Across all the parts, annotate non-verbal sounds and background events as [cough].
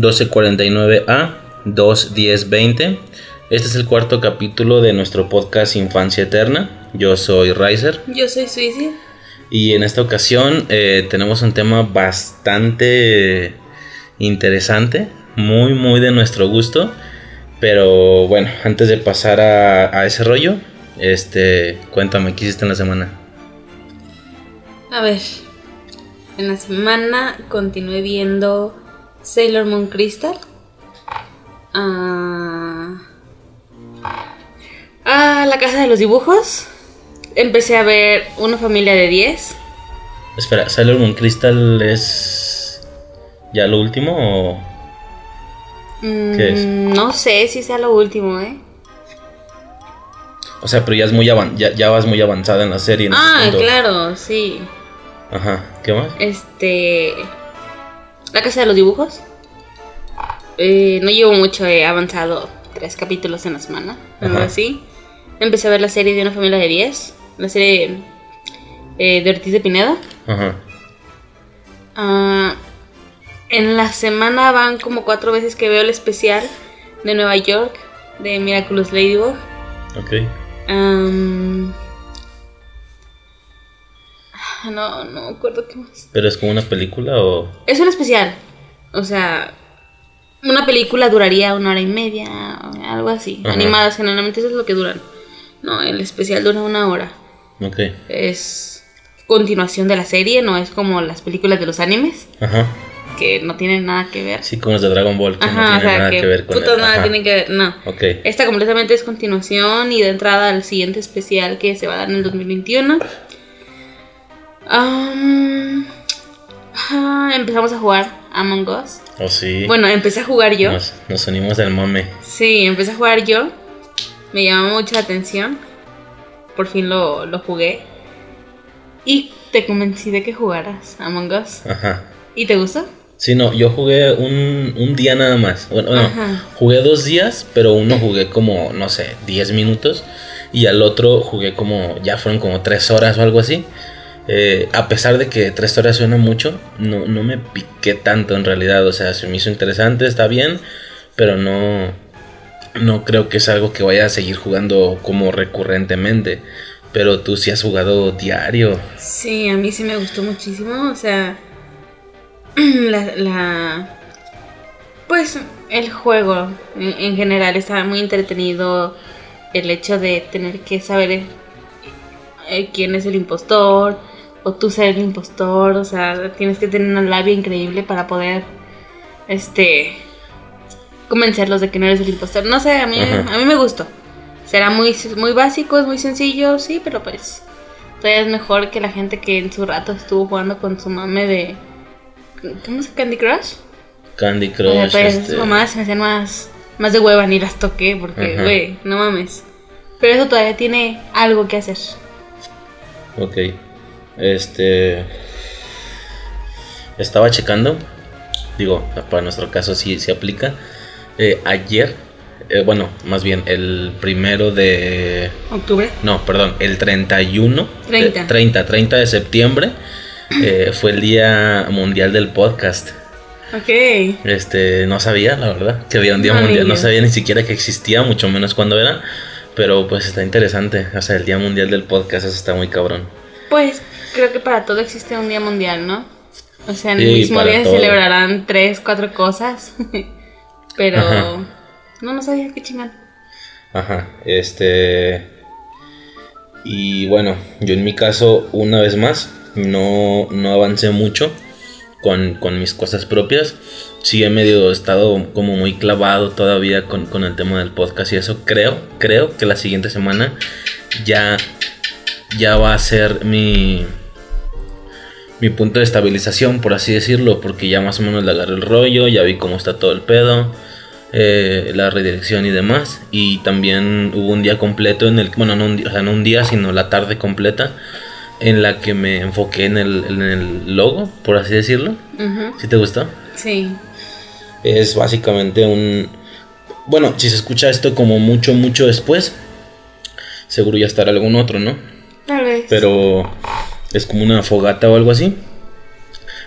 1249A 21020. Este es el cuarto capítulo de nuestro podcast Infancia Eterna. Yo soy Riser. Yo soy Suicide. Y en esta ocasión eh, tenemos un tema bastante interesante, muy, muy de nuestro gusto. Pero bueno, antes de pasar a, a ese rollo, este, cuéntame, ¿qué hiciste en la semana? A ver, en la semana continué viendo Sailor Moon Crystal. Ah, ah, La Casa de los Dibujos. Empecé a ver Una familia de 10. Espera, ¿Sailor Moon Crystal es ya lo último o qué es? Mm, No sé si sea lo último, ¿eh? O sea, pero ya es muy avan- ya, ya vas muy avanzada en la serie. en ese Ah, claro, sí. Ajá, ¿qué más? Este. La Casa de los Dibujos. Eh, no llevo mucho, he avanzado tres capítulos en la semana, algo así. Empecé a ver la serie de una familia de 10, la serie eh, de Ortiz de Pinedo. Ajá. Ah, en la semana van como cuatro veces que veo el especial de Nueva York de Miraculous Ladybug. Ok. Ah, no, no me acuerdo qué más. ¿Pero es como una película o...? Es un especial. O sea, una película duraría una hora y media, algo así. Ajá. Animadas, generalmente eso es lo que duran. No, el especial dura una hora. Ok. Es continuación de la serie, no es como las películas de los animes, Ajá. que no tienen nada que ver. Sí, como es de Dragon Ball, que no Ajá, o tiene sea, nada que, que, ver con putas el- nada ajá. tienen que ver, no. Ok. Esta completamente es continuación y de entrada al siguiente especial que se va a dar en el 2021. Ah, empezamos a jugar Among Us. Oh, sí. Bueno, empecé a jugar yo. Nos, nos unimos del mame. Sí, empecé a jugar yo. Me llamó mucho la atención. Por fin lo, lo jugué. Y te convencí de que jugaras Among Us. Ajá. ¿Y te gustó? Sí, no, yo jugué un, un día nada más. Bueno, bueno, jugué dos días, pero uno jugué como, no sé, 10 minutos. Y al otro jugué como, ya fueron como 3 horas o algo así. Eh, a pesar de que 3 horas suena mucho, no, no me piqué tanto en realidad. O sea, se me hizo interesante, está bien, pero no, no creo que es algo que vaya a seguir jugando como recurrentemente. Pero tú sí has jugado diario. Sí, a mí sí me gustó muchísimo. O sea, [clears throat] la, la- pues el juego en, en general estaba muy entretenido. El hecho de tener que saber eh, quién es el impostor o tú ser el impostor. O sea, tienes que tener una labia increíble para poder, este, convencerlos de que no eres el impostor. No sé, a mí, Ajá. a mí me gustó. Será muy, muy básico, es muy sencillo, sí, pero pues todavía es mejor que la gente que en su rato estuvo jugando con su mame de. ¿Cómo se Candy Crush? Candy O sea, Crush. todavía este, mamadas se me hacían más, más de hueva ni las toqué porque, güey, no mames. Pero eso todavía tiene algo que hacer. Ok. Este. Estaba checando. Digo, para nuestro caso sí se aplica. Eh, ayer. eh, bueno, más bien el primero de. Octubre. No, perdón, el 31. 30. de- 30, 30 de septiembre. eh, fue el Día Mundial del Podcast. Ok. Este, no sabía, la verdad, que había un Día Mundial. No sabía ni siquiera que existía, mucho menos cuándo era. Pero pues está interesante. O sea, el Día Mundial del Podcast, eso está muy cabrón. Pues creo que para todo existe un día mundial, ¿no? O sea, en Sí, el mismo día se celebrarán tres, cuatro cosas. [laughs] Pero. Ajá. No, no sabía qué chingón. Ajá, este... Y bueno, yo en mi caso, una vez más, no, no avancé mucho con, con mis cosas propias. Sí he medio estado como muy clavado todavía con, con el tema del podcast y eso. Creo, creo que la siguiente semana ya, ya va a ser mi, mi punto de estabilización, por así decirlo, porque ya más o menos le agarré el rollo, ya vi cómo está todo el pedo eh, la redirección y demás. Y también hubo un día completo en el bueno, no un, día- o sea, no un día, sino la tarde completa en la que me enfoqué en el, en el logo, por así decirlo. Ujú. ¿Sí te gustó? Sí. Es básicamente un... Bueno, si se escucha esto como mucho, mucho después, seguro ya estará algún otro, ¿no? Tal vez. Pero es como una fogata o algo así,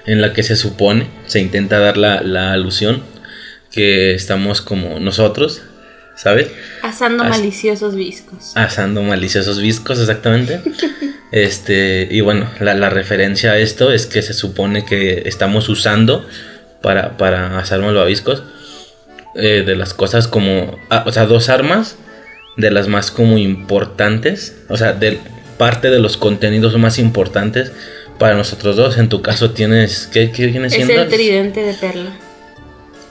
en la que se supone, se intenta dar la, la alusión que estamos como nosotros, ¿sabes? Asando maliciosos viscos. Asando maliciosos viscos, exactamente. [laughs] este, y bueno, la, referencia a esto es que se supone que estamos usando para, para asar malvaviscos eh, de las cosas como, ah, o sea, dos armas de las más como importantes, o sea, de parte de los contenidos más importantes para nosotros dos. En tu caso tienes, ¿qué, qué viene siendo? Es el tridente de Perla.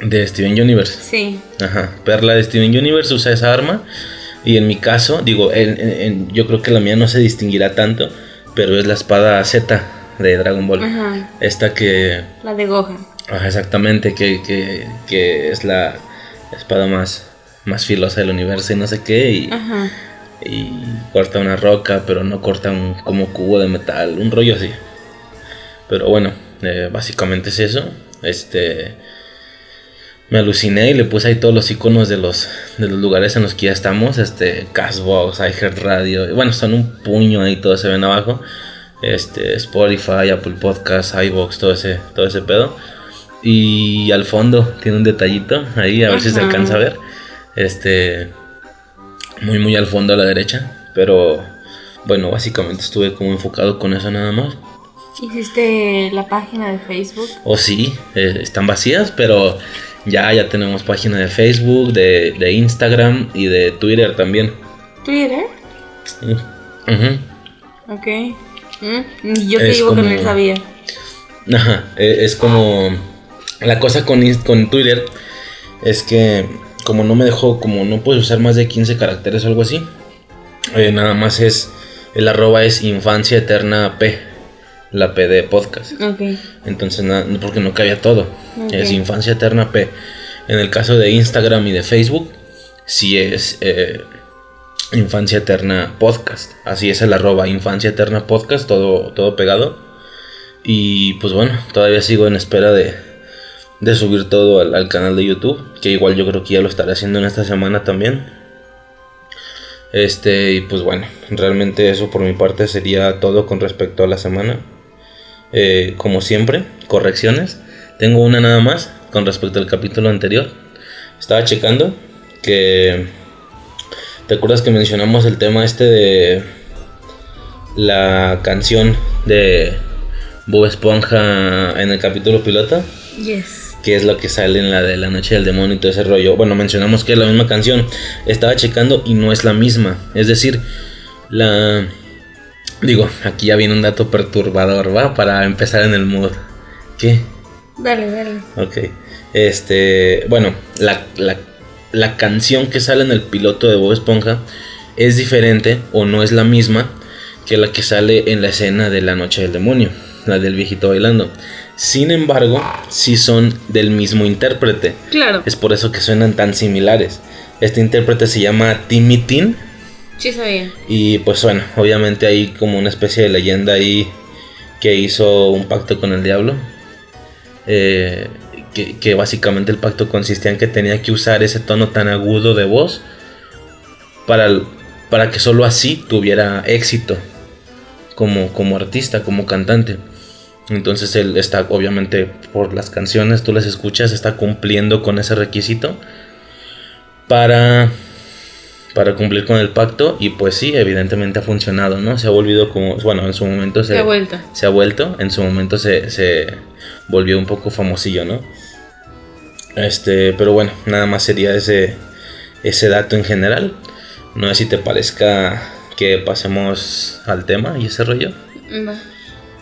De Steven Universe. Sí. Ajá. Perla de Steven Universe usa esa arma. Y en mi caso, digo, yo creo que la mía no se distinguirá tanto, pero es la espada Z de Dragon Ball. Ajá. Esta que... La de Gohan. Ajá, exactamente, que, que, que es la espada más, más filosa del universo y no sé qué. Y, Ajá. Y corta una roca, pero no corta un como cubo de metal, un rollo así. Pero bueno, eh, básicamente es eso. Este me aluciné y le puse ahí todos los iconos de los, de los lugares en los que ya estamos. Este, Castbox, iHeartRadio. Bueno, son un puño ahí, todos se ven abajo. Este, Spotify, Apple Podcasts, iBox, todo ese, todo ese pedo. Y al fondo tiene un detallito ahí, a ver si se alcanza a ver. Este, muy, muy al fondo a la derecha. Pero bueno, básicamente estuve como enfocado con eso nada más. ¿Hiciste la página de Facebook? Oh, sí, eh, están vacías, pero ya, ya tenemos página de Facebook, de, Instagram y de Twitter también. ¿Twitter? Ok. Mm, yo que digo que no sabía. Ajá, e, es como... La cosa con, con Twitter es que como no me dejó, como no puedes usar más de 15 caracteres o algo así, eh, nada más es, el arroba es infancia eterna P la P de podcast. Entonces, nada, porque no cabía todo. Es Infancia Eterna P. En el caso de Instagram y de Facebook, sí es eh, Infancia Eterna Podcast. Así es el arroba Infancia Eterna Podcast, todo, todo pegado. Y pues bueno, todavía sigo en espera de, de subir todo al, al, canal de YouTube. Que igual yo creo que ya lo estaré haciendo en esta semana también. Este, y pues bueno, realmente eso por mi parte sería todo con respecto a la semana. Eh, como siempre, correcciones. Tengo una nada más con respecto al capítulo anterior. Estaba checando que... ¿Te acuerdas que mencionamos el tema este de la canción de Bob Esponja en el capítulo piloto? Yes. Que es lo que sale en la de la noche del demonio y todo ese rollo. Bueno, mencionamos que es la misma canción. Estaba checando y no es la misma. Es decir, la Digo, aquí ya viene un dato perturbador, ¿va? Para empezar en el mood. ¿Qué? Dale, dale. Ok. Este, bueno, la, la, canción que sale en el piloto de Bob Esponja es diferente o no es la misma que la que sale en la escena de la noche del demonio, la del viejito bailando. Sin embargo, sí son del mismo intérprete. Claro. Es por eso que suenan tan similares. Este intérprete se llama Timmy Tin Sí, sabía. Y pues bueno, obviamente hay como una especie de leyenda ahí que hizo un pacto con el diablo. Eh, que, básicamente el pacto consistía en que tenía que usar ese tono tan agudo de voz para, para que solo así tuviera éxito como, como artista, como cantante. Entonces él está, obviamente, por las canciones, tú las escuchas, está cumpliendo con ese requisito para para cumplir con el pacto y pues sí, evidentemente ha funcionado, ¿no? Se ha volvido como, bueno, en su momento se, se ha vuelto. Se ha vuelto, en su momento se, se volvió un poco famosillo, ¿no? Este, pero bueno, nada más sería ese, ese dato en general. No sé si te parezca que pasemos al tema y ese rollo. Va.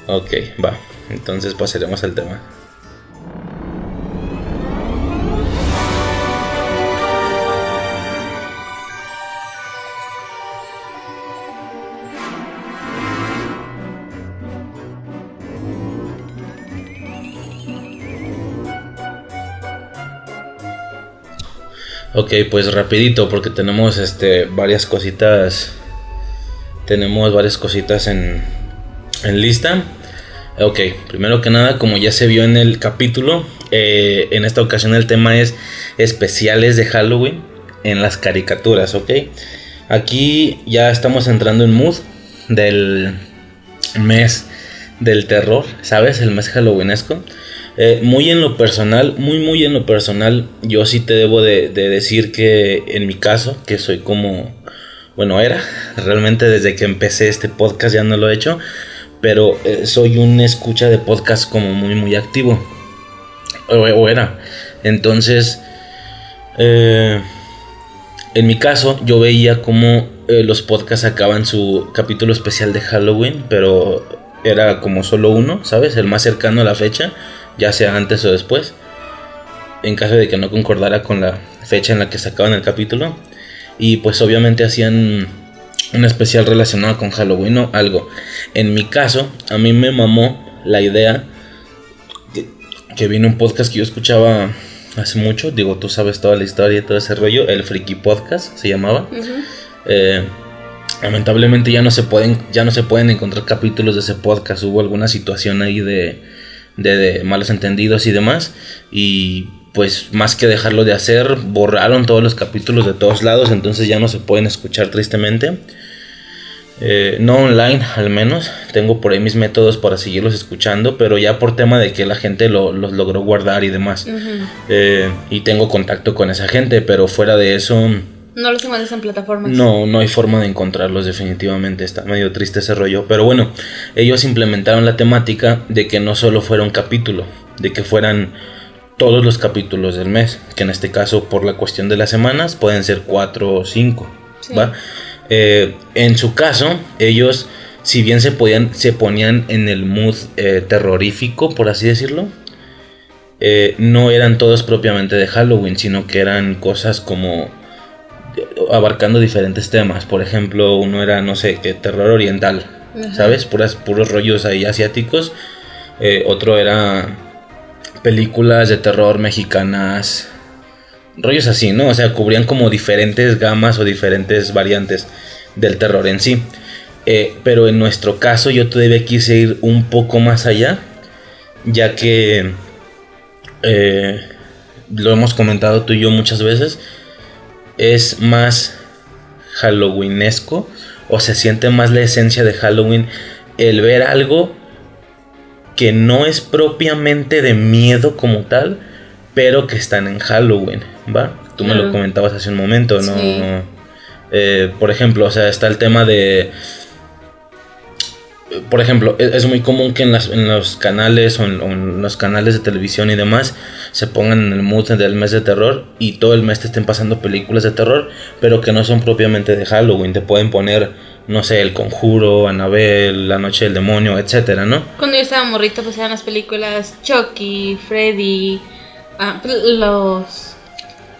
Ok, va. Entonces pasaremos al tema. Ok, pues rapidito porque tenemos este varias cositas. Tenemos varias cositas en, en lista. Ok, primero que nada, como ya se vio en el capítulo, eh, en esta ocasión el tema es especiales de Halloween en las caricaturas, ok. Aquí ya estamos entrando en mood del mes del terror, ¿sabes? El mes halloweenesco. Eh, muy en lo personal, muy muy en lo personal, yo sí te debo de, decir que en mi caso, que soy como, bueno, era, [laughs] realmente desde que empecé este podcast ya no lo he hecho, pero eh, soy un escucha de podcast como muy muy activo, o, era. Entonces, eh, en mi caso, yo veía como los podcasts acaban su capítulo especial de Halloween, pero era como solo uno, ¿sabes? El más cercano a la fecha ya sea antes o después, en caso de que no concordara con la fecha en la que sacaban el capítulo. Y pues obviamente hacían un especial relacionado con Halloween o algo. En mi caso, a mí me mamó la idea que, vino un podcast que yo escuchaba hace mucho. Digo, tú sabes toda la historia y todo ese rollo. El Freaky Podcast se llamaba. Eh, lamentablemente ya no se pueden ya no se pueden encontrar capítulos de ese podcast. Hubo alguna situación ahí de de, malos entendidos y demás. Y pues más que dejarlo de hacer, borraron todos los capítulos de todos lados, entonces ya no se pueden escuchar tristemente. Eh, no online al menos, tengo por ahí mis métodos para seguirlos escuchando, pero ya por tema de que la gente los logró guardar y demás. Eh, y tengo contacto con esa gente, pero fuera de eso no los encuentras en plataformas. No, no hay forma de encontrarlos definitivamente. Está medio triste ese rollo. Pero bueno, ellos implementaron la temática de que no solo fuera un capítulo, de que fueran todos los capítulos del mes. Que en este caso, por la cuestión de las semanas, pueden ser cuatro o cinco. ¿va? Eh, en su caso, ellos, si bien se, podían, se ponían en el mood eh, terrorífico, por así decirlo, eh, no eran todos propiamente de Halloween, sino que eran cosas como abarcando diferentes temas. Por ejemplo, uno era, no sé, que terror oriental, ¿sabes? Puras, puros rollos ahí asiáticos. Otro era películas de terror mexicanas. Rollos así, ¿no? O sea, cubrían como diferentes gamas o diferentes variantes del terror en sí. Eh, pero en nuestro caso yo todavía quise ir un poco más allá, ya que eh, lo hemos comentado tú y yo muchas veces es más halloweenesco o se siente más la esencia de Halloween el ver algo que no es propiamente de miedo como tal, pero que están en Halloween, ¿va? Tú me lo comentabas hace un momento, ¿no? Eh, por ejemplo, o sea, está el tema de por ejemplo, e-, es muy común que en, los canales o en, los canales de televisión y demás se pongan en el mood del mes de terror y todo el mes te estén pasando películas de terror, pero que no son propiamente de Halloween. Te pueden poner, no sé, El Conjuro, Annabelle, La Noche del Demonio, etcétera, ¿no? Cuando yo estaba morrito, pues eran las películas Chucky, Freddy, ah, pues, los,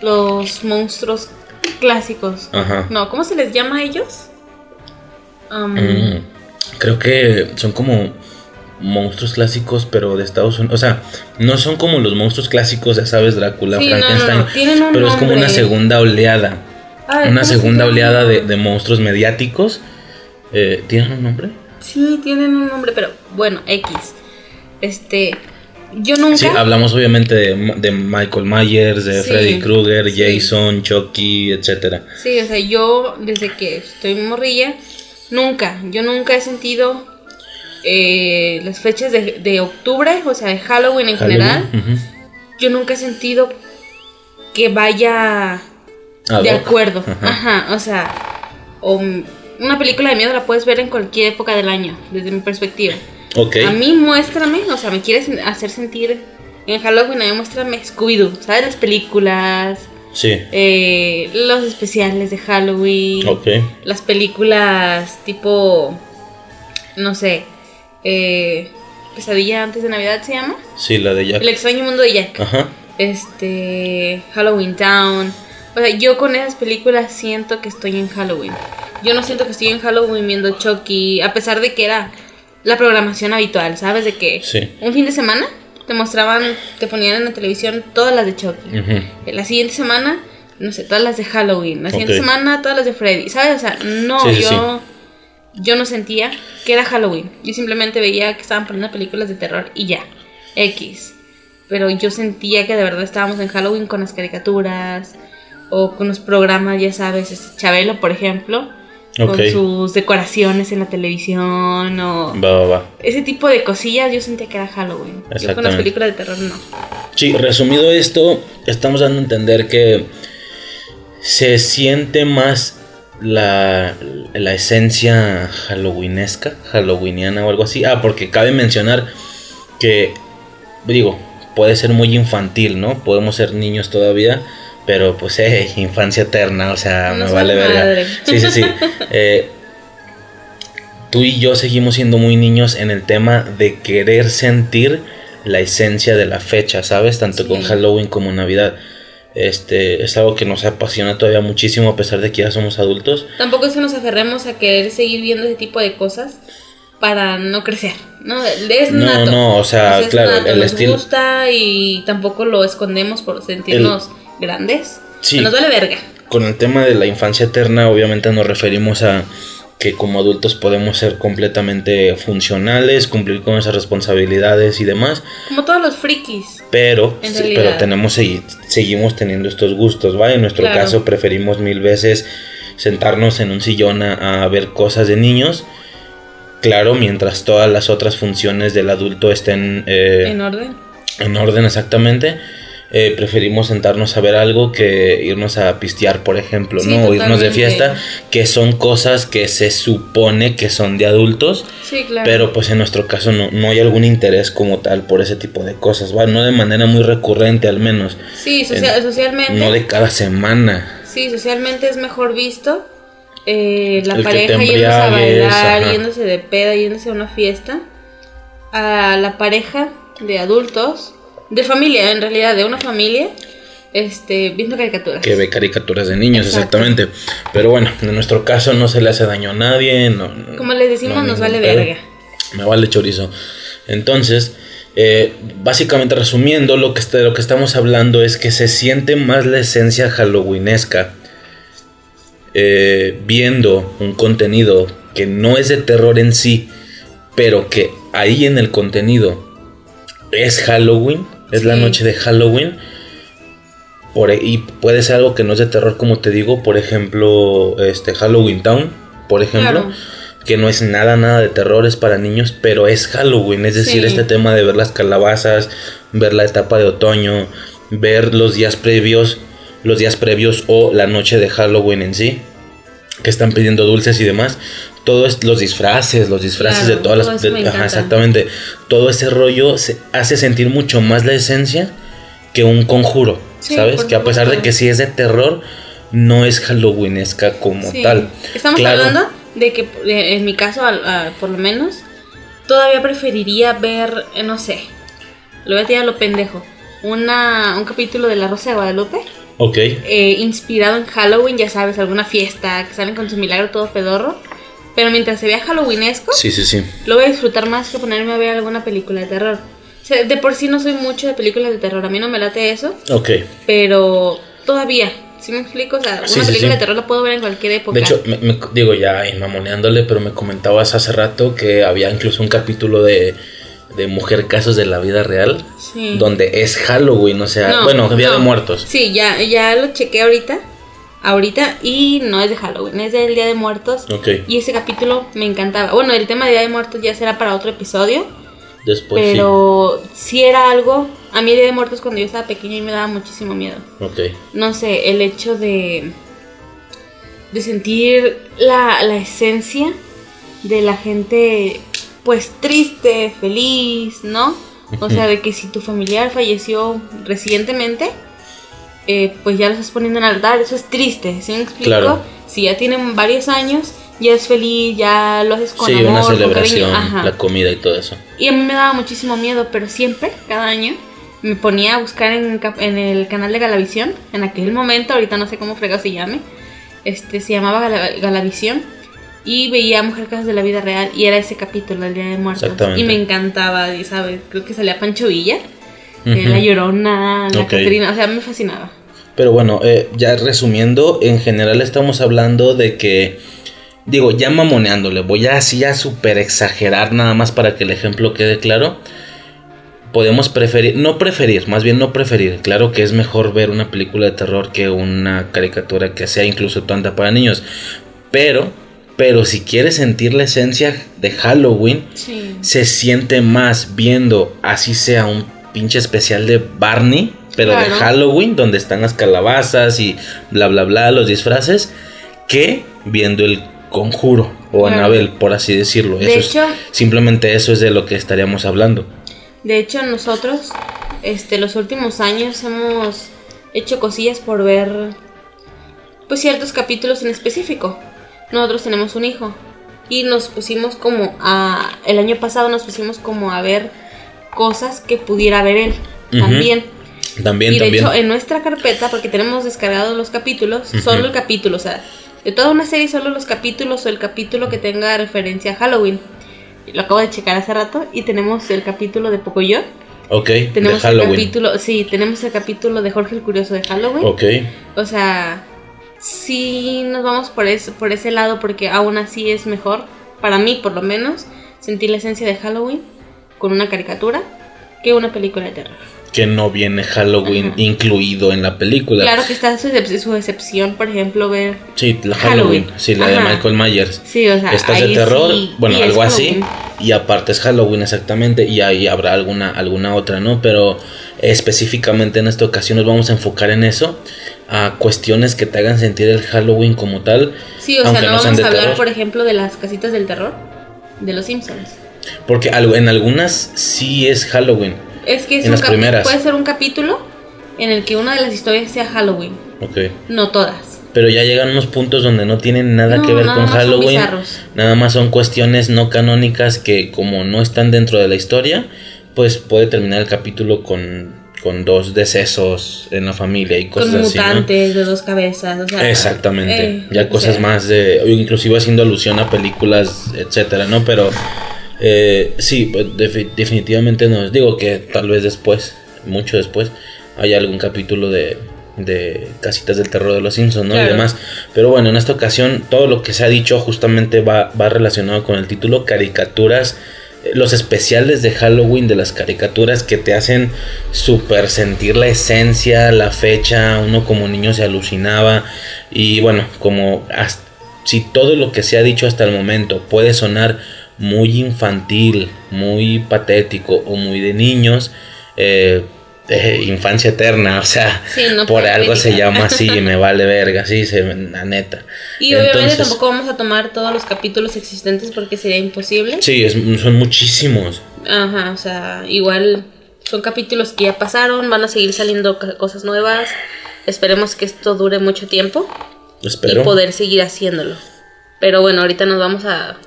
los monstruos clásicos. Ajá. No, ¿cómo se les llama a ellos? Um, creo que son como monstruos clásicos, pero de Estados Unidos. O sea, no son como los monstruos clásicos, ya sabes, Drácula, Frankenstein, pero es como una segunda oleada. una segunda oleada de, monstruos mediáticos. Eh, ¿Tienen un nombre? Sí, tienen un nombre, pero bueno, X. Este. Yo nunca. Sí, hablamos obviamente de, Michael Myers, de Freddy Krueger, Jason, Chucky, etcétera. Sí, o sea, yo desde que estoy morrilla Nunca, yo nunca he sentido eh, las fechas de, octubre, o sea, de Halloween en general. Yo nunca he sentido que vaya de acuerdo. Ajá. o sea, una película de miedo la puedes ver en cualquier época del año, desde mi perspectiva. Okay. A mí muéstrame, o sea, me quieres hacer sentir en Halloween, a mí muéstrame Scooby-Doo, ¿sabes? Las películas, Sí. Eh, los especiales de Halloween. Las películas tipo. No sé. Eh, Pesadilla antes de Navidad se llama. Sí, la de Jack. El extraño mundo de Jack. Ajá. Este. Halloween Town. O sea, yo con esas películas siento que estoy en Halloween. Yo no siento que estoy en Halloween viendo Chucky, a pesar de que era la programación habitual, ¿sabes? De que sí. un fin de semana te mostraban, te ponían en la televisión todas las de Chucky. La siguiente semana, no sé, todas las de Halloween. La siguiente semana, todas las de Freddy. ¿Sabes? O sea, no, yo, yo no sentía que era Halloween. Yo simplemente veía que estaban poniendo películas de terror y ya. X. Pero yo sentía que de verdad estábamos en Halloween con las caricaturas o con los programas, ya sabes, este, Chabelo, por ejemplo. con sus decoraciones en la televisión o Va, va, va. ese tipo de cosillas, yo sentía que era Halloween. Yo con las películas de terror no. Sí, resumido esto, estamos dando a entender que se siente más la, la esencia halloweenesca, halloweeniana o algo así. Ah, porque cabe mencionar que, digo, puede ser muy infantil, ¿no? Podemos ser niños todavía, pero pues, eh, [laughs] infancia eterna, o sea, No me vale verga. Sí, sí, sí. [laughs] Eh, tú y yo seguimos siendo muy niños en el tema de querer sentir la esencia de la fecha, ¿sabes? Tanto Sí. con Halloween como Navidad. Este, es algo que nos apasiona todavía muchísimo a pesar de que ya somos adultos. Tampoco es que nos aferremos a querer seguir viendo ese tipo de cosas para no crecer, ¿no? Es No, nato. no, o sea, es claro, nato, el nos estilo- gusta y tampoco lo escondemos por sentirnos grandes. Sí. Nos vale verga. Con el tema de la infancia eterna, obviamente nos referimos a que como adultos podemos ser completamente funcionales, cumplir con esas responsabilidades y demás, Como todos los frikis. pero, sí, pero tenemos segui- seguimos teniendo estos gustos, ¿va? En nuestro Claro. caso preferimos mil veces sentarnos en un sillón a, a ver cosas de niños, claro, mientras todas las otras funciones del adulto estén eh, En orden. en orden exactamente. Eh, preferimos sentarnos a ver algo que irnos a pistear, por ejemplo, Sí, ¿no? O irnos de fiesta, que son cosas que se supone que son de adultos, Sí, claro. pero pues en nuestro caso no, no hay algún interés como tal por ese tipo de cosas, ¿va? No de manera muy recurrente al menos, sí, socia- en- socialmente. no de cada semana. Sí, socialmente es mejor visto eh, la El pareja yéndose a bailar, ajá. yéndose de peda, yéndose a una fiesta, a la pareja de adultos, de familia, en realidad, de una familia, este, viendo caricaturas. Que ve caricaturas de niños, Exacto. exactamente. Pero bueno, en nuestro caso no se le hace daño a nadie. No, Como les decimos, no nos vale verga. Me vale chorizo. Entonces, eh, básicamente resumiendo, lo que, de lo que estamos hablando es que se siente más la esencia halloweenesca eh, viendo un contenido que no es de terror en sí, pero que ahí en el contenido es Halloween, es la noche de Halloween. Por, e- y puede ser algo que no es de terror, como te digo, por ejemplo, este Halloween Town, por ejemplo, Claro. que no es nada, nada de terror, es para niños, pero es Halloween, es decir, Sí. este tema de ver las calabazas, ver la etapa de otoño, ver los días previos, los días previos o la noche de Halloween en sí, que están pidiendo dulces y demás. Todo es los disfraces, los disfraces Claro, de todas las... de- ajá, exactamente. Todo ese rollo se hace sentir mucho más la esencia que un conjuro, Sí, ¿sabes? Que a pesar de que sí es de terror, no es halloweenesca como Sí. tal. Estamos Claro. hablando de que, eh, en mi caso, al- a- por lo menos, todavía preferiría ver, eh, no sé, lo voy a tirar a lo pendejo, una, un capítulo de La Rosa de Guadalupe, Ok, eh, inspirado en Halloween, ya sabes, alguna fiesta, que salen con su milagro todo pedorro, pero mientras se vea halloweenesco, sí, sí, sí. lo voy a disfrutar más que ponerme a ver alguna película de terror. O sea, de por sí no soy mucho de películas de terror, a mí no me late eso, Ok. pero todavía, ¿sí me explico? O sea, una Sí, sí, película sí. de terror la puedo ver en cualquier época. De hecho, me, me- digo ya y mamoneándole, pero me comentabas hace rato que había incluso un capítulo de, de Mujer Casos de la Vida Real, donde es Halloween, o sea, No, bueno, Día de no. Muertos. Sí, ya, ya lo chequé ahorita. Ahorita y no es de Halloween, es del Día de Muertos. Ok, Y ese capítulo me encantaba. Bueno, el tema de Día de Muertos ya será para otro episodio. después pero sí. era algo. A mí el Día de Muertos cuando yo estaba pequeña y me daba muchísimo miedo. sí. Ok, No sé, el hecho de. de sentir la, la esencia de la gente, pues triste, feliz, ¿no? O sea, de que si tu familiar falleció recientemente, eh, pues ya lo estás poniendo en altar, eso es triste, ¿sí me explico? Claro. Si ya tienen varios años, ya es feliz, ya lo haces con sí, amor, una celebración, la comida y todo eso. Y a mí me daba muchísimo miedo, pero siempre, cada año, me ponía a buscar en, el canal de Galavisión, en aquel momento, ahorita no sé cómo fregado se llame, este, se llamaba Gala- Galavisión, y veía Mujer Casos de la Vida Real, y era ese capítulo, el Día de Muertos. Exactamente. Y me encantaba, y, ¿sabes? Creo que salía Pancho Villa. La Llorona, La Ok. Catrina, o sea, me fascinaba. Pero bueno, eh, ya resumiendo, en general estamos hablando de que, digo, ya mamoneándole, voy a así a super exagerar nada más para que el ejemplo quede claro. Podemos preferir, no preferir, más bien no preferir. Claro que es mejor ver una película de terror que una caricatura que sea incluso tanta para niños. Pero Pero si quieres sentir la esencia de Halloween, Sí. se siente más viendo, así sea un pinche especial de Barney, pero de. Halloween, donde están las calabazas y bla, bla, bla, los disfraces, que viendo el conjuro o Claro. Anabel, por así decirlo. De Eso es- hecho- simplemente eso es de lo que estaríamos hablando. De hecho, nosotros, este, los últimos años hemos hecho cosillas por ver, pues ciertos capítulos en específico. Nosotros tenemos un hijo y nos pusimos como a, el año pasado nos pusimos como a ver cosas que pudiera ver él también. También, y de también. hecho, en nuestra carpeta, porque tenemos descargados los capítulos, solo el capítulo, o sea, de toda una serie, solo los capítulos o el capítulo que tenga referencia a Halloween. Lo acabo de checar hace rato y tenemos el capítulo de Pocoyo. ok, Tenemos de el capítulo, sí, tenemos el capítulo de Jorge el Curioso de Halloween. Ok, O sea, sí nos vamos por, eso, por ese lado porque aún así es mejor, para mí por lo menos, sentir la esencia de Halloween con una caricatura que una película de terror. Que no viene Halloween Ajá. incluido en la película. Claro que está su, excep- su excepción, por ejemplo, ver... Sí, la Halloween, Halloween. sí, la de. Michael Myers. Sí, o sea, Esta es de terror, sí, bueno, algo así. Y aparte es Halloween exactamente, y ahí habrá alguna, alguna otra, ¿no? Pero específicamente en esta ocasión nos vamos a enfocar en eso, a cuestiones que te hagan sentir el Halloween como tal. Sí, o sea, no, vamos a hablar, terror. por ejemplo, de las casitas del terror de los Simpsons. Porque en algunas sí es Halloween, Es que es En un las primeras. puede ser un capítulo en el que una de las historias sea Halloween, ok. no todas. Pero ya llegan unos puntos donde no tienen nada No, que ver nada con Halloween. Nada más son cuestiones no canónicas que como no están dentro de la historia, pues puede terminar el capítulo con, con dos decesos en la familia y cosas Con así. ¿no? mutantes de dos cabezas, o sea, Exactamente. eh, ya cosas sea, más de. Inclusive haciendo alusión a películas, etcétera, ¿no? Pero eh, sí, pues, defi- definitivamente nos digo que tal vez después, mucho después, haya algún capítulo de, de Casitas del Terror de los Simpsons, ¿no? Y demás. Pero bueno, en esta ocasión, todo lo que se ha dicho justamente va, va relacionado con el título caricaturas. eh, Los especiales de Halloween de las caricaturas que te hacen super sentir la esencia, la fecha, uno como niño se alucinaba y bueno, como hasta- si todo lo que se ha dicho hasta el momento puede sonar muy infantil, muy patético o muy de niños, eh, eh, infancia eterna, o sea, Sí, no por algo se llama así, me vale [laughs] verga, sí, se, la neta. Y obviamente Entonces, tampoco vamos a tomar todos los capítulos existentes porque sería imposible. Sí, es- son muchísimos. Ajá, o sea, igual son capítulos que ya pasaron, van a seguir saliendo cosas nuevas. Esperemos que esto dure mucho tiempo Espero. y poder seguir haciéndolo. Pero bueno, ahorita nos vamos a,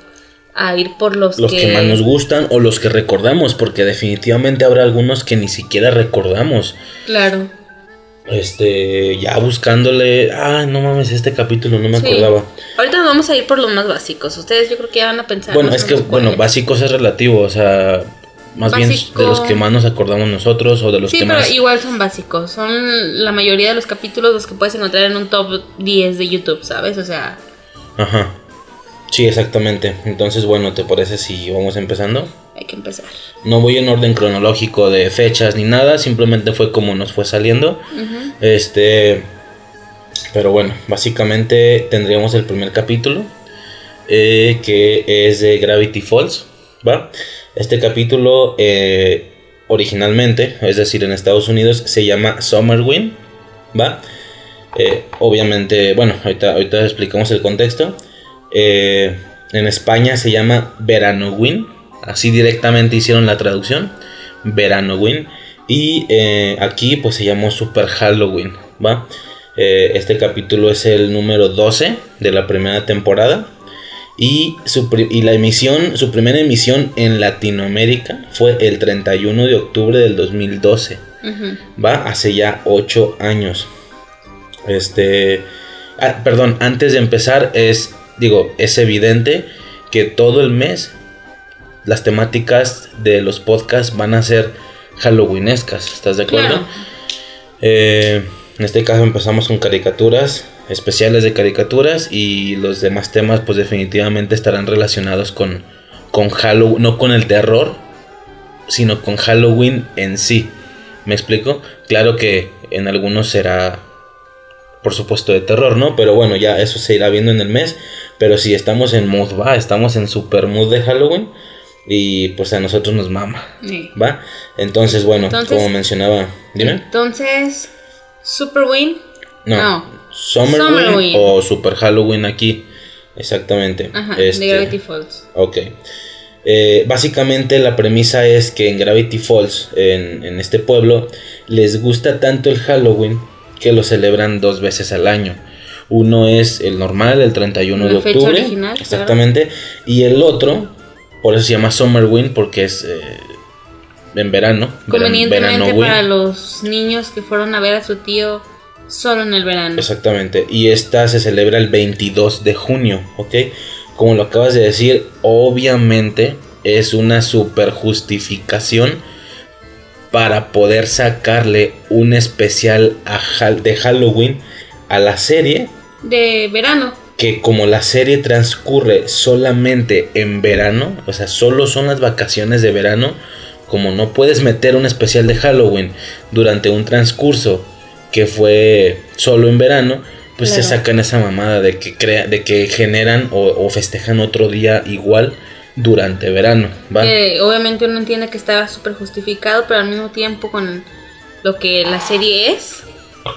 a ir por los, los que... más nos gustan o los que recordamos, porque definitivamente habrá algunos que ni siquiera recordamos. Claro. Este, ya buscándole, ah, no mames, este capítulo no me Sí. acordaba. Ahorita nos vamos a ir por los más básicos. Ustedes yo creo que ya van a pensar. Bueno, es que, bueno, básicos es relativo, o sea, más bien de los que más nos acordamos nosotros o de los Sí, que pero más... igual son básicos. Son la mayoría de los capítulos los que puedes encontrar en un top 10 de YouTube, ¿sabes? O sea, Ajá. Sí, exactamente. Entonces, bueno, ¿te parece si vamos empezando? hay que empezar. No voy en orden cronológico de fechas ni nada, simplemente fue como nos fue saliendo. Este, pero bueno, básicamente tendríamos el primer capítulo eh, que es de Gravity Falls, ¿va? Este capítulo eh, originalmente, es decir, en Estados Unidos se llama Summer Wind, ¿va? Eh, obviamente, bueno, ahorita, ahorita explicamos el contexto. Eh, en España se llama Verano Wind, así directamente hicieron la traducción, Verano Wind. Y eh, aquí pues se llamó Super Halloween, ¿va? Eh, este capítulo es el número 12 de la primera temporada. Y, su, y la emisión, su primera emisión en Latinoamérica fue el 31 de octubre del 2012. Ujú. Va hace ya 8 años. Este. ah, perdón, antes de empezar, es. Digo, es evidente que todo el mes las temáticas de los podcasts van a ser halloweenescas. ¿Estás de acuerdo? Claro. Eh, en este caso empezamos con caricaturas, especiales de caricaturas y los demás temas pues definitivamente estarán relacionados con, con Halloween, no con el terror, sino con Halloween en sí. ¿Me explico? Claro que en algunos será por supuesto, de terror, ¿no? Pero bueno, ya eso se irá viendo en el mes. Pero si estamos en mood, va, estamos en super mood de Halloween. Y pues a nosotros nos mama, ¿va? Entonces, bueno, como mencionaba, dime. Entonces, Super Win. No, Summer, Win, o Super Halloween aquí. Exactamente. Ajá, de este, Gravity Falls. Ok. Eh, básicamente la premisa es que en Gravity Falls, en, en, este pueblo, les gusta tanto el Halloween que lo celebran dos veces al año. Uno es el normal, el 31 de octubre. exactamente. Y el otro, por eso se llama Summer Wind, porque es eh, en verano. Convenientemente para los niños que fueron a ver a su tío solo en el verano. Exactamente. Y esta se celebra el 22 de junio, ¿ok? Como lo acabas de decir, obviamente es una super justificación para poder sacarle un especial de Halloween a la serie. De verano. Que como la serie transcurre solamente en verano, o sea, solo son las vacaciones de verano, como no puedes meter un especial de Halloween durante un transcurso que fue solo en verano, pues se sacan esa mamada de que crea, de que generan o, o festejan otro día igual durante verano. ¿va? obviamente uno entiende que estaba súper justificado, pero al mismo tiempo con lo que la serie es,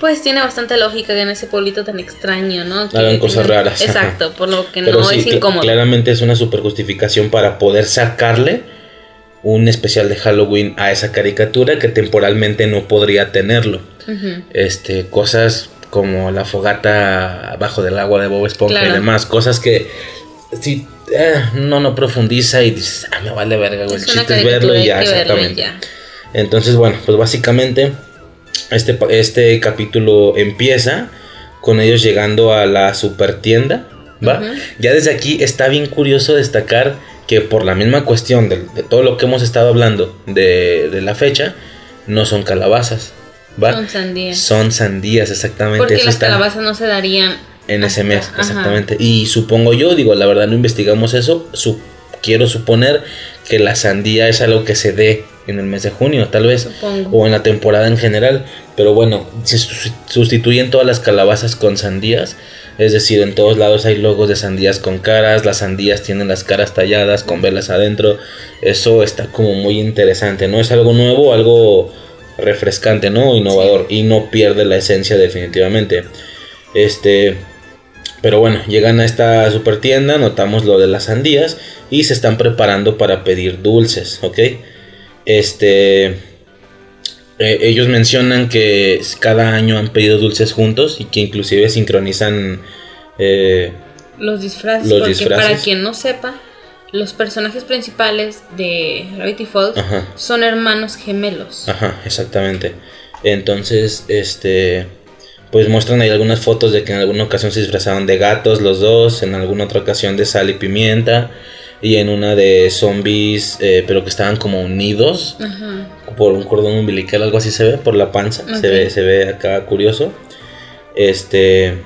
pues tiene bastante lógica que en ese pueblito tan extraño, ¿no? Que Hagan cosas raras. Exacto, por lo que no es incómodo. Claramente es una super justificación para poder sacarle un especial de Halloween a esa caricatura que temporalmente no podría tenerlo. Este, cosas como la fogata bajo del agua de Bob Esponja y demás, cosas que si eh, no, no profundiza y dices, ah, me vale verga, güey. El chiste es verlo y ya, exactamente. Entonces, bueno, pues básicamente este, este capítulo empieza con ellos llegando a la super tienda, ¿va? Ya desde aquí está bien curioso destacar que por la misma cuestión de, todo lo que hemos estado hablando de, de, la fecha, no son calabazas, ¿va? Son sandías. Son sandías, exactamente. Porque las calabazas no se darían en ese mes, exactamente. Y supongo yo, digo, la verdad no investigamos eso, quiero suponer que la sandía es algo que se dé en el mes de junio, tal vez, o en la temporada en general, pero bueno, se sustituyen todas las calabazas con sandías, es decir, en todos lados hay logos de sandías con caras, las sandías tienen las caras talladas con velas adentro, eso está como muy interesante, ¿no? Es algo nuevo, algo refrescante, ¿no? Innovador y no pierde la esencia definitivamente. Este, pero bueno, llegan a esta super tienda, notamos lo de las sandías y se están preparando para pedir dulces, ¿ok? Este, eh, ellos mencionan que cada año han pedido dulces juntos y que inclusive sincronizan eh, los disfraces. porque para quien no sepa, los personajes principales de Gravity Falls son hermanos gemelos. Ajá, exactamente. Entonces, este pues muestran ahí algunas fotos de que en alguna ocasión se disfrazaban de gatos los dos, en alguna otra ocasión de sal y pimienta y en una de zombies, eh, pero que estaban como unidos por un cordón umbilical, algo así se ve por la panza, se ve se ve acá curioso. Este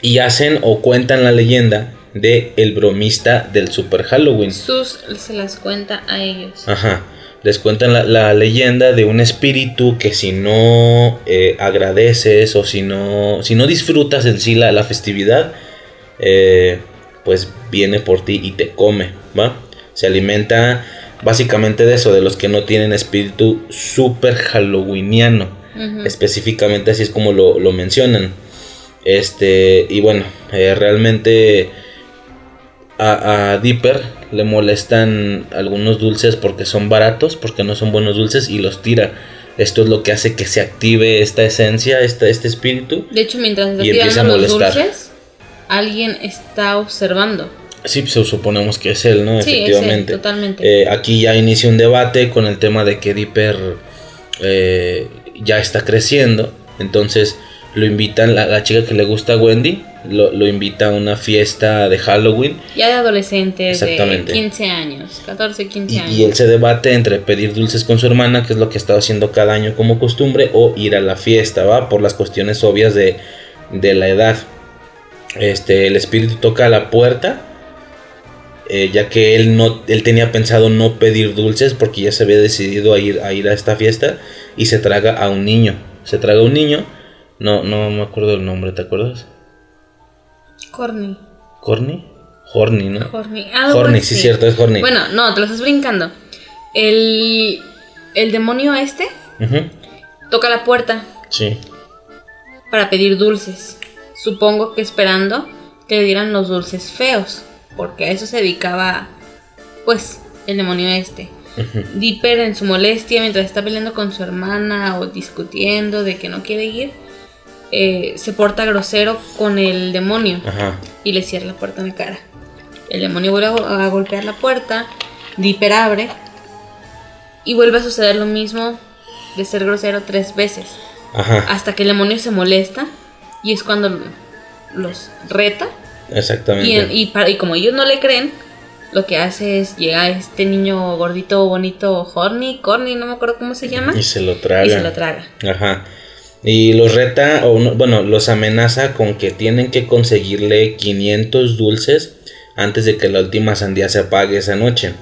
y hacen o cuentan la leyenda de el bromista del Super Halloween. Sus se las cuenta a ellos. Ajá les cuentan la, leyenda de un espíritu que si no eh, agradeces o si no, si no disfrutas en sí la, festividad, eh, pues viene por ti y te come, ¿va? Se alimenta básicamente de eso, de los que no tienen espíritu super halloweeniano. Específicamente así es como lo, mencionan. Este, y bueno, eh, realmente a, a Dipper le molestan algunos dulces porque son baratos, porque no son buenos dulces y los tira. Esto es lo que hace que se active esta esencia, este, este espíritu. De hecho, mientras está tirando los dulces, alguien está observando. Sí, pues suponemos que es él, ¿no? Sí, Efectivamente. totalmente. Eh, aquí ya inicia un debate con el tema de que Dipper eh, ya está creciendo. Entonces lo invitan, la, la chica que le gusta a Wendy, lo, lo, invita a una fiesta de Halloween. Ya de adolescentes, de 15 años, 14, 15 años. Y él se debate entre pedir dulces con su hermana, que es lo que ha estado haciendo cada año como costumbre, o ir a la fiesta, ¿va? Por las cuestiones obvias de, de la edad. Este, el espíritu toca la puerta, eh, ya que él, no, él tenía pensado no pedir dulces porque ya se había decidido a ir, a ir a esta fiesta y se traga a un niño. Se traga a un niño No, no me acuerdo del nombre, ¿te acuerdas? Corny. ¿Corny? Horny, ¿no? Horny. Horny, sí, cierto, es Horny. Bueno, no, te lo estás brincando. El, el demonio este toca la puerta Sí. para pedir dulces. Supongo que esperando que le dieran los dulces feos. Porque a eso se dedicaba, pues, el demonio este. Dipper en su molestia mientras está peleando con su hermana o discutiendo de que no quiere ir, eh, se porta grosero con el demonio Ajá. y le cierra la puerta en la cara. El demonio vuelve a, go- a golpear la puerta, Dipper abre y vuelve a suceder lo mismo de ser grosero tres veces. Ajá. Hasta que el demonio se molesta y es cuando los reta Exactamente. y, y para- y como ellos no le creen, lo que hace es llega este niño gordito, bonito, Horny, Corny, no me acuerdo cómo se llama, Y se lo traga. y se lo traga. Ajá. Y los reta, o no- bueno, los amenaza con que tienen que conseguirle 500 dulces antes de que la última sandía se apague esa noche.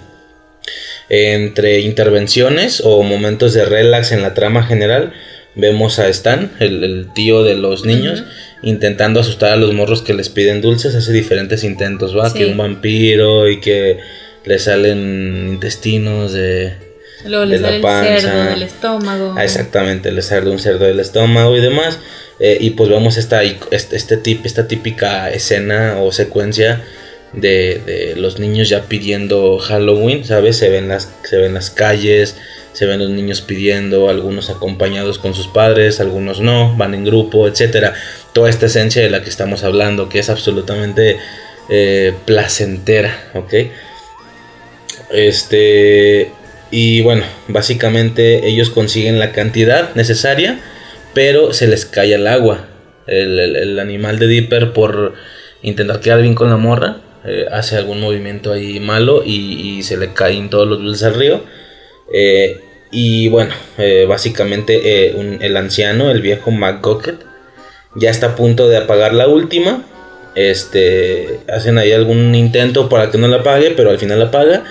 Entre intervenciones o momentos de relax en la trama general, vemos a Stan, el, el tío de los niños, intentando asustar a los morros que les piden dulces. Hace diferentes intentos, ¿va? Sí. Que un vampiro y que le salen intestinos de, Luego de le la el cerdo del estómago. Ah, exactamente, le sale un cerdo del estómago y demás. Eh, y pues vemos esta, este, este tip, esta típica escena o secuencia de, de los niños ya pidiendo Halloween, ¿sabes? Se ven, las, se ven las calles, se ven los niños pidiendo, algunos acompañados con sus padres, algunos no, van en grupo, etcétera. Toda esta esencia de la que estamos hablando, que es absolutamente eh, placentera, ¿ok? Este. Y bueno, básicamente ellos consiguen la cantidad necesaria, pero se les cae al agua. El, el- el animal de Dipper, por intentar quedar bien con la morra, eh, hace algún movimiento ahí malo y, se le caen todos los dulces al río. Eh, y bueno, eh, básicamente el anciano, el viejo McGocket, ya está a punto de apagar la última. Este, hacen ahí algún intento para que no la apague, pero al final la apaga.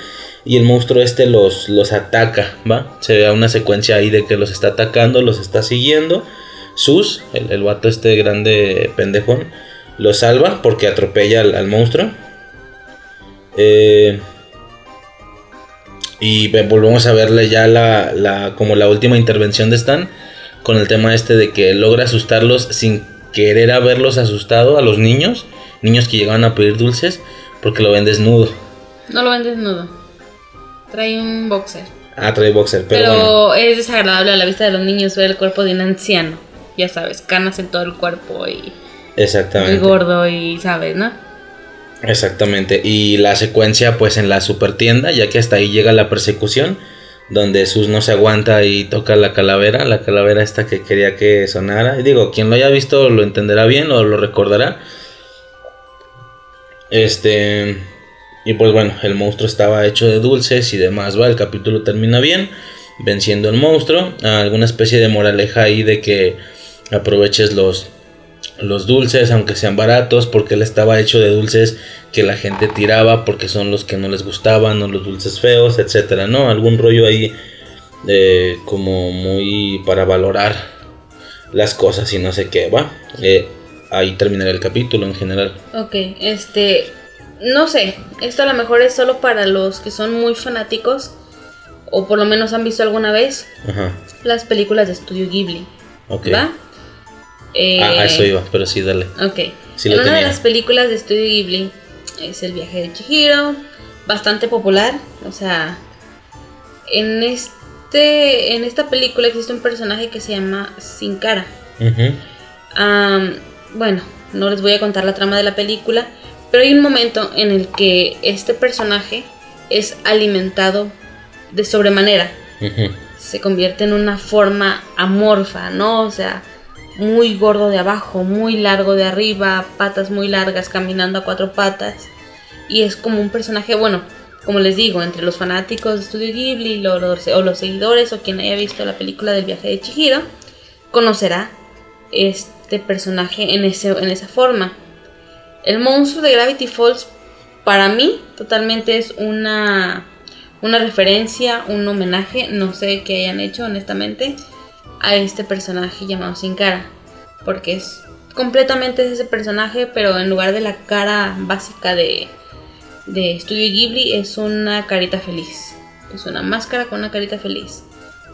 Y el monstruo este los, los ataca, ¿va? Se ve una secuencia ahí de que los está atacando, los está siguiendo. Sus, el, el vato este grande pendejón, lo salva porque atropella al, al monstruo. Eh, y ve- volvemos a verle ya la, la, como la última intervención de Stan con el tema este de que logra asustarlos sin querer haberlos asustado a los niños, niños que llegaban a pedir dulces, porque lo ven desnudo. No lo ven desnudo. Trae un boxer. Ah, trae boxer, pero, Pero, bueno. es desagradable a la vista de los niños ver el cuerpo de un anciano. Ya sabes, canas en todo el cuerpo y muy Exactamente. gordo y sabes, ¿no? Exactamente. Y la secuencia, pues en la super tienda, ya que hasta ahí llega la persecución, donde Sus no se aguanta y toca la calavera, la calavera esta que quería que sonara. Y digo, quien lo haya visto lo entenderá bien o lo recordará. Este. Y pues bueno, el monstruo estaba hecho de dulces y demás, va. El capítulo termina bien, venciendo el monstruo. Alguna especie de moraleja ahí de que aproveches los, los dulces, aunque sean baratos, porque él estaba hecho de dulces que la gente tiraba porque son los que no les gustaban, o los dulces feos, etcétera, ¿no? Algún rollo ahí eh, como muy para valorar las cosas y no sé qué, va. Eh, ahí terminará el capítulo en general. Ok, este. No sé, esto a lo mejor es solo para los que son muy fanáticos o por lo menos han visto alguna vez Ajá, las películas de Estudio Ghibli. ok. ¿Va? Eh, Ah, a eso iba, pero sí, dale. Ok. Sí en una de las películas de Estudio Ghibli es El viaje de Chihiro, bastante popular, o sea, en este en esta película existe un personaje que se llama Sin Cara. Bueno, no les voy a contar la trama de la película, pero hay un momento en el que este personaje es alimentado de sobremanera. Se convierte en una forma amorfa, ¿no? O sea, muy gordo de abajo, muy largo de arriba, patas muy largas, caminando a cuatro patas. Y es como un personaje, bueno, como les digo, entre los fanáticos de Studio Ghibli lo- o los seguidores o quien haya visto la película del viaje de Chihiro, conocerá este personaje en, ese, en esa forma. El monstruo de Gravity Falls, para mí, totalmente es una, una referencia, un homenaje, no sé qué hayan hecho honestamente, a este personaje llamado Sin Cara. porque es completamente ese personaje, pero en lugar de la cara básica de, de Estudio Ghibli es una carita feliz. Es una máscara con una carita feliz.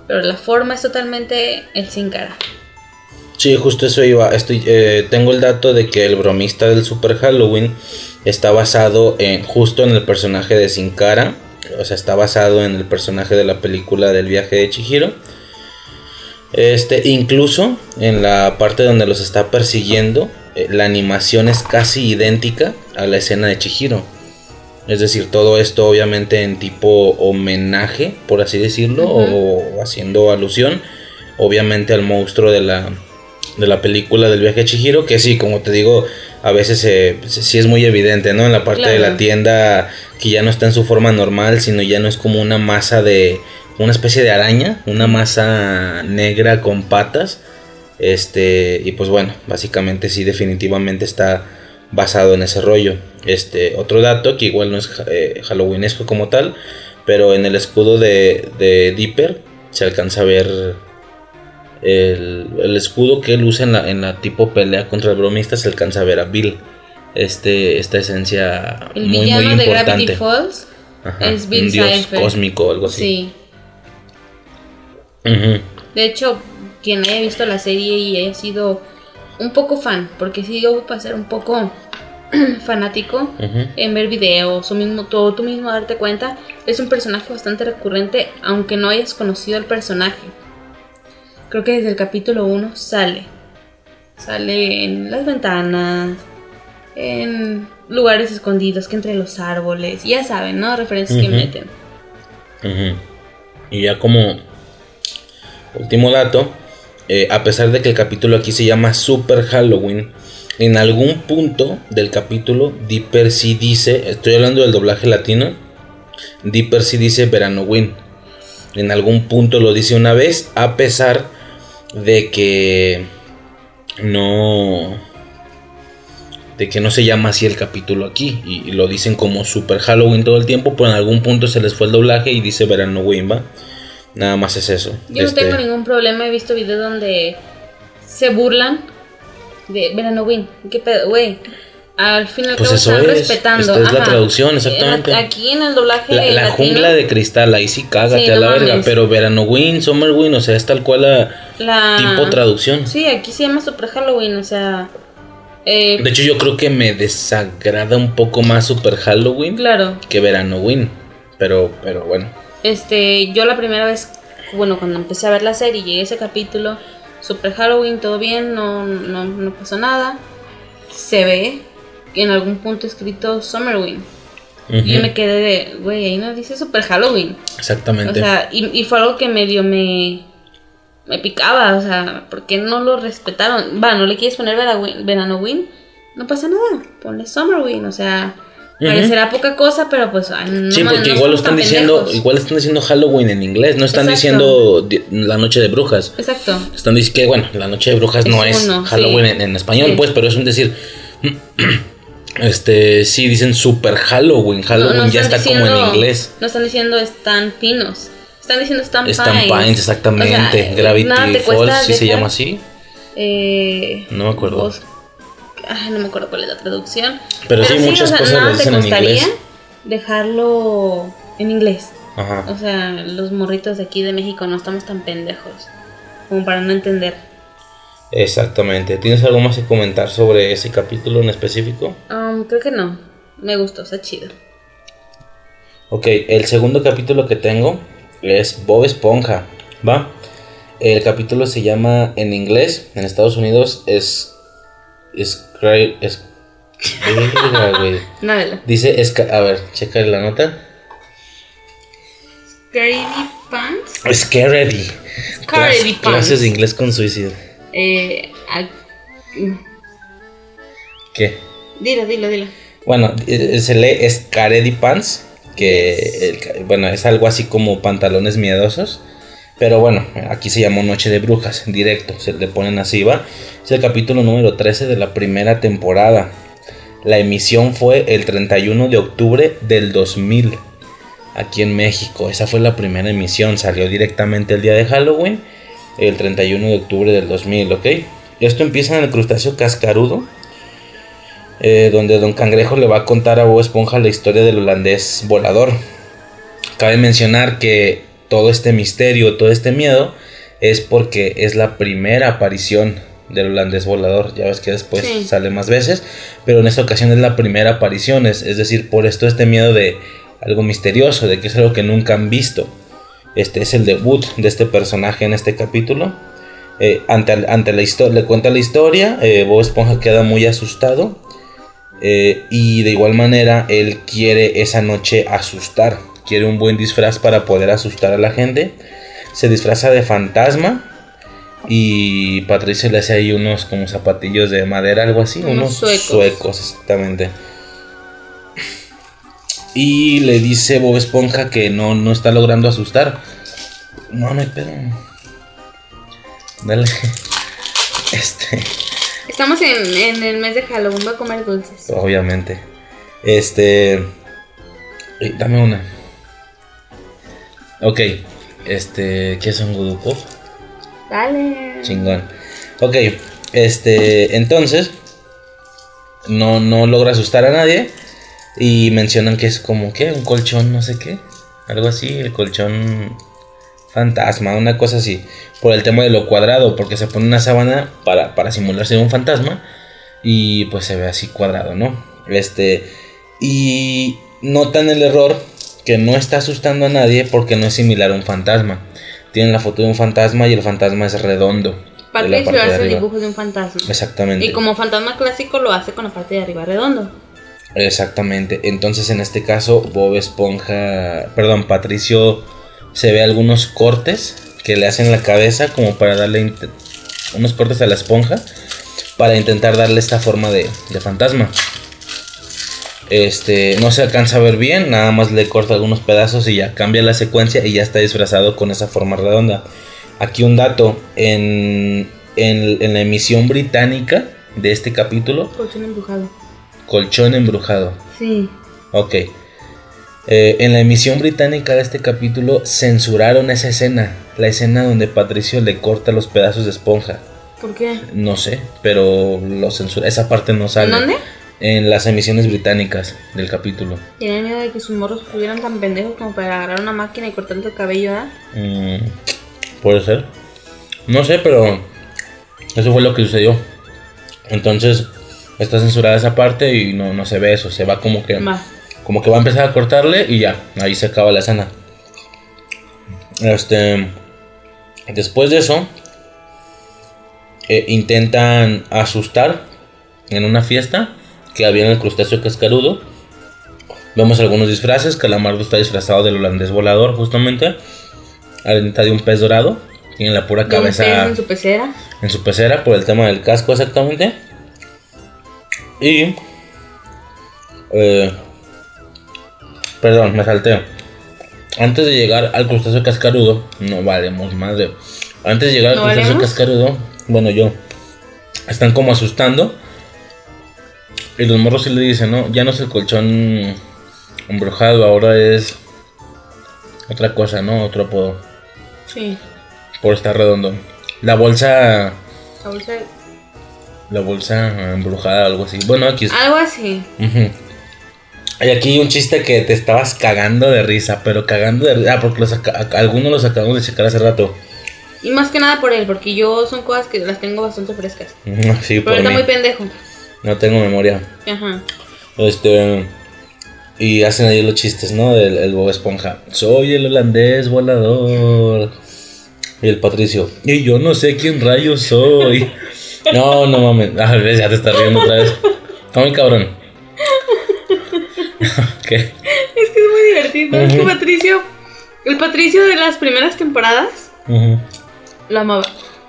Pero la forma es totalmente el sin cara. Sí, justo eso iba. Estoy, eh, tengo el dato de que el bromista del Super Halloween está basado en justo en el personaje de Sin Cara. O sea, está basado en el personaje de la película del viaje de Chihiro. Este, incluso en la parte donde los está persiguiendo, eh, la animación es casi idéntica a la escena de Chihiro. Es decir, todo esto obviamente en tipo homenaje, por así decirlo, o haciendo alusión, obviamente al monstruo de la, de la película del viaje de Chihiro, que sí, como te digo, a veces sí es muy evidente, ¿no? En la parte de la tienda que ya no está en su forma normal, sino ya no es como una masa de, una especie de araña, una masa negra con patas. Este, y pues bueno, básicamente sí, definitivamente está basado en ese rollo. Este, otro dato que igual no es eh, halloweenesco como tal, pero en el escudo de, de Dipper se alcanza a ver el, escudo que él usa en la, en la tipo pelea contra el bromista, se alcanza a ver a Bill. Este, esta esencia el muy, muy importante. De Gravity Falls es Bill un dios cósmico o algo así. Sí. De hecho, quien haya visto la serie y haya sido un poco fan, porque si yo para ser un poco [clears throat] fanático en ver videos o mismo todo tú mismo darte cuenta, es un personaje bastante recurrente aunque no hayas conocido el personaje. Creo que desde el capítulo 1 sale. Sale en las ventanas, en lugares escondidos, que entre los árboles, ya saben, ¿no? Referencias que meten. Y ya como último dato, eh, a pesar de que el capítulo aquí se llama Super Halloween, en algún punto del capítulo Dipper sí dice, estoy hablando del doblaje latino, Dipper sí dice Win. En algún punto lo dice una vez, a pesar de que no de que no se llama así el capítulo aquí y, lo dicen como Super Halloween todo el tiempo, pero en algún punto se les fue el doblaje y dice Verano Win, ¿va? Nada más es eso. Yo no tengo este ningún problema, he visto videos donde se burlan de Verano Win. ¿Qué pedo, güey? Al final pues eso están respetando. Esta es la traducción, exactamente. Aquí en el doblaje. La, la jungla de cristal, ahí sí cágate a la verga. Pero Verano Win, Summer Win, o sea, es tal cual la, tipo traducción. Sí, aquí se llama Super Halloween, o sea. Eh, de hecho, yo creo que me desagrada un poco más Super Halloween claro. que Verano Win. Pero, pero bueno. Este, yo la primera vez, bueno, cuando empecé a ver la serie y llegué a ese capítulo, Super Halloween, todo bien, no, no, no pasó nada. Se ve en algún punto escrito Summerwin. Y yo me quedé de, güey, ahí no dice Super Halloween. Exactamente. O sea, y, fue algo que medio me, me picaba, o sea, ¿por qué no lo respetaron? Va, ¿no le quieres poner Verano Win? No pasa nada, ponle Summerwin, o sea, parecerá poca cosa, pero pues no Sí, porque igual lo están diciendo, igual están diciendo Halloween en inglés, no están diciendo la noche de brujas. Exacto. Están diciendo que bueno, la noche de brujas no es Halloween en, español, pues, pero es un decir Este, sí, dicen Super Halloween. Halloween ya está como en inglés. No están diciendo están pinos. Están diciendo están pines. Están pines, exactamente. Gravity Falls, ¿sí se llama así? Eh, no me acuerdo. ay, no me acuerdo cuál es la traducción. Pero, sí, muchas cosas lo dicen en inglés. dejarlo en inglés. Ajá. O sea, los morritos de aquí de México no estamos tan pendejos como para no entender. Exactamente. ¿Tienes algo más que comentar sobre ese capítulo en específico? Um, creo que no. Me gustó, está chido. Ok, el segundo capítulo que tengo es Bob Esponja. ¿Va? El capítulo se llama en inglés, en Estados Unidos, es. Es. es [laughs] Dice, es, a ver, checa la nota. Scary Pants. Scary. Scary Pants. Clases de inglés con suicidio. Eh, ¿Qué? Dilo, dilo, dilo. Bueno, eh, se lee Scaredy Pants, que bueno, es algo así como pantalones miedosos. Pero bueno, aquí se llamó Noche de Brujas, directo, se le ponen así, va. Es el capítulo número 13 de la primera temporada. La emisión fue el 31 de octubre del 2000, aquí en México. Esa fue la primera emisión, salió directamente el día de Halloween el 31 de octubre del 2000, ¿ok? Esto empieza en el crustáceo cascarudo, eh, donde Don Cangrejo le va a contar a Bob Esponja la historia del holandés volador. Cabe mencionar que todo este misterio, todo este miedo, es porque es la primera aparición del holandés volador. Ya ves que después Sí. sale más veces, pero en esta ocasión es la primera aparición. Es, es decir, por esto este miedo de algo misterioso, de que es algo que nunca han visto. Este es el debut de este personaje en este capítulo. Eh, ante, ante la historia, le cuenta la historia, eh, Bob Esponja queda muy asustado. eh, y de igual manera, él quiere esa noche asustar. Quiere un buen disfraz para poder asustar a la gente. Se disfraza de fantasma. Y Patricia le hace ahí unos como zapatillos de madera, algo así. Unos Unos, suecos. suecos, exactamente. Y le dice Bob Esponja que no, no está logrando asustar. No, no hay pedo. Dale. [laughs] Este, Estamos en, en el mes de Halloween, voy a comer dulces. obviamente. Este. eh, Dame una. Ok. Este. ¿Qué es un Pop? Dale. Chingón. Ok. Este. Entonces. No, no logra asustar a nadie. Y mencionan que es como que un colchón, no sé qué. Algo así. El colchón fantasma, una cosa así. Por el tema de lo cuadrado. Porque se pone una sábana para, para simular ser un fantasma. Y pues se ve así cuadrado, ¿no? Este. Y notan el error que no está asustando a nadie porque no es similar a un fantasma. Tienen la foto de un fantasma y el fantasma es redondo. Patricio parte hace el dibujo de un fantasma. Exactamente. Y como fantasma clásico lo hace con la parte de arriba redondo. Exactamente. Entonces en este caso Bob Esponja, perdón, Patricio se ve algunos cortes que le hacen la cabeza como para darle unos cortes a la esponja para intentar darle esta forma de, de fantasma. Este, no se alcanza a ver bien, nada más le corta algunos pedazos y ya cambia la secuencia y ya está disfrazado con esa forma redonda. Aquí un dato, en, en, la emisión británica de este capítulo. Colchón embrujado. Sí. Ok. Eh, en la emisión británica de este capítulo censuraron esa escena, la escena donde Patricio le corta los pedazos de esponja. ¿Por qué? No sé, pero lo censura. Esa parte no sale. ¿En dónde? En las emisiones británicas del capítulo. Tienen miedo de que sus morros estuvieran tan pendejos como para agarrar una máquina y cortarle el cabello. Mm, Puede ser. No sé, pero eso fue lo que sucedió. Entonces está censurada esa parte y no, no se ve eso. Se va como que como que va a empezar a cortarle y ya, ahí se acaba la escena. Este, después de eso, eh, intentan asustar en una fiesta que había en el crustáceo cascarudo. Vemos algunos disfraces. Calamardo está disfrazado del holandés volador, justamente. Arenita de un pez dorado. Tiene la pura cabeza en su pecera. en su pecera por el tema del casco exactamente. Y... eh, perdón, me salté. Antes de llegar al crustáceo cascarudo, no valemos madre. Antes de llegar al ¿No crustáceo valemos? cascarudo, bueno yo, están como asustando. Y los morros sí le dicen, no, ya no es el colchón embrujado, ahora es otra cosa, ¿no? Otro apodo. Sí. Por estar redondo. La bolsa La bolsa La bolsa embrujada o algo así. Bueno, aquí. Algo así. Ujú. Hay aquí un chiste que te estabas cagando de risa, pero cagando de risa. Ah, porque los algunos los acabamos de checar hace rato. Y más que nada por él, porque yo son cosas que las tengo bastante frescas. Sí, Pero por está mí. muy pendejo. No tengo memoria. Ajá. Este. Y hacen ahí los chistes, ¿no? Del el Bob Esponja. Soy el holandés volador. Y el Patricio. Y yo no sé quién rayos soy. No, no mames. Ah, ves, ya te estás riendo otra vez. Está muy cabrón. ¿Qué? Es que es muy divertido. Es que. Patricio, el Patricio de las primeras temporadas, lo amaba.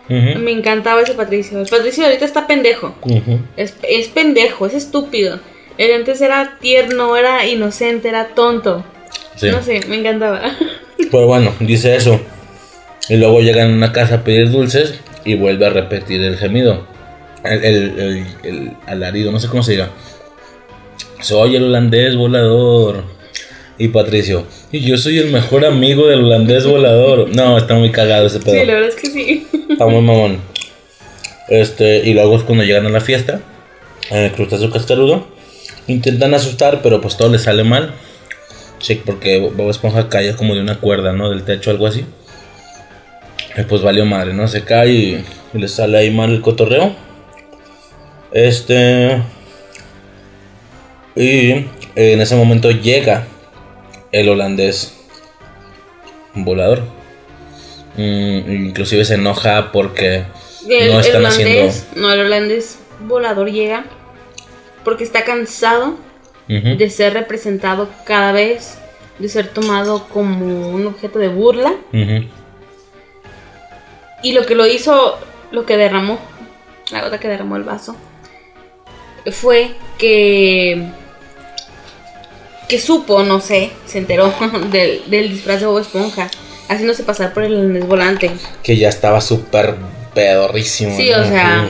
Me encantaba ese Patricio. El Patricio ahorita está pendejo. Es, es pendejo, es estúpido. El antes era tierno, era inocente, era tonto. Sí. No sé, me encantaba. [laughs] Pero bueno, dice eso. Y luego llegan a una casa a pedir dulces y vuelve a repetir el gemido. El, el, el- el alarido, no sé cómo se diga. Soy el holandés volador. Y Patricio. Y yo soy el mejor amigo del holandés volador. No, está muy cagado ese pedo. Sí, la verdad es que sí. Está muy mamón. Este, y luego es cuando llegan a la fiesta, el crustáceo cascarudo, intentan asustar, pero pues todo les sale mal. Sí, porque Bob Esponja cae como de una cuerda, ¿no? Del techo, algo así. Y pues valió madre, ¿no? Se cae y, y le sale ahí mal el cotorreo. Este. Y en ese momento llega el holandés volador. Mm, inclusive se enoja porque El, no el están holandés, no, el holandés volador llega porque está cansado haciendo. De ser representado cada vez, de ser tomado como un objeto de burla. Y lo que lo hizo, lo que derramó, la gota que derramó el vaso, fue que. que supo, no sé, se enteró [laughs] del, del disfraz de Bob Esponja, haciéndose pasar por el holandés volante. Que ya estaba súper pedorrísimo. Sí, ¿no? o sea,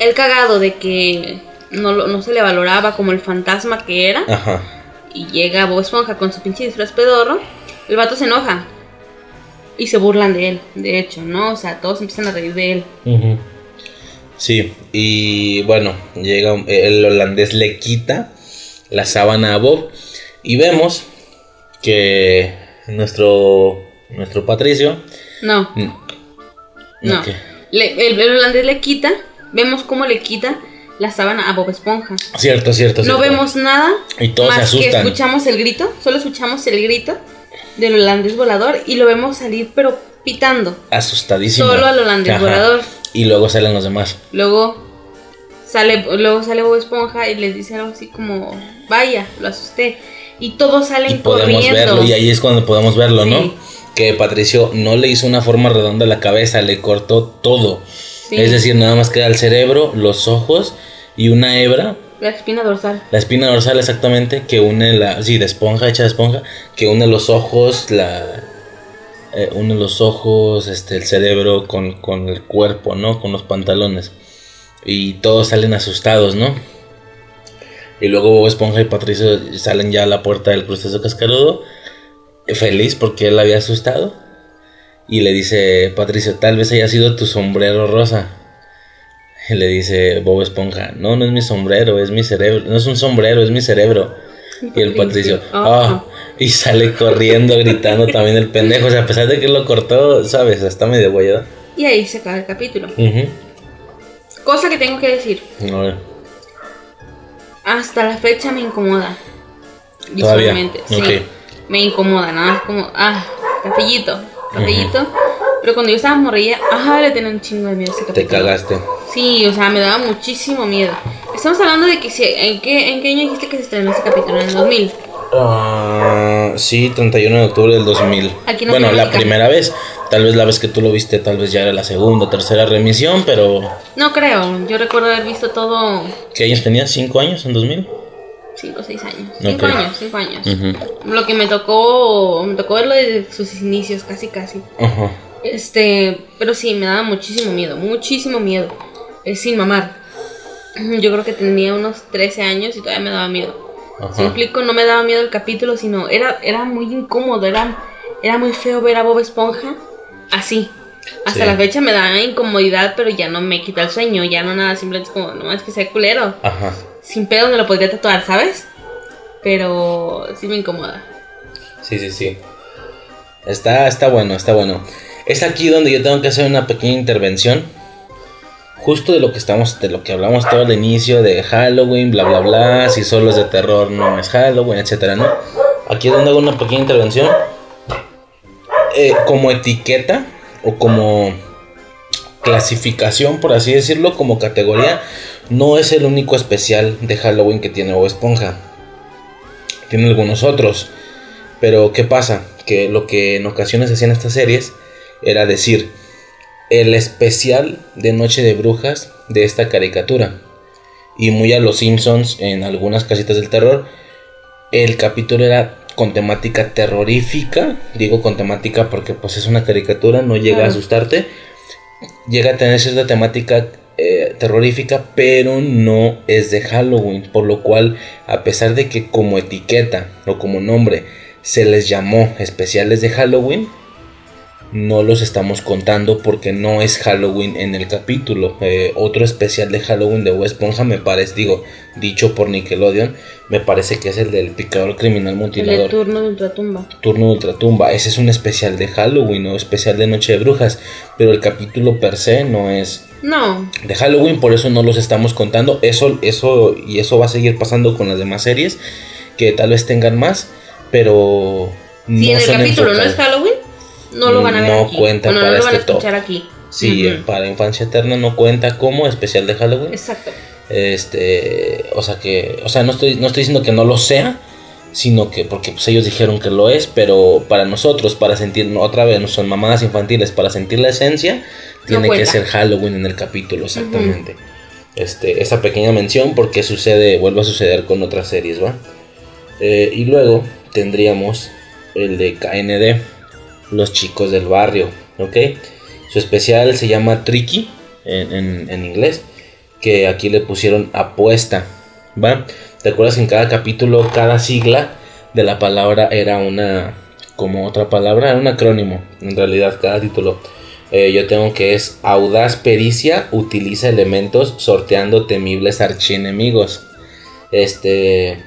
el cagado de que no, lo- no se le valoraba como el fantasma que era. Ajá. Y llega Bob Esponja con su pinche disfraz pedorro. El vato se enoja. Y se burlan de él, de hecho, ¿no? O sea, todos empiezan a reír de él. Ujú. Sí, y bueno, llega el holandés le quita la sábana a Bob y vemos que nuestro nuestro Patricio No, mm, no. Le- el, el holandés le quita. Vemos cómo le quita la sábana a Bob Esponja. Cierto, cierto, No cierto. vemos nada. Y todos se más que asustan. escuchamos el grito. Solo escuchamos el grito del holandés volador. Y lo vemos salir, pero pitando. Asustadísimo. Solo al holandés Ajá. volador. Y luego salen los demás. Luego sale, luego sale Bob Esponja y les dice algo así como, vaya, lo asusté. Y todos Y salen podemos corriendo. verlo, y ahí es cuando podemos verlo, Sí. ¿no? Que Patricio no le hizo una forma redonda a la cabeza, le cortó todo. Sí. Es decir, nada más queda el cerebro, los ojos y una hebra La espina dorsal. La espina dorsal exactamente que une la... Sí, de esponja, hecha de esponja, que une los ojos, la... eh, une los ojos, este, el cerebro con, con el cuerpo, ¿no? Con los pantalones. Y todos salen asustados, ¿no? Y luego Bob Esponja y Patricio salen ya a la puerta del crustáceo cascarudo, feliz porque él la había asustado. Y le dice, Patricio, tal vez haya sido tu sombrero rosa. Y le dice Bob Esponja, no, no es mi sombrero, es mi cerebro. No es un sombrero, es mi cerebro. Y el Patricio, ah, y sale corriendo, gritando también el pendejo. O sea, a pesar de que lo cortó, ¿sabes? Está medio guayado. Y ahí se acaba el capítulo. Cosa que tengo que decir. A ver, Hasta la fecha me incomoda. Todavía, Visualmente. Sí. Me incomoda, nada más como, ah, cafellito, cafellito. Pero cuando yo estaba morrilla, ah, le tenía un chingo de miedo a ese te capítulo. cagaste. Sí, o sea, me daba muchísimo miedo. Estamos hablando de que si, ¿en qué, ¿en qué año dijiste que se estrenó ese capítulo? En el 2000. Ah, sí, 31 de octubre del 2000. Aquí en bueno, la primera vez. Tal vez la vez que tú lo viste, tal vez ya era la segunda, tercera remisión, pero... No creo, yo recuerdo haber visto todo ¿Qué años tenías? ¿Cinco años en 2000? 5 o 6 años. 5 Ok. años, 5 años. Lo que me tocó, me tocó verlo desde sus inicios, casi casi. Ajá. Este, pero sí, me daba muchísimo miedo, muchísimo miedo. Es sin mamar. Yo creo que tenía unos 13 años y todavía me daba miedo. Ajá. Si explico, no me daba miedo el capítulo, sino era, era muy incómodo, era, era muy feo ver a Bob Esponja así. Hasta Sí. la fecha me da incomodidad, pero ya no me quita el sueño, ya no nada, simplemente es como, no es que sea culero. Ajá. Sin pedo me lo podría tatuar, ¿sabes? Pero sí me incomoda. Sí, sí, sí. Está, está bueno, está bueno. Es aquí donde yo tengo que hacer una pequeña intervención. Justo de lo que estamos, de lo que hablamos todo al inicio de Halloween, bla bla bla, si solo es de terror no es Halloween, etcétera, ¿no? Aquí es donde hago una pequeña intervención. Eh, como etiqueta o como clasificación, por así decirlo, como categoría, no es el único especial de Halloween que tiene Bob Esponja. Tiene algunos otros. Pero ¿qué pasa? Que lo que en ocasiones hacían estas series era decir el especial de Noche de Brujas de esta caricatura. Y muy a los Simpsons en algunas casitas del terror, el capítulo era con temática terrorífica. Digo con temática porque pues es una caricatura, no llega a asustarte. Llega a tener cierta temática eh, terrorífica, pero no es de Halloween. Por lo cual, a pesar de que como etiqueta o como nombre se les llamó especiales de Halloween, no los estamos contando porque no es Halloween en el capítulo. Eh, otro especial de Halloween de West Esponja me parece, digo, dicho por Nickelodeon, me parece que es el del picador criminal mutilador. El turno de ultratumba. Turno de ultratumba. Ese es un especial de Halloween o especial de Noche de Brujas, pero el capítulo per se no es no. de Halloween, por eso no los estamos contando. Eso, eso y eso va a seguir pasando con las demás series que tal vez tengan más, pero no si en el capítulo no es Halloween no lo van a ver no cuenta para no lo van a este escuchar aquí. Sí, para Infancia Eterna no cuenta como especial de Halloween. Exacto. Este, o sea que, o sea, no estoy, no estoy diciendo que no lo sea, sino que porque pues, ellos dijeron que lo es, pero para nosotros, para sentir, otra vez, no son mamadas infantiles, para sentir la esencia, tiene que ser Halloween en el capítulo, exactamente. Este, esa pequeña mención porque sucede, vuelve a suceder con otras series, ¿va? Eh, y luego tendríamos el de KND, los chicos del barrio, ¿ok? Su especial se llama Tricky en, inglés, que aquí le pusieron apuesta, ¿va? ¿Te acuerdas que en cada capítulo, cada sigla de la palabra era una, como otra palabra, era un acrónimo, en realidad, cada título. Eh, yo tengo que es Audaz Pericia utiliza elementos sorteando temibles archienemigos. Este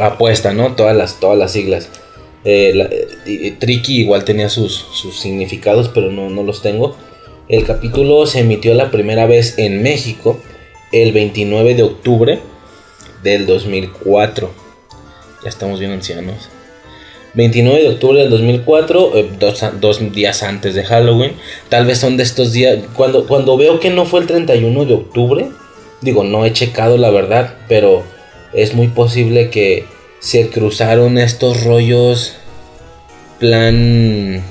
apuesta, ¿no? Todas las, todas las siglas. Eh, eh, Tricky igual tenía sus, significados, pero no, no, los tengo. El capítulo se emitió la primera vez en México el 29 de octubre del 2004. Ya estamos bien ancianos. 29 de octubre del 2004, eh, dos, días antes de Halloween. Tal vez son de estos días. Cuando, cuando veo que no fue el 31 de octubre, digo, no he checado la verdad, pero es muy posible que se cruzaron estos rollos plan...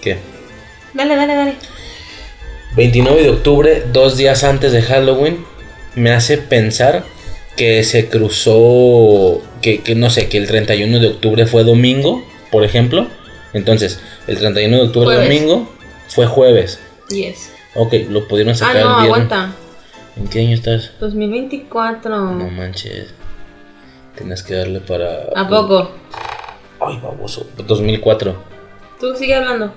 ¿Qué? Dale, dale, dale. 29 de octubre, dos días antes de Halloween, me hace pensar que se cruzó, que, no sé, que el 31 de octubre fue domingo, por ejemplo. Entonces, el 31 de octubre domingo fue jueves. Yes. Ok, lo pudieron sacar. Ah, no, aguanta. ¿En qué año estás? 2024. No manches. Tienes que darle para. ¿A poco? Ay, baboso. 2004. Tú sigue hablando.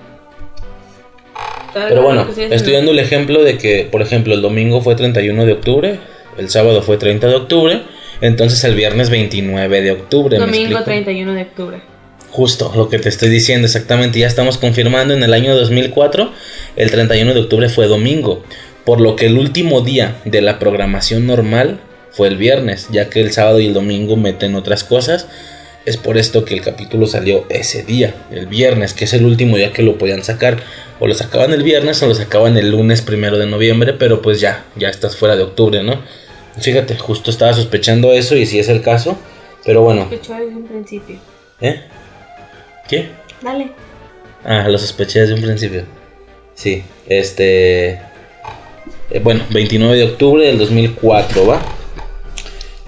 Pero bueno, estoy dando el ejemplo de que, por ejemplo, el domingo fue 31 de octubre, el sábado fue 30 de octubre, entonces el viernes 29 de octubre. Domingo 31 de octubre. Justo lo que te estoy diciendo exactamente, ya estamos confirmando en el año 2004, el 31 de octubre fue domingo, por lo que el último día de la programación normal fue el viernes, ya que el sábado y el domingo meten otras cosas. Es por esto que el capítulo salió ese día, el viernes, que es el último día que lo podían sacar. O lo sacaban el viernes o lo sacaban el lunes primero de noviembre, pero pues ya, ya estás fuera de octubre, ¿no? Fíjate, justo estaba sospechando eso y si es el caso, pero bueno. Sospechó desde un principio. ¿Eh? ¿Qué? Dale. Ah, lo sospeché desde un principio. Sí, este... Eh, bueno, 29 de octubre del 2004, ¿va?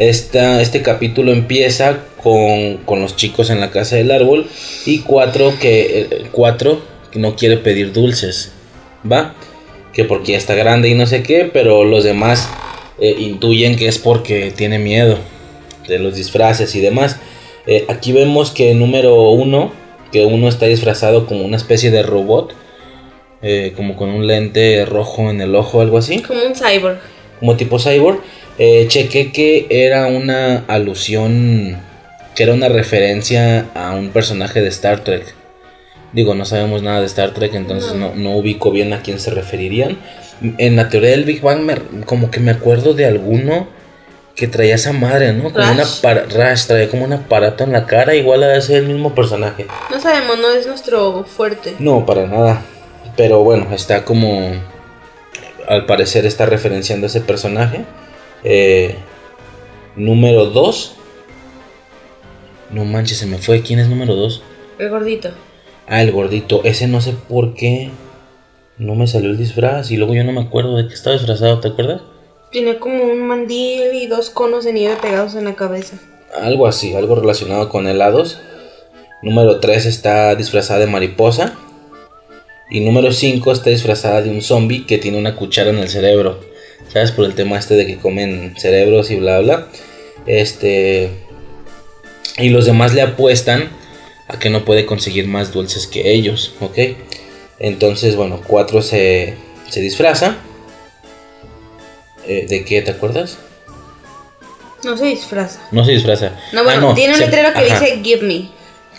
Este capítulo empieza con, los chicos en la casa del árbol y cuatro que, eh, cuatro que no quiere pedir dulces, ¿va? Que porque ya está grande y no sé qué, pero los demás eh, intuyen que es porque tiene miedo de los disfraces y demás. Eh, aquí vemos que número uno, que uno está disfrazado como una especie de robot, como con un lente rojo en el ojo, algo así. Como un cyborg. Como tipo cyborg. Eh, chequé que era una alusión, que era una referencia a un personaje de Star Trek. Digo, no sabemos nada de Star Trek, entonces no, no ubico bien a quién se referirían. En la teoría del Big Bang, como que me acuerdo de alguno que traía esa madre, ¿no? Como una Rash, traía como un aparato en la cara, igual a ese el mismo personaje. No sabemos, no es nuestro fuerte. No, para nada. Pero bueno, está como. Al parecer está referenciando a ese personaje. Eh, número 2. No manches, se me fue. ¿Quién es número 2? El gordito. Ah, el gordito. Ese no sé por qué no me salió el disfraz y luego yo no me acuerdo de qué estaba disfrazado, ¿te acuerdas? Tiene como un mandil y dos conos de nieve pegados en la cabeza. Algo así, algo relacionado con helados. Número 3 está disfrazada de mariposa. Y número 5 está disfrazada de un zombie que tiene una cuchara en el cerebro. ¿Sabes? Por el tema este de que comen cerebros y bla, bla. Este. Y los demás le apuestan a que no puede conseguir más dulces que ellos, ¿ok? Entonces, bueno, 4 se, se disfraza. Eh, ¿De qué te acuerdas? No se disfraza. No se disfraza. No, bueno, Ah, tiene un se- letrero que ajá, dice Give Me.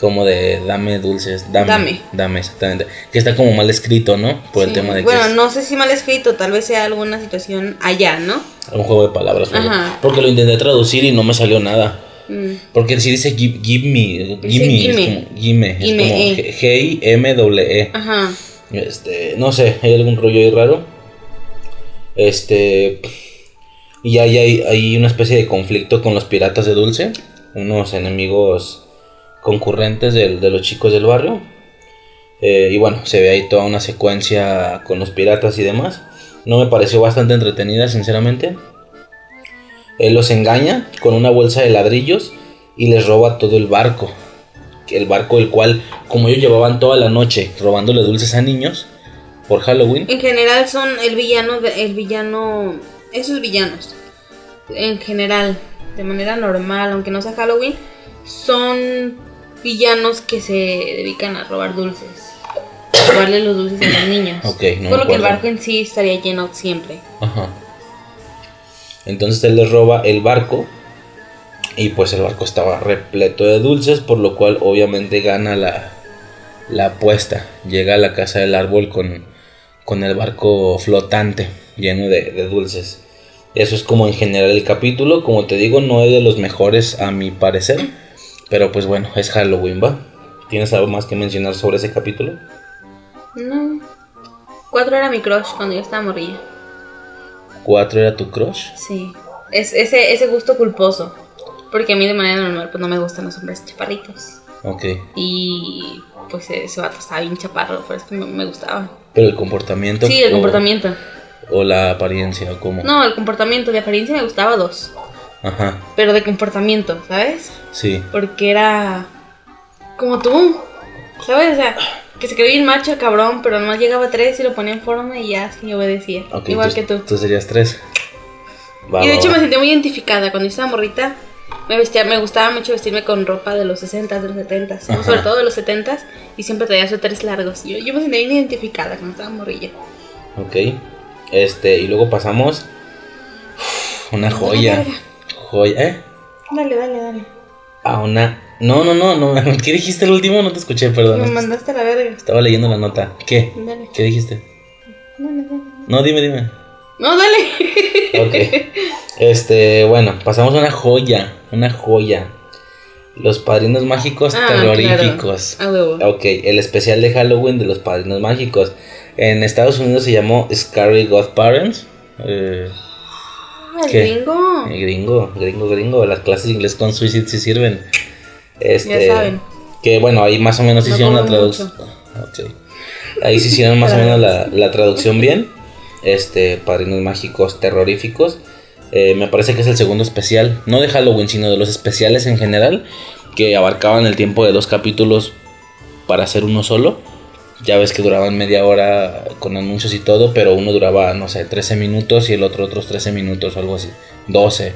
Como de dame dulces, dame. Dame. Dame, exactamente. Que está como mal escrito, ¿no? Por el tema de que Bueno, es no sé si mal escrito, tal vez sea alguna situación allá, ¿no? un juego de palabras. Ajá. Porque lo intenté traducir y no me salió nada. Mm. Porque si dice give, give me, give me, es como gimme, es como eh. G- G-I-M-W-E. Ajá. Este, no sé, hay algún rollo ahí raro. Este, y hay, hay, hay una especie de conflicto con los piratas de dulce, unos enemigos concurrentes del- de los chicos del barrio. Eh, y bueno, se ve ahí toda una secuencia con los piratas y demás. No me pareció bastante entretenida, sinceramente. Él los engaña con una bolsa de ladrillos y les roba todo el barco. El barco el cual, como ellos llevaban toda la noche robándole dulces a niños por Halloween. En general son el villano, de- el villano, esos villanos, en general, de manera normal, aunque no sea Halloween, son villanos que se dedican a robar dulces, a robarle los dulces a los niños. Ok, no Por lo que el barco en sí estaría lleno siempre. Ajá. Entonces él les roba el barco. Y pues el barco estaba repleto de dulces. Por lo cual obviamente gana la, la apuesta. Llega a la casa del árbol con, con el barco flotante. Lleno de, de dulces. Eso es como en general el capítulo. Como te digo, no es de los mejores a mi parecer. Pero pues bueno, es Halloween, ¿va? ¿Tienes algo más que mencionar sobre ese capítulo? No. Cuatro era mi crush cuando yo estaba morrilla. ¿Cuatro era tu crush? Sí. Es, ese, ese gusto culposo. Porque a mí de manera normal pues no me gustan los hombres chaparritos. Ok. Y pues ese vato estaba bien chaparro, por eso que me, me gustaba. Pero el comportamiento. Sí, el o- comportamiento. O la apariencia, o cómo. No, el comportamiento. De apariencia me gustaba dos. Ajá, Pero de comportamiento, ¿sabes? sí. Porque era como tú. ¿Sabes? O sea, que se creía bien macho el cabrón, pero nomás llegaba a tres y lo ponía en forma y ya así obedecía. Ok, Igual que tú. Tú serías tres. Va, Y de va, hecho va. me sentí muy identificada cuando yo estaba morrita. Me vestía, me gustaba mucho vestirme con ropa de los 60 de los 70 Ajá. sobre todo de los 70 y siempre traía suéteres largos. Yo, yo me sentía bien identificada cuando estaba morrilla. Ok. Este, y luego pasamos. Una joya. Joya, ¿eh? Dale, dale, dale. A una. No, no, no, no. [laughs] ¿Qué dijiste el último? No te escuché, Me perdón. mandaste a la verga. Estaba leyendo la nota. ¿Qué? Dale. ¿Qué dijiste? Dale, dale. No, dime, dime. No, dale. Ok. Este, bueno, pasamos a una joya. Una joya. Los padrinos mágicos Ah, terroríficos. claro. Ok, el especial de Halloween de los padrinos mágicos. En Estados Unidos se llamó Scary Godparents. Eh, Ah, el ¿Qué? gringo. gringo, gringo, gringo. Las clases de inglés con Suicide sí sirven. Este, Ya saben. Que bueno, ahí más o menos No hicieron la traducción. Ok. Ahí sí hicieron más o menos la, la traducción bien. Este, Padrinos Mágicos Terroríficos. Eh, me parece que es el segundo especial. No de Halloween, sino de los especiales en general. Que abarcaban el tiempo de dos capítulos para hacer uno solo. Ya ves que duraban media hora con anuncios y todo, pero uno duraba, no sé, 13 minutos y el otro otros 13 minutos o algo así. 12.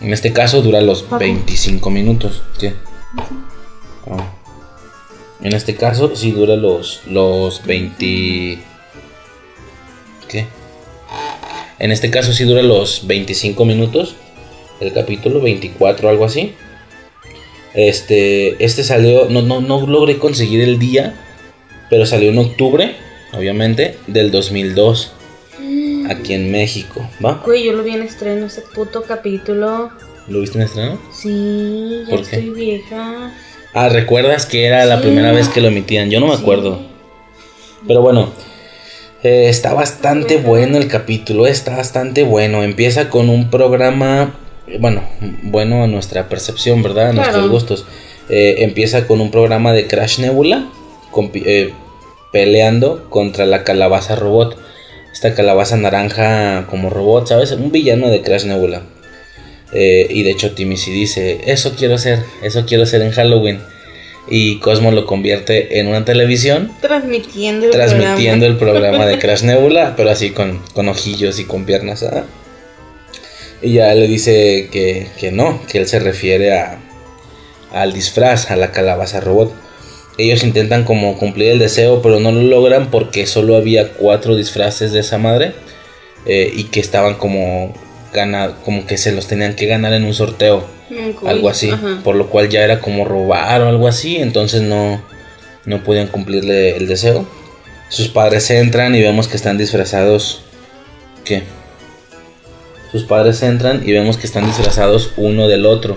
En este caso dura los Paco. 25 minutos. ¿Qué? Ah. En este caso sí dura los, los 20... ¿Qué? En este caso sí dura los 25 minutos. El capítulo 24 algo así. Este, este salió, no, no, no logré conseguir el día, pero salió en octubre, obviamente, del 2002, aquí en México, ¿va? Güey, yo lo vi en estreno ese puto capítulo. ¿Lo viste en estreno? Sí, ya ¿Por qué? estoy vieja. Ah, ¿recuerdas que era la primera vez que lo emitían? Yo no me Sí. acuerdo. Pero bueno, eh, está bastante bueno el capítulo, está bastante bueno. Empieza con un programa, eh, bueno, bueno a nuestra percepción, ¿verdad? A nuestros gustos. Eh, empieza con un programa de Crash Nebula, eh, peleando contra la calabaza robot. Esta calabaza naranja como robot, ¿sabes? Un villano de Crash Nebula. Eh, y de hecho Timmy sí dice, eso quiero ser, eso quiero ser en Halloween. Y Cosmo lo convierte en una televisión Transmitiendo el transmitiendo programa. el programa de [laughs] Crash Nebula, pero así con, con ojillos y con piernas. ¿ah? Y ya le dice que, que no, que él se refiere a, al disfraz, a la calabaza robot. Ellos intentan como cumplir el deseo, pero no lo logran porque solo había cuatro disfraces de esa madre eh, y que estaban como gana, como que se los tenían que ganar en un sorteo, Mm, algo así, ajá. por lo cual ya era como robar o algo así, entonces no, no podían cumplirle el deseo. Sus padres entran y vemos que están disfrazados. ¿Qué? Sus padres entran y vemos que están disfrazados uno del otro.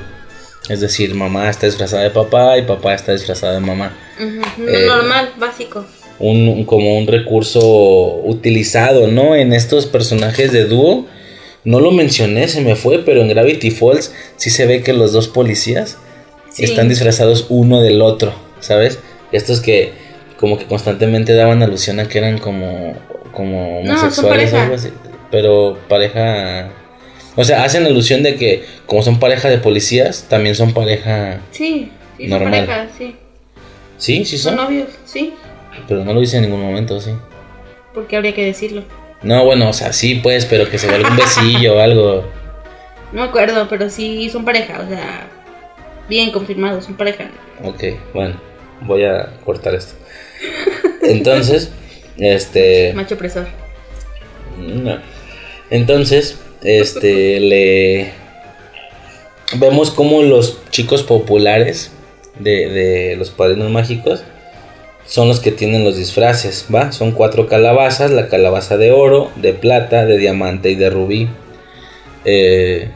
Es decir, mamá está disfrazada de papá y papá está disfrazada de mamá. Eh, Normal, básico. Un, como un recurso utilizado, ¿no? En estos personajes de dúo. No lo mencioné, se me fue, pero en Gravity Falls sí se ve que los dos policías Sí. están disfrazados uno del otro, ¿sabes? Estos que como que constantemente daban alusión a que eran como, como No, son homosexuales o pareja. algo así. Pero pareja... O sea, hacen alusión de que como son pareja de policías, también son pareja... Sí, sí, son Normal. pareja, sí. Sí, sí Son son. novios, sí. Pero no lo dice en ningún momento, sí. Porque habría que decirlo. No, bueno, o sea, sí, pues, pero que se vea algún besillo o algo. No me acuerdo, pero sí son pareja, o sea, bien confirmado, son pareja. Ok, bueno, voy a cortar esto. Entonces, [laughs] este... Macho opresor. No. Entonces, este, le... Vemos como los chicos populares de, de los padrinos mágicos son los que tienen los disfraces, ¿va? Son cuatro calabazas, la calabaza de oro, de plata, de diamante y de rubí. Eh,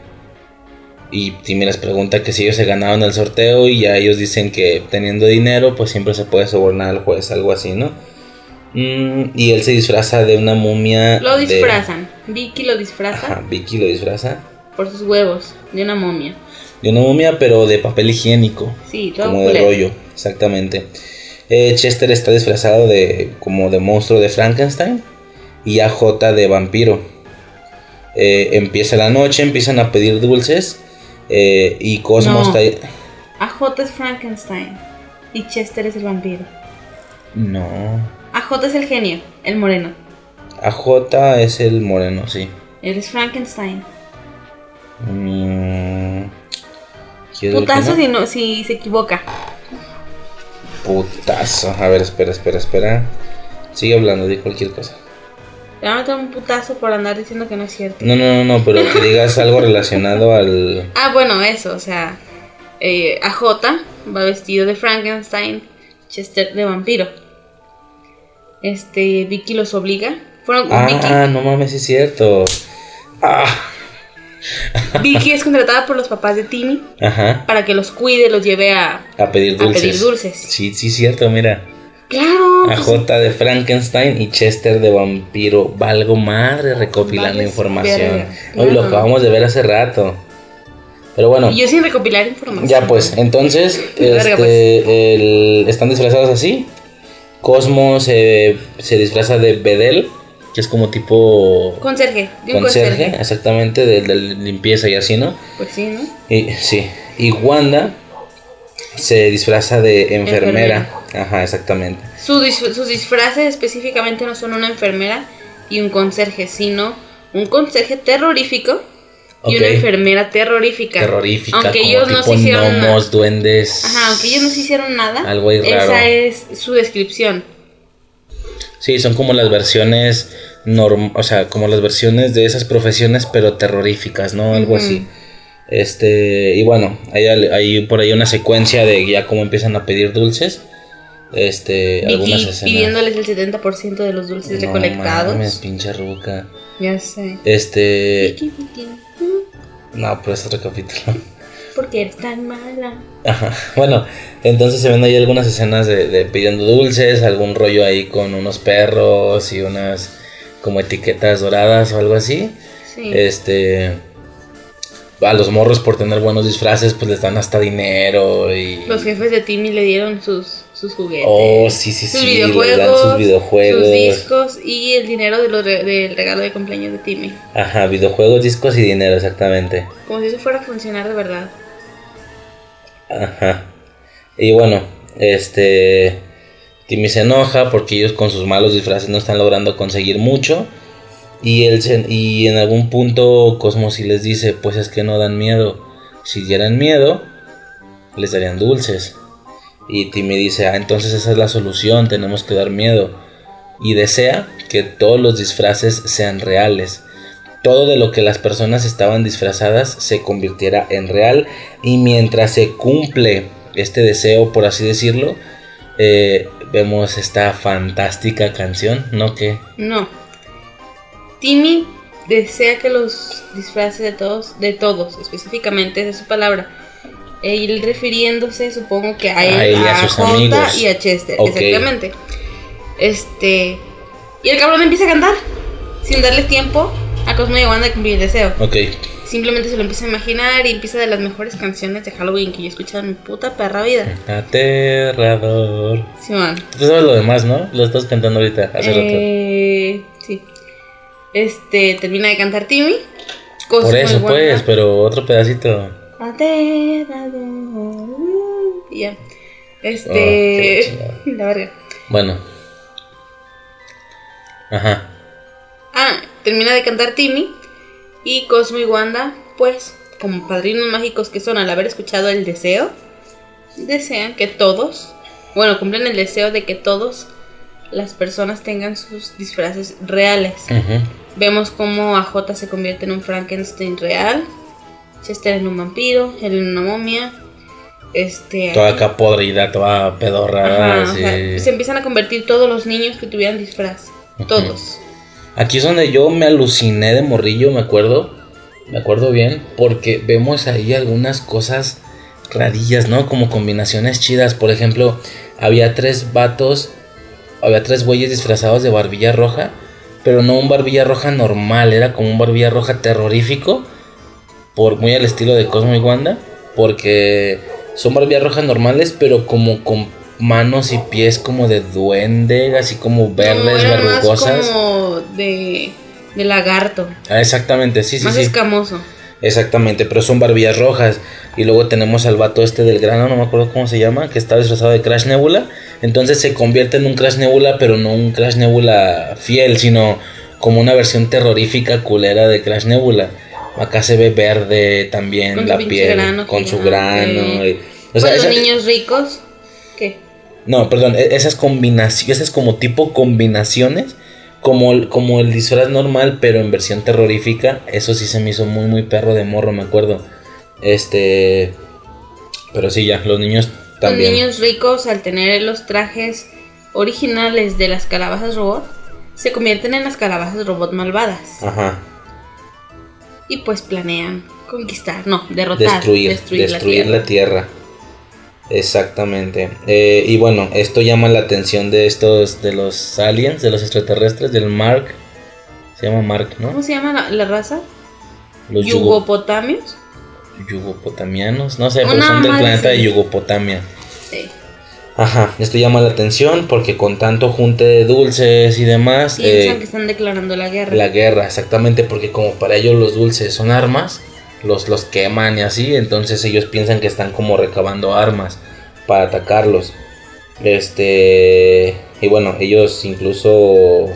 y Timmy les pregunta que si ellos se ganaron el sorteo y ya ellos dicen que teniendo dinero pues siempre se puede sobornar al juez, algo así, ¿no? Mm, y él se disfraza de una momia. Lo de- disfrazan. Vicky lo disfraza Ajá, Vicky lo disfraza. por sus huevos de una momia. De una momia, pero de papel higiénico. Sí, todo como de rollo, exactamente. Eh, Chester está disfrazado de como de monstruo de Frankenstein y AJ de vampiro. Eh, empieza la noche, empiezan a pedir dulces eh, y Cosmo No. está ahí. AJ es Frankenstein y Chester es el vampiro. No, AJ es el genio, el moreno. AJ es el moreno, sí. Él es Frankenstein. Mm, ¿quiero el que Putazo no? si, no, si se equivoca. Putazo. A ver, espera, espera, espera. Sigue hablando de cualquier cosa. Le va a meter un putazo por andar diciendo que no es cierto. No, no, no, no, pero que digas algo relacionado al. [laughs] Ah, bueno, eso, o sea, eh, AJ va vestido de Frankenstein, Chester de vampiro. Este, Vicky los obliga. Fueron Vicky, Ah, no mames, es cierto. Ah, Vicky es contratada por los papás de Timmy ajá. para que los cuide, los lleve a... A pedir A dulces. pedir dulces. Sí, sí cierto, mira. Claro. pues, AJ de Frankenstein y Chester de vampiro. Valgo madre recopilando Vales información. Hoy lo acabamos de ver hace rato. Pero bueno. Y yo sin recopilar información. Ya pues, entonces [laughs] Verga, este, pues. el- están disfrazados así. Cosmo se, se disfraza de Bedel, que es como tipo Conserje, de un conserje, conserje. exactamente, de, de limpieza y así, ¿no? Pues sí, ¿no? Y, sí, y Wanda se disfraza de enfermera. Ajá, exactamente. Su sus disfraces específicamente no son una enfermera y un conserje, sino un conserje terrorífico y una Ok. enfermera terrorífica. Terrorífica, Aunque como ellos no tipo se hicieron nada. gnomos, duendes. Ajá, aunque ellos no se hicieron nada, Algo ahí raro. esa es su descripción. Sí, son como las versiones norm o sea, como las versiones de esas profesiones pero terroríficas, ¿no? Algo así. Este, y bueno, hay, hay por ahí una secuencia de ya cómo empiezan a pedir dulces. Este, algunas Vicky escenas. pidiéndoles el 70% de los dulces No recolectados. mames, pinche ruca. Ya sé. Este, Vicky, Vicky, no, pero es otro capítulo. ¿Por qué eres tan mala? Ajá. Bueno, entonces se ven ahí algunas escenas de, de pidiendo dulces, algún rollo ahí con unos perros y unas como etiquetas doradas o algo así. Sí. Este. A los morros por tener buenos disfraces, pues les dan hasta dinero y. Los jefes de Timmy le dieron sus, sus juguetes. Oh, sí, sí, sus sí. videojuegos, sus videojuegos. sus discos y el dinero de los re- del regalo de cumpleaños de Timmy. Ajá, videojuegos, discos y dinero, exactamente. Como si eso fuera a funcionar de verdad. Ajá. Y bueno, este. Timmy se enoja porque ellos con sus malos disfraces no están logrando conseguir mucho. Y, él se- y en algún punto Cosmo sí les dice, pues es que no dan miedo. Si dieran miedo, les darían dulces. Y Timmy dice, ah, entonces esa es la solución, tenemos que dar miedo. Y desea que todos los disfraces sean reales. Todo de lo que las personas estaban disfrazadas se convirtiera en real. Y mientras se cumple este deseo, por así decirlo, eh, vemos esta fantástica canción, ¿no? que No. Timmy desea que los disfraces de todos, de todos, específicamente, es su palabra. E él refiriéndose, supongo que a él, A y a sus Jota amigos. y a Chester, exactamente. Este. Y el cabrón empieza a cantar, sin darle tiempo a Cosmo y a Wanda de cumplir el deseo. Ok. Simplemente se lo empieza a imaginar y empieza de las mejores canciones de Halloween que yo he escuchado en mi puta perra vida. Aterrador. Simón. Tú sabes lo demás, ¿no? Lo estás cantando ahorita, hace rato. Eh, sí. Este, termina de cantar Timmy. Cosmo Por y eso, Wanda. pues, pero otro pedacito. Y ya. Este. chingada. la verga. Bueno. Ajá. Ah, termina de cantar Timmy. Y Cosmo y Wanda, pues, como padrinos mágicos que son al haber escuchado el deseo, desean que todos, bueno, cumplen el deseo de que todos las personas tengan sus disfraces reales. Ujú. Vemos cómo AJ se convierte en un Frankenstein real, Chester en un vampiro, él en una momia. Este, Toda acá podrida, toda pedorra. Ajá, o así. sea, se empiezan a convertir todos los niños que tuvieran disfraz. Todos. Aquí es donde yo me aluciné de morrillo, me acuerdo. Me acuerdo bien, porque vemos ahí algunas cosas rarillas, ¿no? Como combinaciones chidas. Por ejemplo, había tres vatos, había tres güeyes disfrazados de barbilla roja, pero no un barbilla roja normal, era como un barbilla roja terrorífico, por muy al estilo de Cosmo y Wanda, porque son barbillas rojas normales, pero como con manos y pies como de duende, así como verdes, No, verrugosas. como de, de lagarto, Ah, exactamente, sí, sí, más sí. escamoso. Exactamente, pero son barbillas rojas. Y luego tenemos al vato este del grano, no me acuerdo cómo se llama, que está disfrazado de Crash Nebula. Entonces se convierte en un Crash Nebula, pero no un Crash Nebula fiel, sino como una versión terrorífica culera de Crash Nebula. Acá se ve verde también Con la piel, grano con su grano. y- o sea, los niños ricos, ¿qué? no, perdón, e- esas combinaciones, esas como tipo combinaciones, como, el- como el disfraz normal, pero en versión terrorífica, eso sí se me hizo muy, muy perro de morro, me acuerdo. Este. Pero sí, ya, los niños también. Los niños ricos, al tener los trajes originales de las calabazas robot, se convierten en las calabazas robot malvadas. Ajá. Y pues planean conquistar, no, derrotar, Destruir, destruir, destruir, la, la tierra. Exactamente. Eh, y bueno, esto llama la atención de estos, de los aliens, de los extraterrestres, del Mark. Se llama Mark, ¿no? ¿Cómo se llama la, la raza? Los yugo- Yugopotamios. yugopotamianos. No sé, pero son del planeta de. Yugopotamia. Sí. Ajá, esto llama la atención porque con tanto junte de dulces y demás, Piensan eh, que están declarando la guerra. la guerra, exactamente, porque como para ellos los dulces son armas, los, los queman y así, entonces ellos piensan que están como recabando armas para atacarlos. Este, y bueno, ellos incluso,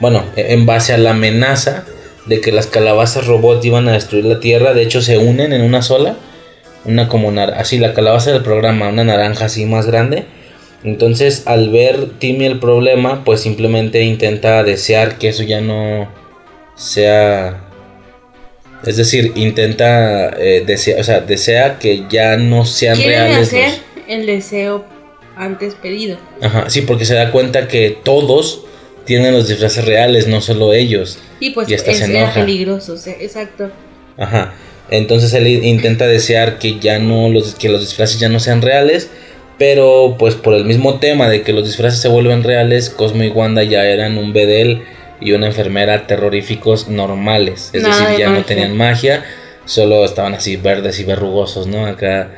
bueno, e- en base a la amenaza de que las calabazas robot iban a destruir la Tierra, de hecho se unen en una sola, una como así la calabaza del programa, una naranja así más grande. Entonces, al ver Timmy el problema, pues simplemente intenta desear que eso ya no sea. Es decir, intenta eh, desea, o sea, desea que ya no sean Quieren reales. hacer los- el deseo antes pedido. Ajá, sí, porque se da cuenta que todos tienen los disfraces reales, no solo ellos. Y pues Y hasta es se era enoja. peligroso, exacto. Ajá. Entonces él intenta desear que ya no los que los disfraces ya no sean reales, pero pues por el mismo tema de que los disfraces se vuelven reales, Cosmo y Wanda ya eran un bedel y una enfermera terroríficos normales, es Nada decir, de ya no tenían magia, solo estaban así verdes y verrugosos, ¿no? Acá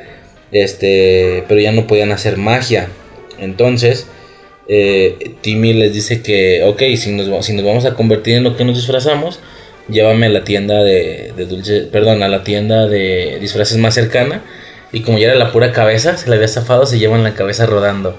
este, pero ya no podían hacer magia. Entonces, eh, Timmy les dice que, ok, si nos, si nos vamos a convertir en lo que nos disfrazamos, llévame a la tienda de, perdón, a la tienda de disfraces más cercana. Y como ya era la pura cabeza, se le había zafado, se llevan la cabeza rodando.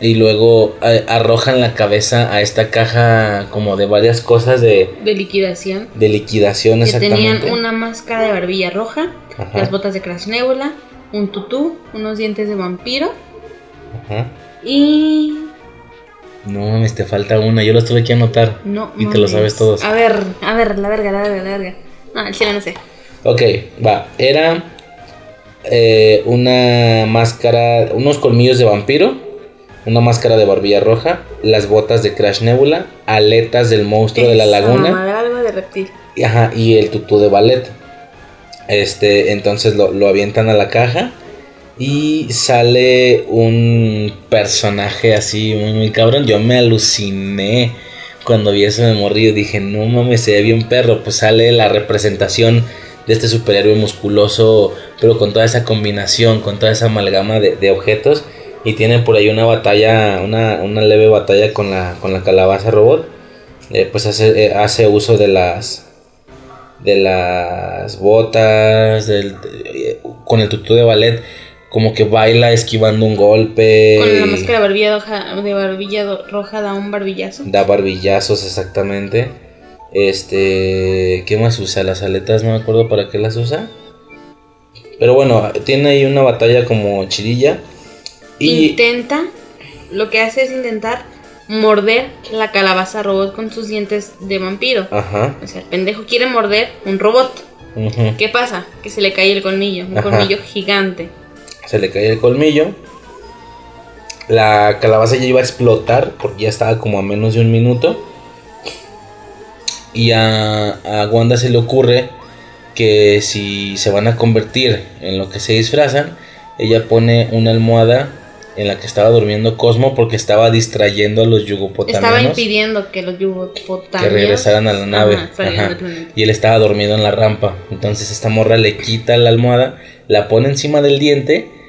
Y luego arrojan la cabeza a esta caja como de varias cosas de, De liquidación. de liquidación Que exactamente. tenían una máscara de barbilla roja, Ajá. las botas de Crash Nebula, un tutú, unos dientes de vampiro Ajá. y... No mames, te falta una. Yo los tuve que anotar. No, Y te lo sabes todos. A ver, a ver, la verga, la verga, la verga. No, el chile no sé. Ok, va. Era eh, una máscara, unos colmillos de vampiro, una máscara de barbilla roja, las botas de Crash Nebula, aletas del monstruo de la laguna. mamada, algo de reptil. y- Ajá, y el tutú de ballet. Este, entonces lo, lo avientan a la caja y sale un personaje así muy, muy cabrón. Yo me aluciné cuando vi eso de morrillo. Dije, no mames, se ve bien perro. Pues sale la representación de este superhéroe musculoso, pero con toda esa combinación, con toda esa amalgama de, objetos. Y tiene por ahí una batalla, una, una leve batalla con la, con la calabaza robot. Eh, pues hace, eh, hace uso de las de las botas eh, con el tutú de ballet como que baila esquivando un golpe Con la máscara de barbilla roja, de barbilla roja da un barbillazo. da barbillazos exactamente este qué más usa las aletas no me acuerdo para qué las usa pero bueno tiene ahí una batalla como chirilla y Intenta, lo que hace es intentar morder la calabaza robot con sus dientes de vampiro. ajá O sea, el pendejo quiere morder un robot. ujú. ¿Qué pasa? Que se le cae el colmillo, un Ajá. colmillo gigante. Se le cae el colmillo. La calabaza ya iba a explotar porque ya estaba como a menos de un minuto. Y a, a Wanda se le ocurre que si se van a convertir en lo que se disfrazan, ella pone una almohada en la que estaba durmiendo Cosmo porque estaba distrayendo a los Estaba yugopotamianos impidiendo que los yugopotámeos... que regresaran a la nave. Ajá, Ajá. Y él estaba dormido en la rampa. Entonces esta morra le quita la almohada, la pone encima del diente.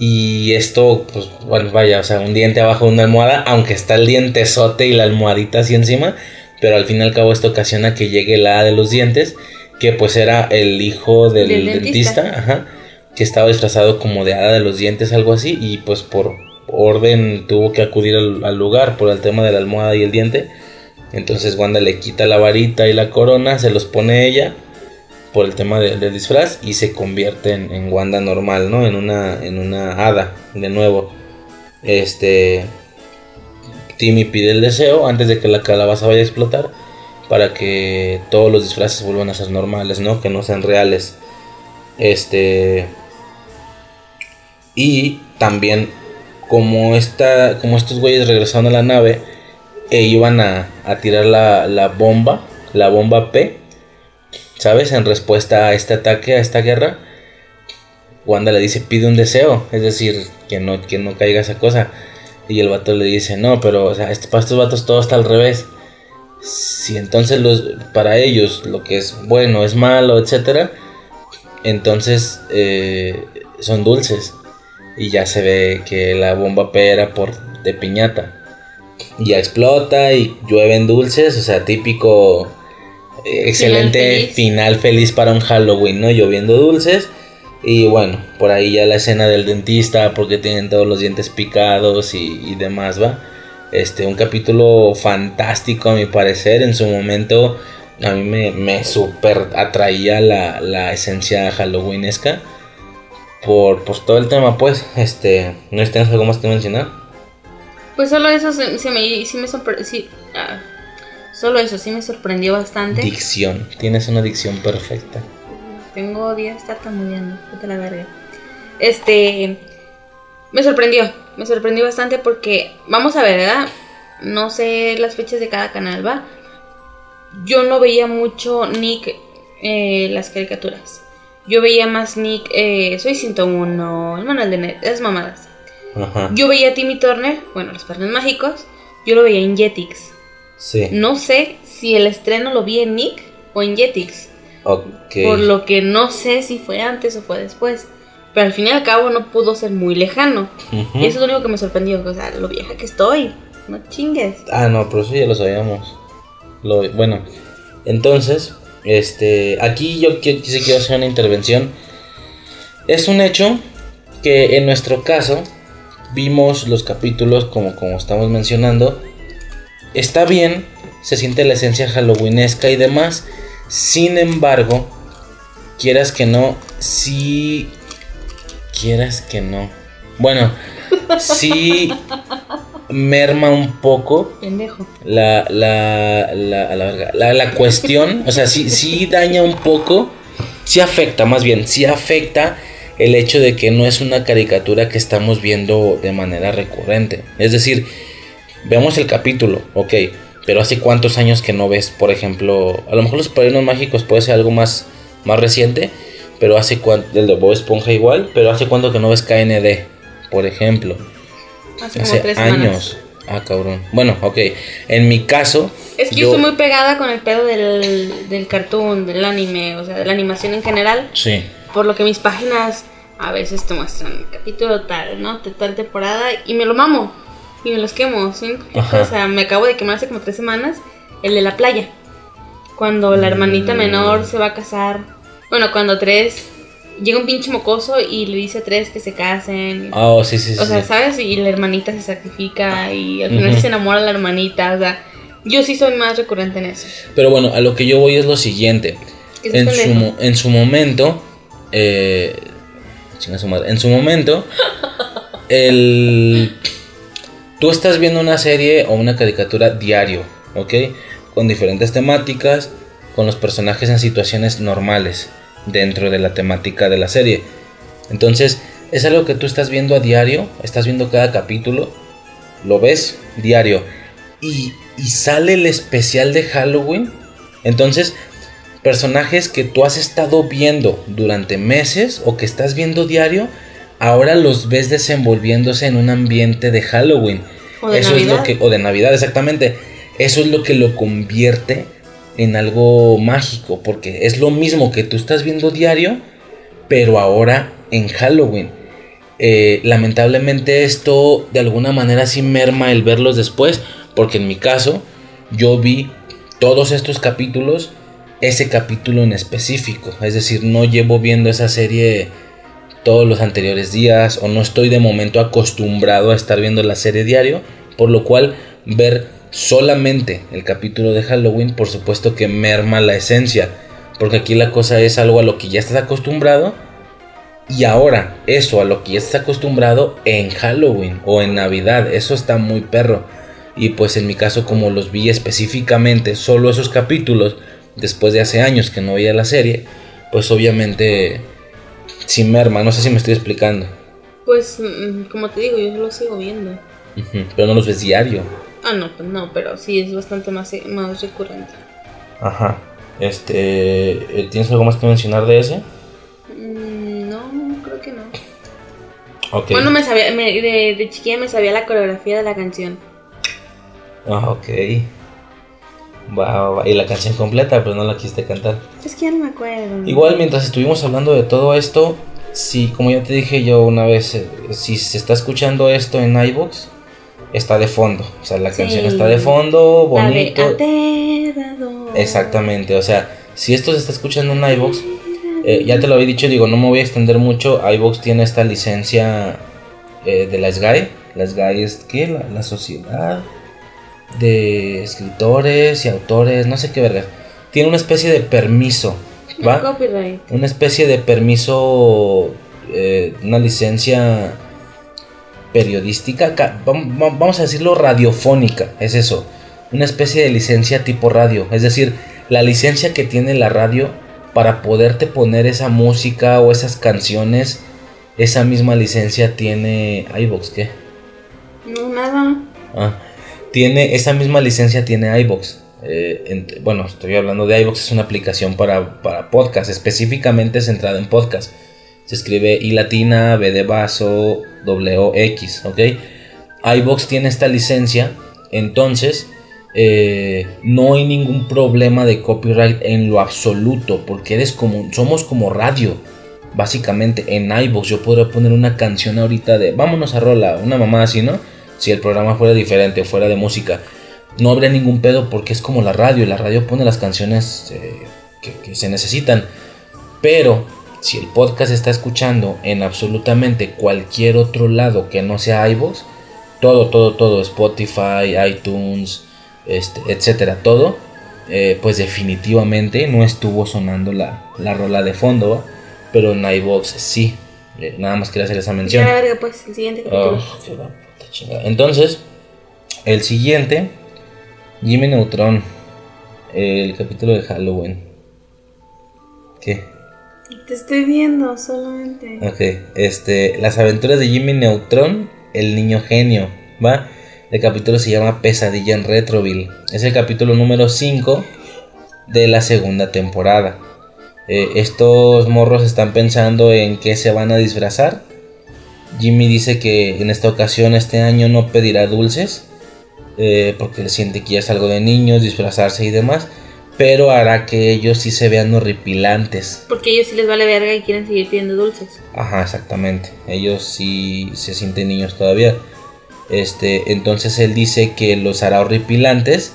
Y esto, pues, bueno, vaya, o sea, un diente abajo de una almohada, aunque está el dientezote y la almohadita así encima. Pero al fin y al cabo esto ocasiona que llegue la hada de los dientes, que pues era el hijo del, Del dentista, dentista. ajá, que estaba disfrazado como de hada de los dientes, algo así. Y pues por orden tuvo que acudir al, al lugar por el tema de la almohada y el diente. Entonces Wanda le quita la varita y la corona, se los pone ella por el tema de- del disfraz y se convierte en, en Wanda normal, ¿no? En una, en una hada, de nuevo. Este. Timmy pide el deseo antes de que la calabaza vaya a explotar para que todos los disfraces vuelvan a ser normales, ¿no? Que no sean reales. Este. Y también, como, esta, como estos güeyes regresaron a la nave e iban a, a tirar la, la bomba, la bomba P, ¿sabes? En respuesta a este ataque, a esta guerra, Wanda le dice, pide un deseo, es decir, que no, que no caiga esa cosa. Y el vato le dice, no, pero o sea, este- para estos vatos todo está al revés. Si entonces para ellos lo que es bueno es malo, etcétera, entonces eh, son dulces. Y ya se ve que la bomba P era por de piñata. Ya explota y llueven dulces, o sea, típico excelente feliz. final feliz para un Halloween, ¿no? Lloviendo dulces. Y bueno, por ahí ya la escena del dentista, porque tienen todos los dientes picados y, y demás, ¿va? Este, un capítulo fantástico a mi parecer. En su momento a mí me, me super atraía la, la esencia halloweenesca. Por, por todo el tema, pues, este, ¿no tienes algo más que mencionar? Pues solo eso se, se me, sí me sorprendió. Sí, ah, solo eso sí me sorprendió bastante. Dicción, tienes una dicción perfecta. Tengo días tartamudeando, vete a la verga. Este. Me sorprendió, me sorprendió bastante porque, vamos a ver, ¿verdad? No sé las fechas de cada canal, ¿va? Yo no veía mucho Nick eh, las caricaturas. Yo veía más Nick, eh, Soy 101, el manual de net, esas mamadas. Ajá. Yo veía a Timmy Turner, bueno, los perros mágicos, yo lo veía en Jetix. Sí. No sé si el estreno lo vi en Nick o en Jetix. Por lo que no sé si fue antes o fue después. Pero al fin y al cabo no pudo ser muy lejano. Y eso es lo único que me sorprendió. O sea, lo vieja que estoy. No chingues. Ah, no, pero eso ya lo sabíamos. Lo, bueno, entonces, este, aquí yo qui- sí quiero hacer una intervención. Es un hecho que en nuestro caso vimos los capítulos como, como estamos mencionando. Está bien, se siente la esencia halloweenesca y demás. Sin embargo, quieras que no, sí quieras que no. Bueno, sí merma un poco Pendejo. la, la, la, la, la cuestión, o sea, sí, sí daña un poco, sí afecta, más bien, sí afecta el hecho de que no es una caricatura que estamos viendo de manera recurrente. Es decir, vemos el capítulo, ok, pero hace cuántos años que no ves, por ejemplo, a lo mejor los padrinos mágicos puede ser algo más, más reciente, pero hace cuánto, el de Bob Esponja igual, pero hace cuánto que no ves KND, por ejemplo. Hace como Hace tres años. semanas. Ah, cabrón. Bueno, ok. En mi caso. Es que yo estoy muy pegada con el pedo del, del cartoon, del anime, o sea, de la animación en general. Sí. Por lo que mis páginas a veces te muestran el capítulo tal, ¿no? De tal temporada y me lo mamo. Y me los quemo, ¿sí? Ajá. O sea, me acabo de quemar hace como tres semanas el de la playa. Cuando la hermanita Mm. menor se va a casar. Bueno, cuando tres. Llega un pinche mocoso y le dice a tres que se casen. Ah, oh, sí, sí, sí. O sea. ¿sabes? Y la hermanita se sacrifica y al final se enamora la hermanita. O sea, yo sí soy más recurrente en eso. Pero bueno, a lo que yo voy es lo siguiente. En su, en su momento. Eh, chinga su madre. En su momento. [laughs] El. Tú estás viendo una serie o una caricatura diario, ¿ok? Con diferentes temáticas, con los personajes en situaciones normales dentro de la temática de la serie. Entonces, es algo que tú estás viendo a diario, estás viendo cada capítulo, lo ves diario. Y, y sale el especial de Halloween. Entonces, personajes que tú has estado viendo durante meses o que estás viendo diario, ahora los ves desenvolviéndose en un ambiente de Halloween. O de Eso es Navidad. lo que o de Navidad exactamente. Eso es lo que lo convierte en algo mágico, porque es lo mismo que tú estás viendo diario, pero ahora en Halloween. Eh, lamentablemente esto de alguna manera sí merma el verlos después, porque en mi caso yo vi todos estos capítulos, ese capítulo en específico, es decir, no llevo viendo esa serie todos los anteriores días o no estoy de momento acostumbrado a estar viendo la serie diario, por lo cual ver solamente el capítulo de Halloween, por supuesto que merma la esencia, porque aquí la cosa es algo a lo que ya estás acostumbrado y ahora eso a lo que ya estás acostumbrado en Halloween o en Navidad, eso está muy perro. Y pues en mi caso como los vi específicamente solo esos capítulos después de hace años que no veía la serie, pues obviamente sin merma, no sé si me estoy explicando. Pues, mm, como te digo, yo lo sigo viendo. Pero no los ves diario. Ah, no, pues no, pero sí es bastante más, más recurrente. Ajá. Este, eh, ¿tienes algo más que mencionar de ese? Mm, No, creo que no. Bueno, me sabía, me- de, de chiquilla me sabía la coreografía de la canción. Ah, ok. Va, va. Y la canción completa, pero no la quisiste cantar. Es que ya no me acuerdo. Igual mientras estuvimos hablando de todo esto, si como ya te dije yo una vez, eh, si se está escuchando esto en iBox, está de fondo. O sea, la Sí. canción está de fondo, bonito. Exactamente, o sea, si esto se está escuchando en iBox, eh, ya te lo había dicho, digo, no me voy a extender mucho. iBox tiene esta licencia eh, de la SGAE. La SGAE es ¿qué? La, la sociedad de escritores y autores, no sé qué verga. Tiene una especie de permiso, ¿va? Copyright. Una especie de permiso, eh, una licencia periodística, ca- vam- vam- vamos a decirlo radiofónica, es eso. Una especie de licencia tipo radio, es decir, la licencia que tiene la radio para poderte poner esa música o esas canciones, esa misma licencia tiene iVox, ¿qué? No, nada. Ah, tiene esa misma licencia tiene iBox. Eh, ent- bueno, estoy hablando de iBox, es una aplicación para, para podcast, específicamente centrada en podcast. Se escribe I latina, B de vaso, W X, ¿ok? iBox tiene esta licencia, entonces eh, no hay ningún problema de copyright en lo absoluto, porque eres como, somos como radio. Básicamente en iBox yo podría poner una canción ahorita de vámonos a rola, una mamá así, ¿no? Si el programa fuera diferente, fuera de música, no habría ningún pedo porque es como la radio, la radio pone las canciones eh, que, que se necesitan. Pero si el podcast está escuchando en absolutamente cualquier otro lado que no sea iVoox, todo, todo, todo, Spotify, iTunes, este, etcétera, todo, eh, pues definitivamente no estuvo sonando la, la rola de fondo, ¿va? pero en iVoox sí. Eh, nada más quería hacer esa mención. Ya, pues, el siguiente capítulo. Oh, chingada. Entonces, el siguiente, Jimmy Neutron, el capítulo de Halloween. ¿Qué? Te estoy viendo solamente. Ok, este, las aventuras de Jimmy Neutron, el niño genio, ¿va? El capítulo se llama Pesadilla en Retroville. Es el capítulo número 5 de la segunda temporada. Eh, estos morros están pensando en qué se van a disfrazar. Jimmy dice que en esta ocasión, este año, no pedirá dulces. eh, porque le siente que ya es algo de niños, disfrazarse y demás. Pero hará que ellos sí se vean horripilantes. Porque ellos sí les vale verga y quieren seguir pidiendo dulces. Ajá, exactamente. Ellos sí se sienten niños todavía. Este, entonces él dice que los hará horripilantes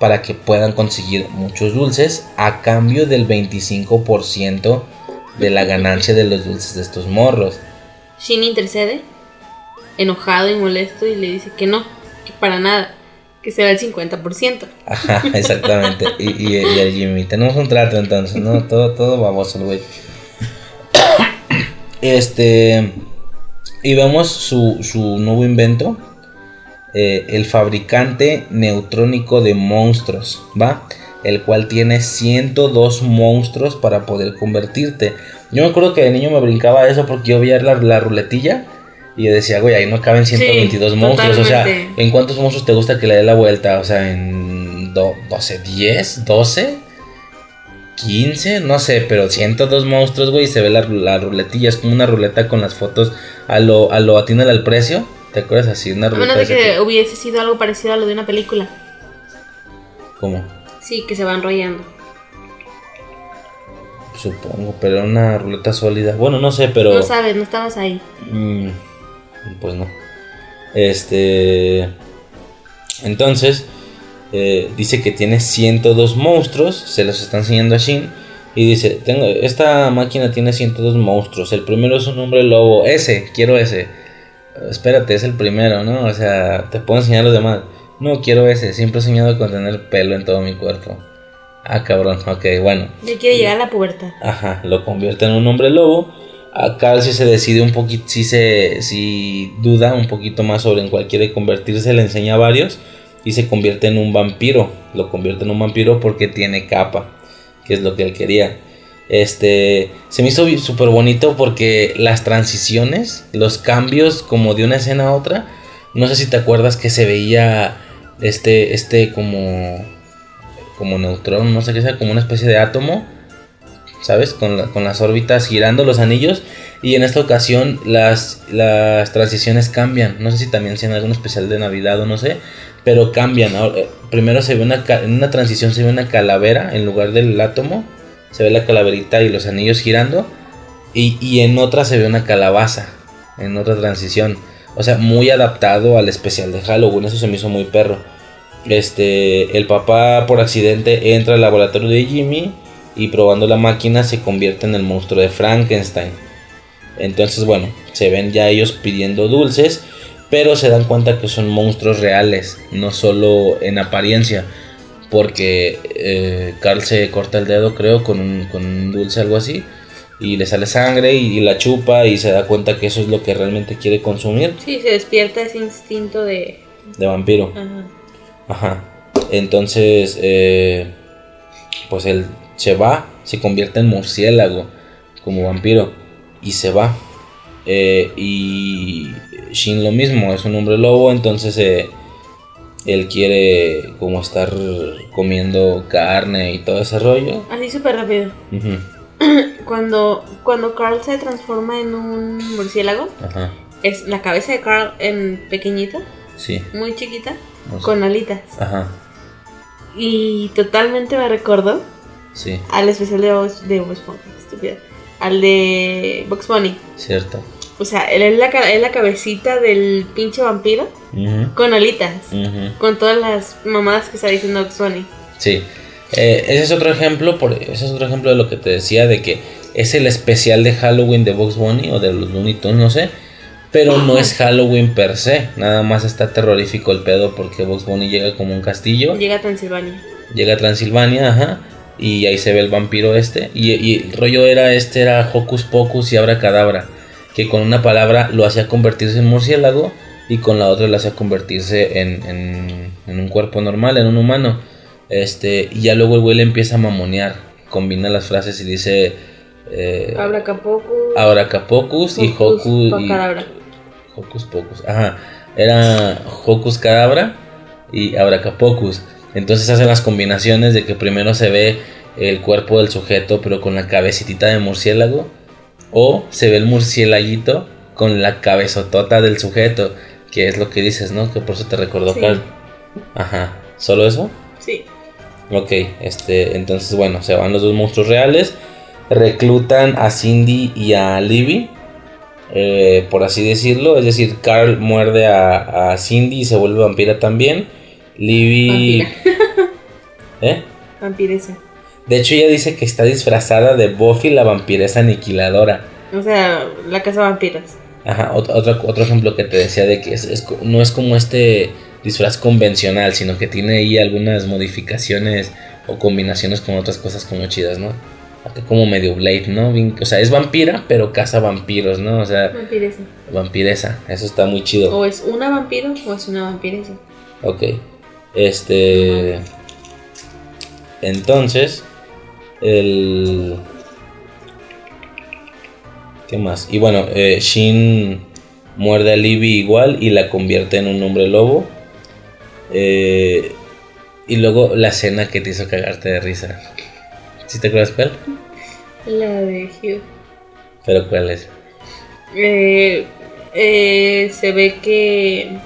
para que puedan conseguir muchos dulces a cambio del 25% de la ganancia de los dulces de estos morros. Shin intercede, enojado y molesto, y le dice que no, que para nada, que será el 50%. Ajá, [laughs] exactamente. Y, y, el Jimmy, tenemos un trato entonces, ¿no? Todo, todo el güey. [coughs] Este. Y vemos su, su nuevo invento. eh, el fabricante neutrónico de monstruos, ¿va? El cual tiene 102 monstruos para poder convertirte. Yo me acuerdo que de niño me brincaba eso porque yo veía la, la ruletilla. Y yo decía, güey, ahí no caben 122 Sí, monstruos. O sea. ¿en cuántos monstruos te gusta que le dé la vuelta? O sea, en do- 12, 10, 12, 15, no sé, pero 102 monstruos, güey. Se ve la, la ruletilla, es como una ruleta con las fotos a lo, a lo atínale al precio. ¿Te acuerdas así? Una A ruleta menos de que hubiese sido algo parecido a lo de una película. ¿Cómo? Sí, que se va enrollando. Supongo, pero era una ruleta sólida. Bueno, no sé, pero. No sabes, no estabas ahí. Mm, pues no. Este. Entonces, eh, dice que tiene 102 monstruos. Se los está enseñando a Shin. Y dice: tengo, Esta máquina tiene 102 monstruos. El primero es un hombre lobo. Ese, quiero ese. Espérate, es el primero, ¿no? O sea, te puedo enseñar los demás. No, quiero ese. Siempre he soñado con tener pelo en todo mi cuerpo. Ah, cabrón, ok, bueno. Yo quiero llegar a la pubertad. Ajá, lo convierte en un hombre lobo. Acá sí se decide un poquito, sí se sí duda un poquito más sobre en cuál quiere convertirse, le enseña a varios y se convierte en un vampiro. Lo convierte en un vampiro porque tiene capa, que es lo que él quería. Este, se me hizo súper bonito porque las transiciones, los cambios como de una escena a otra, no sé si te acuerdas que se veía este, este como, como neutrón, no sé qué sea, como una especie de átomo ¿sabes? Con, la- con las órbitas girando los anillos. Y en esta ocasión las, las transiciones cambian. No sé si también sea en algún especial de Navidad o no sé. Pero cambian. Eh, primero se ve una, en una transición se ve una calavera en lugar del átomo. Se ve la calaverita y los anillos girando. Y, y en otra se ve una calabaza. En otra transición. O sea, muy adaptado al especial de Halloween. Eso se me hizo muy perro. Este, el papá por accidente entra al laboratorio de Jimmy y probando la máquina se convierte en el monstruo de Frankenstein. Entonces, bueno, se ven ya ellos pidiendo dulces, pero se dan cuenta que son monstruos reales, no solo en apariencia. Porque eh, Carl se corta el dedo, creo, con un, con un dulce, algo así, y le sale sangre y, y la chupa y se da cuenta que eso es lo que realmente quiere consumir Sí, se despierta ese instinto de. de vampiro. Ajá. Ajá. Entonces, eh, pues él se va, se convierte en murciélago como vampiro y se va. Eh, y Shin lo mismo, es un hombre lobo, entonces eh, él quiere como estar comiendo carne y todo ese rollo. Así súper rápido. [clears throat] Cuando, cuando Carl se transforma en un murciélago, Ajá, es la cabeza de Carl en pequeñita, sí. muy chiquita, no sé. con alitas. Ajá, Y totalmente me recordó sí, al especial de Box, de Box Bunny, estúpida. Al de Box Bunny. cierto. O sea, él es la, es la cabecita del pinche vampiro Ujú, con alitas. ujú. Con todas las mamadas que está diciendo Box Bunny. Sí. Eh, ese es otro ejemplo, por, ese es otro ejemplo de lo que te decía de que es el especial de Halloween de Box Bunny o de los Looney Tunes, no sé. Pero no es Halloween per se, nada más está terrorífico el pedo porque Box Bunny llega como un castillo, Llega a Transilvania. llega a Transilvania, ajá, y ahí se ve el vampiro este. Y, y el rollo era este, era Hocus Pocus y Abra Cadabra. que con una palabra lo hacía convertirse en murciélago y con la otra lo hacía convertirse en, en, en un cuerpo normal, en un humano. Este, y ya luego el güey le empieza a mamonear, combina las frases y dice... Eh, Abracapocus. Abracapocus y Hocus... Y, Hocus Pocus, ajá. Era Hocus Cadabra y Abracapocus. Entonces hacen las combinaciones de que primero se ve el cuerpo del sujeto pero con la cabecita de murciélago o se ve el murciélaguito con la cabezotota del sujeto, que es lo que dices, ¿no? Que por eso te recordó sí. Ajá, ¿solo eso? Sí. Ok, este, entonces bueno, se van los dos monstruos reales, reclutan a Cindy y a Libby, eh, por así decirlo, es decir, Carl muerde a, a Cindy y se vuelve vampira también, Libby... [laughs] ¿Eh? Vampiresa. De hecho, ella dice que está disfrazada de Buffy la vampiresa aniquiladora. O sea, la casa vampiras. Ajá, otro, otro, ejemplo que te decía de que es, no es como este disfraz convencional, sino que tiene ahí algunas modificaciones o combinaciones con otras cosas como chidas, ¿no? Como medio Blade, ¿no? O sea, es vampira, pero caza vampiros, ¿no? O sea, vampiresa. Vampiresa, eso está muy chido. O es una vampiro o es una vampiresa. Ok. Este. Entonces, el. ¿Qué más? Y bueno, eh, Shin muerde a Libby igual y la convierte en un hombre lobo. Eh, y luego la escena que te hizo cagarte de risa. ¿Sí te acuerdas cuál? La de Hugh. ¿Pero cuál es? Eh, eh, se ve que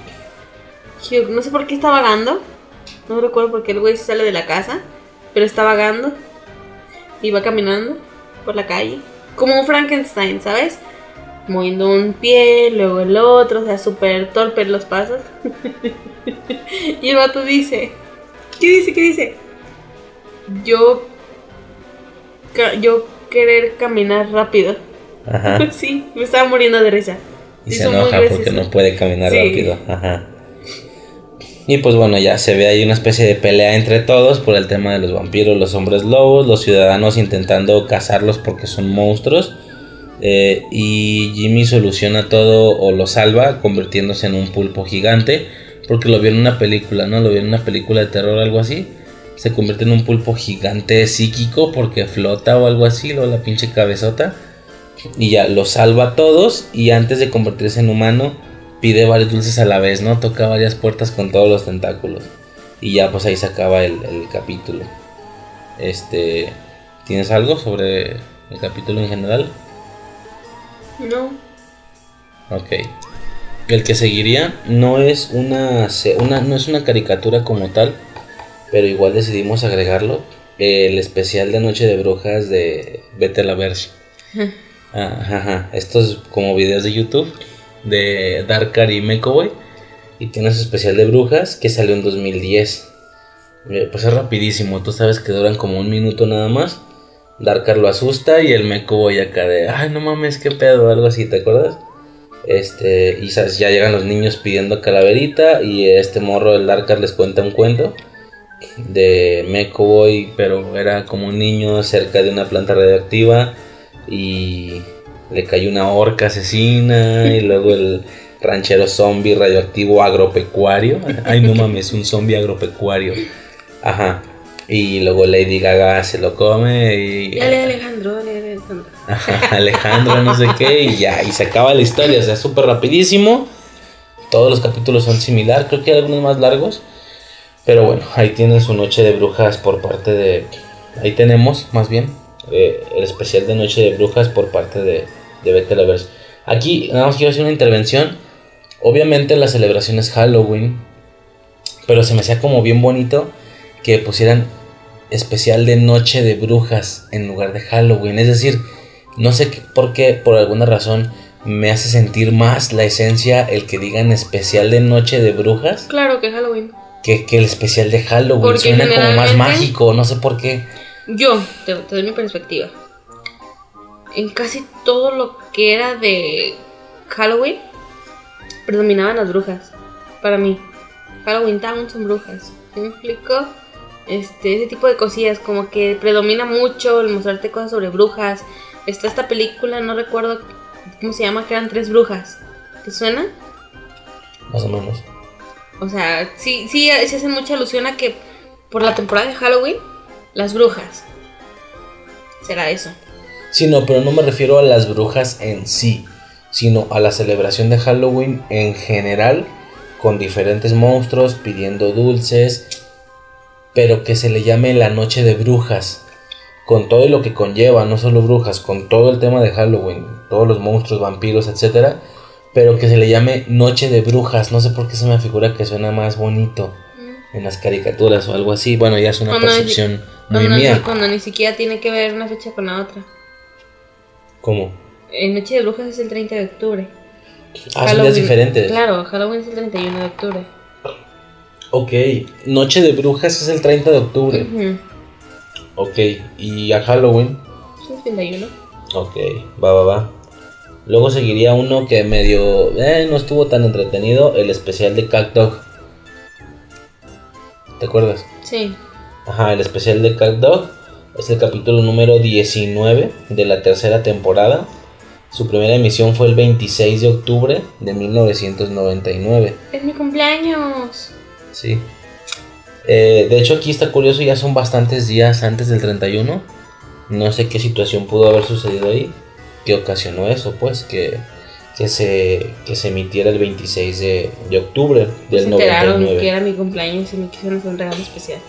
Hugh, no sé por qué está vagando. No recuerdo por qué el güey sale de la casa. Pero está vagando. Y va caminando por la calle. Como un Frankenstein, ¿sabes? Moviendo un pie, luego el otro. O sea, súper torpe los pasos. [laughs] y el vato dice. ¿Qué dice? ¿Qué dice? Yo. Yo querer caminar rápido. Ajá. [laughs] sí, me estaba muriendo de risa. Y se enoja porque no puede caminar rápido. Ajá. Y pues bueno, ya se ve ahí una especie de pelea entre todos por el tema de los vampiros, los hombres lobos, los ciudadanos intentando cazarlos porque son monstruos. Eh, y Jimmy soluciona todo o lo salva convirtiéndose en un pulpo gigante. Porque lo vio en una película, ¿no? Lo vio en una película de terror o algo así. Se convierte en un pulpo gigante psíquico porque flota o algo así, lo la pinche cabezota. Y ya lo salva a todos. Y antes de convertirse en humano pide varios dulces a la vez, ¿no? Toca varias puertas con todos los tentáculos. Y ya pues ahí se acaba el, capítulo. Este. ¿Tienes algo sobre el capítulo en general? No. Ok. El que seguiría no es una, una, no es una caricatura como tal, pero igual decidimos agregarlo. El especial de Noche de Brujas de Vete a la Verge. Ajá, Estos como videos de YouTube de Darkar y Mekoboy. Y tiene su especial de brujas que salió en 2010. Eh, pues es rapidísimo, tú sabes que duran como un minuto nada más. Darkar lo asusta y el Mekoboy acá de, ay no mames, qué pedo, algo así, ¿te acuerdas? Este, y ya llegan los niños pidiendo calaverita y este morro del Darkar les cuenta un cuento de Mekoboy, pero era como un niño cerca de una planta radioactiva y le cayó una orca asesina y [laughs] luego el ranchero zombie radioactivo agropecuario. Ay, no mames, un zombie agropecuario. Ajá. Y luego Lady Gaga se lo come y... Dale Alejandro, dale Alejandro. Ajá, Alejandro, no sé qué, y ya, y se acaba la historia, o sea, súper rapidísimo. Todos los capítulos son similar, creo que hay algunos más largos. Pero bueno, ahí tienen su noche de brujas por parte de... Ahí tenemos, más bien, eh, el especial de Noche de Brujas por parte de, de Vete la Verse. Aquí nada más quiero hacer una intervención. Obviamente la celebración es Halloween, pero se me hacía como bien bonito que pusieran especial de Noche de Brujas en lugar de Halloween. Es decir, no sé por qué, por alguna razón, me hace sentir más la esencia el que digan especial de Noche de Brujas. Claro que Halloween. Que, el especial de Halloween. Suena como más mágico, no sé por qué. Yo, te, te doy mi perspectiva en casi todo lo que era de Halloween, predominaban las brujas. Para mí, Halloween Town son brujas. ¿Me explico? Este, ese tipo de cosillas, como que predomina mucho el mostrarte cosas sobre brujas. Está esta película, no recuerdo ¿cómo se llama? Que eran tres brujas. ¿Te suena? Más o menos. O sea, sí, sí, se hace mucha alusión a que por la temporada de Halloween, las brujas. Será eso. Sí, no, pero no me refiero a las brujas en sí, sino a la celebración de Halloween en general, con diferentes monstruos pidiendo dulces, pero que se le llame la noche de brujas, con todo lo que conlleva, no solo brujas, con todo el tema de Halloween, todos los monstruos, vampiros, etcétera, pero que se le llame noche de brujas, no sé por qué se me figura que suena más bonito mm. en las caricaturas o algo así, bueno, ya es una percepción muy mía. Cuando ni siquiera tiene que ver una fecha con la otra. ¿Cómo? En Noche de Brujas es el 30 de octubre. Ah, son días diferentes. Claro, Halloween es el 31 de octubre. Ok, Noche de Brujas es el 30 de octubre. Ok, ¿y a Halloween? Es el 31. Ok, va, va, va. Luego seguiría uno que medio... Eh, no estuvo tan entretenido, el especial de Cat Dog. ¿Te acuerdas? Sí. Ajá, el especial de Cat Dog es el capítulo número 19 de la tercera temporada. Su primera emisión fue el 26 de octubre de 1999. Es mi cumpleaños. Sí. Eh, de hecho aquí está curioso, ya son bastantes días antes del 31. No sé qué situación pudo haber sucedido ahí que ocasionó eso, pues, que, que, se, que se emitiera el 26 de, de octubre del se 99. que era mi cumpleaños y me quisieron hacer un regalo especial.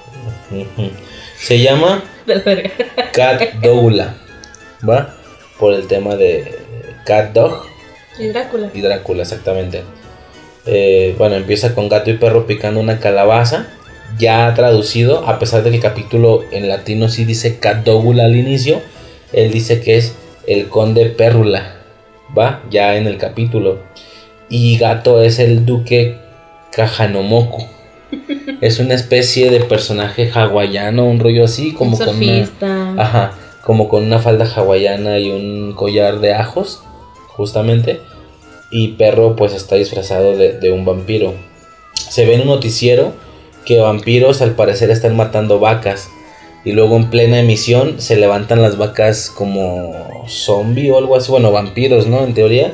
Se llama [laughs] Cat Doula, ¿va? Por el tema de Cat Dog. Y Drácula. Y Drácula, exactamente. Eh, bueno, empieza con gato y perro picando una calabaza. Ya traducido, a pesar de que el capítulo en latino sí dice Cat Dogula al inicio, él dice que es el conde Pérrula, va, ya en el capítulo. Y Gato es el duque Kahanomoku. [laughs] es una especie de personaje hawaiano, un rollo así, como con una, ajá, como con una falda hawaiana y un collar de ajos, justamente. Y Perro pues está disfrazado de, de un vampiro. Se ve en un noticiero que vampiros al parecer están matando vacas y luego en plena emisión se levantan las vacas como zombie o algo así, bueno, vampiros, ¿no? En teoría.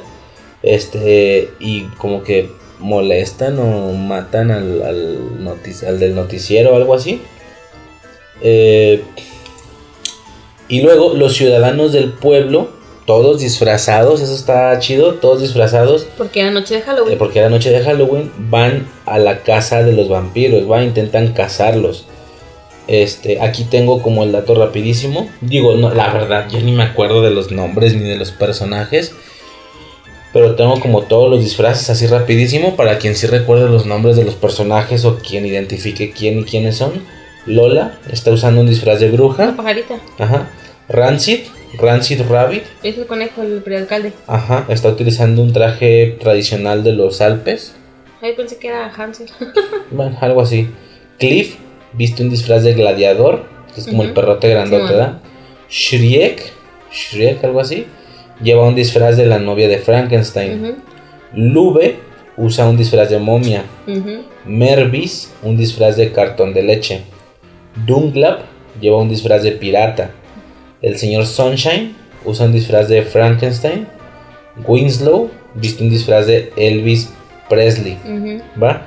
Este, y como que molestan o matan al, al, del noticiero o algo así. Eh, y luego los ciudadanos del pueblo, todos disfrazados, eso está chido, todos disfrazados. Porque era noche de Halloween. Eh, porque era noche de Halloween, van a la casa de los vampiros, van, intentan cazarlos. Este, aquí tengo como el dato rapidísimo. Digo, no, la verdad, yo ni me acuerdo de los nombres ni de los personajes. Pero tengo como todos los disfraces así rapidísimo para quien sí recuerde los nombres de los personajes o quien identifique quién y quiénes son. Lola está usando un disfraz de bruja. Una pajarita. Ajá. Rancid, Rancid Rabbit. Es el conejo, el prealcalde. Ajá, está utilizando un traje tradicional de los Alpes. Ay, pensé que era Hansel. bueno, algo así. Cliff viste un disfraz de gladiador, que es como el perrote grandote, ¿verdad? Shriek, Shriek, algo así, lleva un disfraz de la novia de Frankenstein. Lube usa un disfraz de momia. Mervis, un disfraz de cartón de leche. Dunglap lleva un disfraz de pirata. El señor Sunshine usa un disfraz de Frankenstein. Winslow viste un disfraz de Elvis Presley. ¿Va?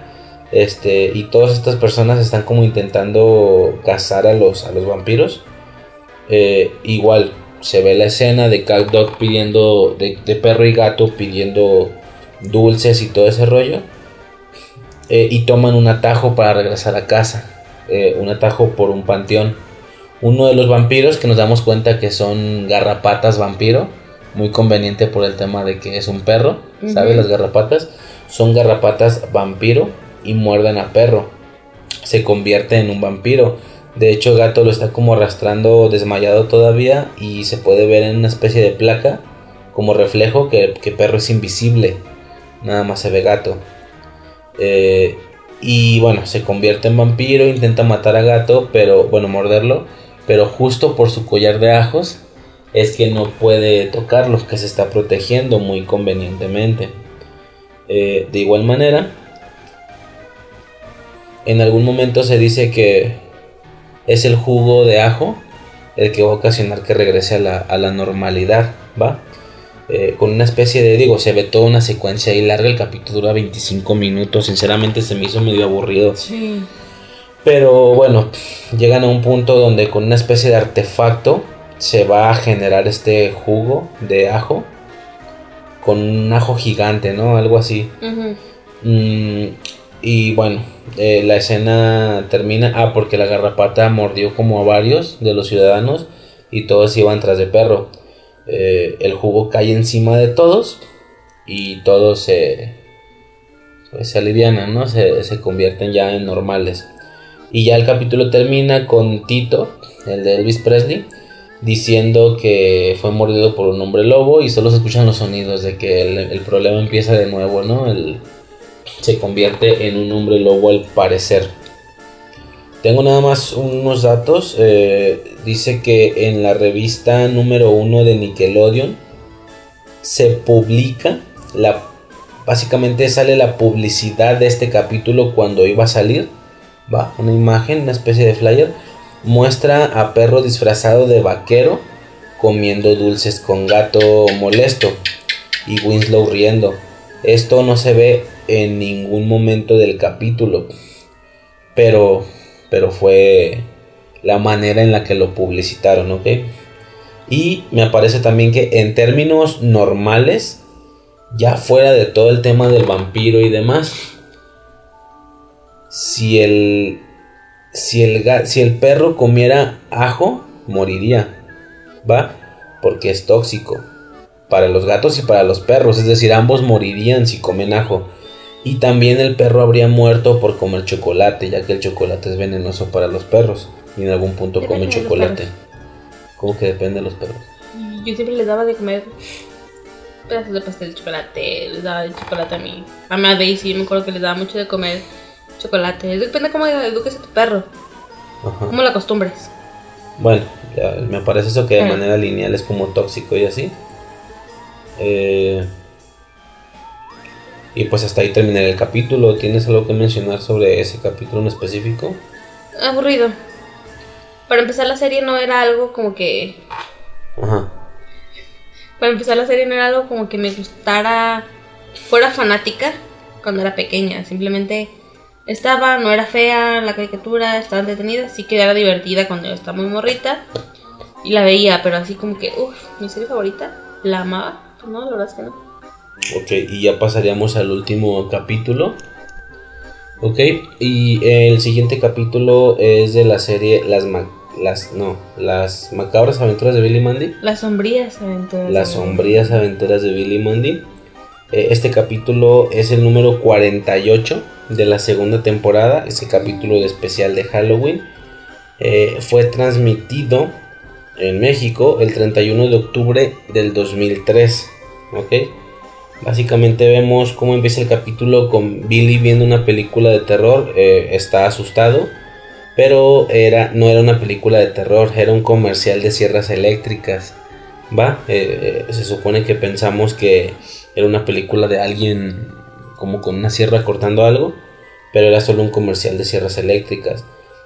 Este, y todas estas personas están como intentando cazar a los, a los vampiros. Eh, igual se ve la escena de Cat Dog pidiendo, de, perro y gato pidiendo dulces y todo ese rollo. Eh, y toman un atajo para regresar a casa. Eh, un atajo por un panteón. Uno de los vampiros que nos damos cuenta que son garrapatas vampiro. Muy conveniente por el tema de que es un perro. ¿Sabes? Las garrapatas. Son garrapatas vampiro y muerden a perro. Se convierte en un vampiro. De hecho, gato lo está como arrastrando desmayado todavía y se puede ver en una especie de placa como reflejo que, perro es invisible. Nada más se ve gato. Eh, y bueno, se convierte en vampiro, intenta matar a gato, pero bueno, morderlo. Pero justo por su collar de ajos es que no puede tocarlo, que se está protegiendo muy convenientemente. Eh, de igual manera, en algún momento se dice que es el jugo de ajo el que va a ocasionar que regrese a la, normalidad, ¿va? eh, con una especie de, digo, se ve toda una secuencia ahí larga, el capítulo dura 25 minutos, sinceramente se me hizo medio aburrido. Sí. Pero bueno, llegan a un punto donde con una especie de artefacto se va a generar este jugo de ajo con un ajo gigante, ¿no? Algo así. Mm, y bueno, eh, la escena termina. Ah, porque la garrapata mordió como a varios de los ciudadanos y todos iban tras de perro. Eh, el jugo cae encima de todos y todos se, pues, se alivianan, ¿no? Se, se convierten ya en normales. Y ya el capítulo termina con Tito, el de Elvis Presley, diciendo que fue mordido por un hombre lobo y solo se escuchan los sonidos de que el, el problema empieza de nuevo, ¿no? El, se convierte en un hombre lobo al parecer. Tengo nada más unos datos. eh, dice que en la revista número uno de Nickelodeon se publica la. Básicamente sale la publicidad de este capítulo cuando iba a salir. Va, una imagen, una especie de flyer. Muestra a perro disfrazado de vaquero comiendo dulces con gato molesto y Winslow riendo. Esto no se ve en ningún momento del capítulo, pero, pero fue la manera en la que lo publicitaron, ¿ok? Y me parece también que en términos normales, ya fuera de todo el tema del vampiro y demás, si el, si el, si el perro comiera ajo, moriría, ¿va? Porque es tóxico para los gatos y para los perros, es decir, ambos morirían si comen ajo. Y también el perro habría muerto por comer chocolate, ya que el chocolate es venenoso para los perros. Y en algún punto Depende los chocolate. ¿Cómo que depende de los perros? Yo siempre les daba de comer pedazos de pastel de chocolate, les daba de chocolate a mí. A mí a Daisy, yo me acuerdo que les daba mucho de comer chocolate. Depende cómo eduques a tu perro, Ajá. cómo lo acostumbres. Bueno, ya me parece eso que de manera lineal es como tóxico y así. Eh, y pues hasta ahí terminé el capítulo. ¿Tienes algo que mencionar sobre ese capítulo en específico? Aburrido. Para empezar la serie no era algo como que... Ajá. Para empezar la serie no era algo como que me gustara... Fuera fanática cuando era pequeña. Simplemente estaba, no era fea la caricatura, estaba entretenida. Sí que era divertida cuando yo estaba muy morrita. Y la veía, pero así como que, uff, mi serie favorita, la amaba. No, la verdad es que no. Ok, y ya pasaríamos al último capítulo. Ok, y el siguiente capítulo es de la serie Las Ma- las no, las macabras aventuras de Billy Mandy. Las sombrías aventuras. Las sombrías aventuras de Billy Mandy. Eh, Este capítulo es el número 48 de la segunda temporada. Ese capítulo de especial de Halloween. Eh, fue transmitido en México el 31 de octubre del 2003. ¿Ok? Básicamente vemos cómo empieza el capítulo con Billy viendo una película de terror. eh, está asustado. Pero era, no era una película de terror, era un comercial de sierras eléctricas. Va, Eh, eh, se supone que pensamos que era una película de alguien como con una sierra cortando algo, pero era solo un comercial de sierras eléctricas.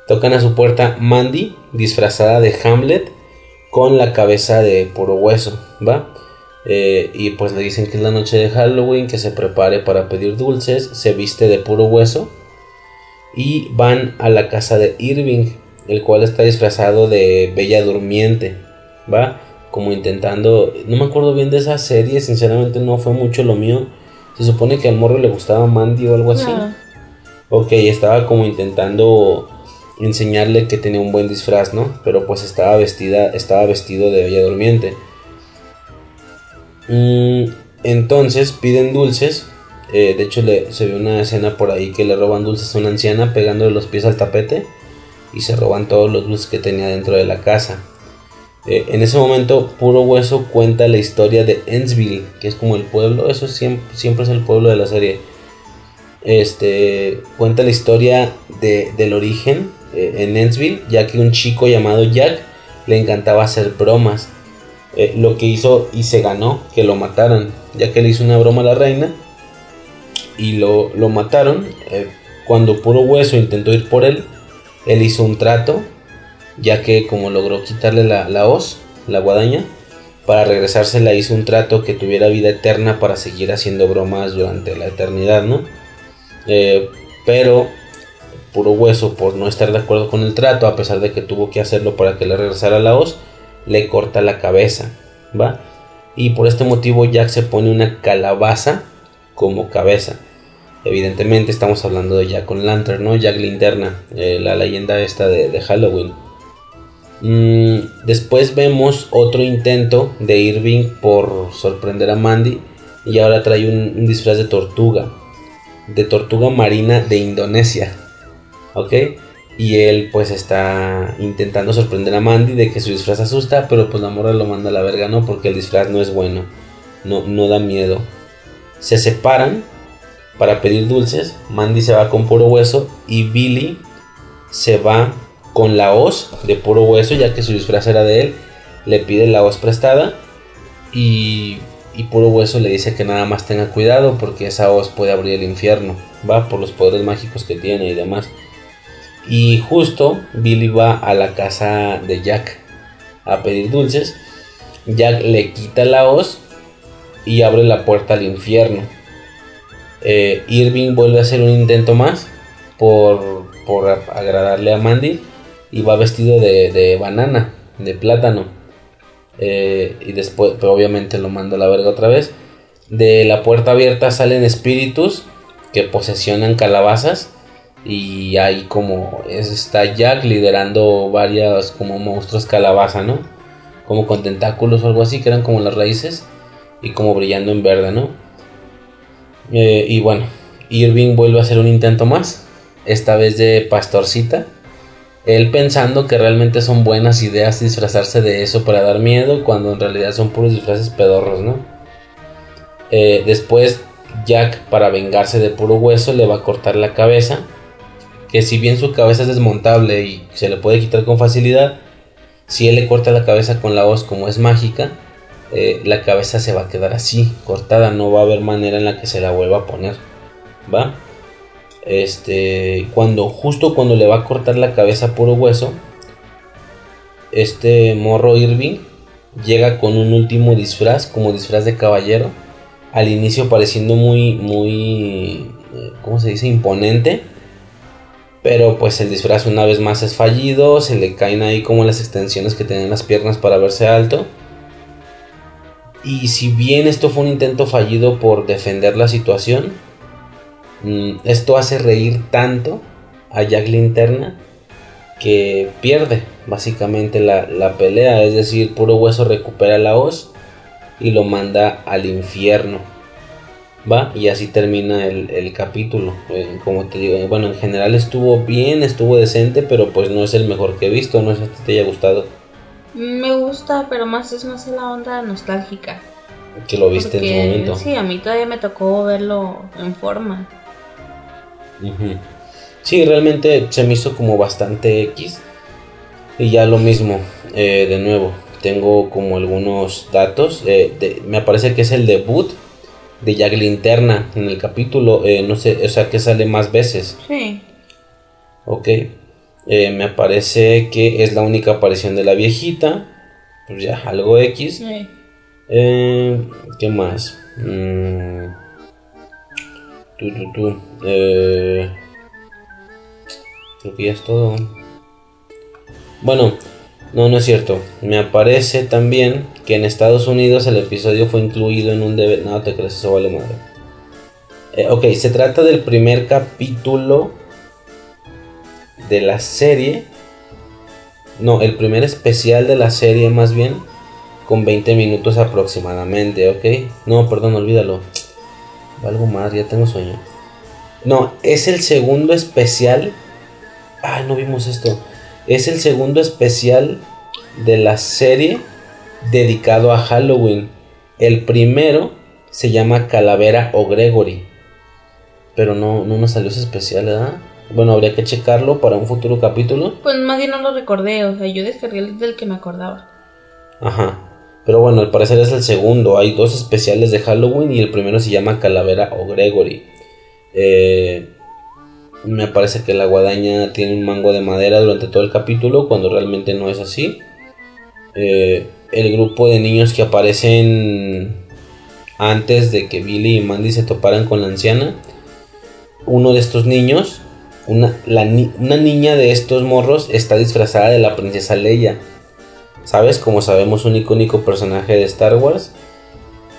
Tocan a su puerta Mandy, disfrazada de Hamlet, con la cabeza de puro hueso, ¿va? Eh, y pues le dicen que es la noche de Halloween, que se prepare para pedir dulces, se viste de puro hueso y van a la casa de Irving, el cual está disfrazado de Bella Durmiente, ¿va? Como intentando, no me acuerdo bien de esa serie, sinceramente no fue mucho lo mío. Se supone que al morro le gustaba Mandy o algo así. No. Ok, estaba como intentando enseñarle que tenía un buen disfraz, ¿no? Pero pues estaba vestida, estaba vestido de Bella Durmiente. Mm, entonces piden dulces. eh, de hecho, le, se ve una escena por ahí que le roban dulces a una anciana pegándole los pies al tapete y se roban todos los dulces que tenía dentro de la casa. Eh, en ese momento, Puro Hueso cuenta la historia de Ensville, que es como el pueblo, eso siempre, siempre es el pueblo de la serie. Este cuenta la historia de- del origen eh, en Ensville, ya que un chico llamado Jack le encantaba hacer bromas. Eh, lo que hizo y se ganó que lo mataran, ya que le hizo una broma a la reina y lo, lo mataron. eh, cuando Puro Hueso intentó ir por él, él hizo un trato, ya que como logró quitarle la, la hoz, la guadaña, Para regresarse le hizo un trato que tuviera vida eterna para seguir haciendo bromas durante la eternidad, ¿no? Eh, pero puro hueso por no estar de acuerdo con el trato, a pesar de que tuvo que hacerlo para que le regresara la hoz, le corta la cabeza, ¿va? Y por este motivo Jack se pone una calabaza como cabeza. Evidentemente estamos hablando de Jack con Lantern, ¿no? Jack Linterna, eh, la leyenda esta de, Halloween. Mm, después vemos otro intento de Irving por sorprender a Mandy y ahora trae un disfraz de tortuga, de tortuga marina de Indonesia. ¿ok? Y él pues está intentando sorprender a Mandy de que su disfraz asusta, pero pues la morra lo manda a la verga, ¿no? Porque el disfraz no es bueno, no, no da miedo. Se separan para pedir dulces, Mandy se va con puro hueso y Billy se va con la hoz de puro hueso, ya que su disfraz era de él, le pide la hoz prestada y, y puro hueso le dice que nada más tenga cuidado porque esa hoz puede abrir el infierno, va por los poderes mágicos que tiene y demás. Y justo Billy va a la casa de Jack a pedir dulces. Jack le quita la hoz y abre la puerta al infierno. Eh, Irving vuelve a hacer un intento más por, agradarle a Mandy y va vestido de, banana, de plátano. Eh, y después, obviamente lo manda a la verga otra vez. De la puerta abierta salen espíritus que posesionan calabazas y ahí como está Jack liderando varias como monstruos calabaza, ¿no? Como con tentáculos o algo así, que eran como las raíces y como brillando en verde, ¿no? Eh, y bueno, Irving vuelve a hacer un intento más, esta vez de pastorcita. Él pensando que realmente son buenas ideas disfrazarse de eso para dar miedo, cuando en realidad son puros disfraces pedorros, ¿no? Eh, después Jack, para vengarse de puro hueso, le va a cortar la cabeza que si bien su cabeza es desmontable y se le puede quitar con facilidad, si él le corta la cabeza con la hoz como es mágica, eh, la cabeza se va a quedar así, cortada, no va a haber manera en la que se la vuelva a poner, ¿va? Este, cuando, justo cuando le va a cortar la cabeza puro hueso, este morro Irving llega con un último disfraz, como disfraz de caballero, al inicio pareciendo muy, muy, eh, ¿cómo se dice? Imponente pero pues el disfraz una vez más es fallido, se le caen ahí como las extensiones que tienen las piernas para verse alto. Y si bien esto fue un intento fallido por defender la situación, mm, esto hace reír tanto a Jack Linterna que pierde básicamente la, la pelea. Es decir, puro hueso recupera la hoz y lo manda al infierno. ¿Va? Y así termina el, capítulo. Eh, como te digo, bueno, en general estuvo bien, estuvo decente, pero pues no es el mejor que he visto, no sé si te haya gustado. Me gusta, pero más es más la onda nostálgica. Que lo viste en su momento. Sí, a mí todavía me tocó verlo en forma. Sí, realmente se me hizo como bastante X. Y ya lo mismo, eh, de nuevo, tengo como algunos datos. Eh, me parece que es el debut de Jack Linterna en el capítulo. Eh, no sé, o sea, que sale más veces. Sí. Ok. Eh, me parece que es la única aparición de la viejita. Pues ya, algo X. Sí. Eh, ¿Qué más? Mm. Tú, tú, tú. creo que ya es todo. Bueno, no, no es cierto. Me aparece también que en Estados Unidos el episodio fue incluido en un DVD. No te crees, eso vale madre. Eh, ok, se trata del primer capítulo de la serie. No, el primer especial de la serie más bien. Con 20 minutos aproximadamente, ok. No, perdón, olvídalo. Algo más, ya tengo sueño. No, es el segundo especial. Ay, no vimos esto. Es el segundo especial de la serie dedicado a Halloween. El primero se llama Calavera o Gregory. Pero no, no nos salió ese especial, ¿verdad? Bueno, habría que checarlo para un futuro capítulo. Pues más bien no lo recordé, o sea, yo descargué el del que me acordaba. Ajá. Pero bueno, al parecer es el segundo. Hay dos especiales de Halloween y el primero se llama Calavera o Gregory. Eh, me parece que la guadaña tiene un mango de madera durante todo el capítulo, cuando realmente no es así. Eh, el grupo de niños que aparecen antes de que Billy y Mandy se toparan con la anciana. Uno de estos niños, una, niña de estos morros está disfrazada de la princesa Leia. ¿Sabes? Como sabemos, un icónico personaje de Star Wars.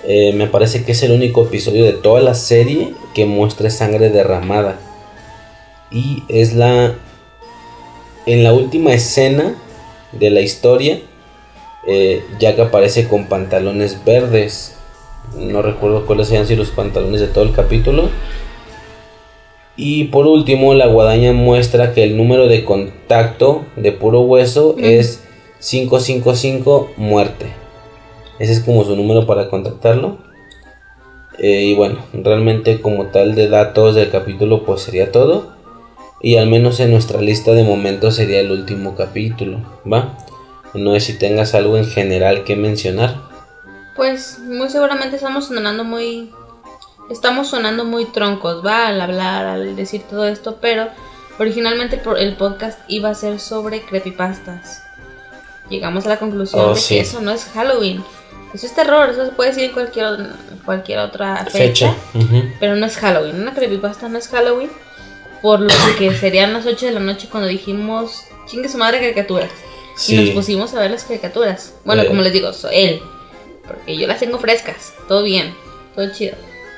Eh, me parece que es el único episodio de toda la serie que muestre sangre derramada. Y es la... En la última escena de la historia, eh, Jack aparece con pantalones verdes. No recuerdo cuáles sean si los pantalones de todo el capítulo. Y por último, la guadaña muestra que el número de contacto de puro hueso es 555 muerte. Ese es como su número para contactarlo. Eh, y bueno, realmente como tal de datos del capítulo pues sería todo. Y al menos en nuestra lista de momentos sería el último capítulo, ¿va? No sé si tengas algo en general que mencionar. Pues muy seguramente estamos sonando muy... Estamos sonando muy troncos, ¿va? Al hablar, al decir todo esto, pero originalmente el podcast iba a ser sobre creepypastas. Llegamos a la conclusión oh, de que eso no es Halloween. Eso es terror, eso se puede decir en cualquier, cualquier otra fecha. Pero no es Halloween. Una creepypasta no es Halloween. Por lo que serían las 8 de la noche cuando dijimos, chingue su madre caricaturas. Y nos pusimos a ver las caricaturas. Bueno, eh. como les digo, él. Porque yo las tengo frescas. Todo bien. Todo chido.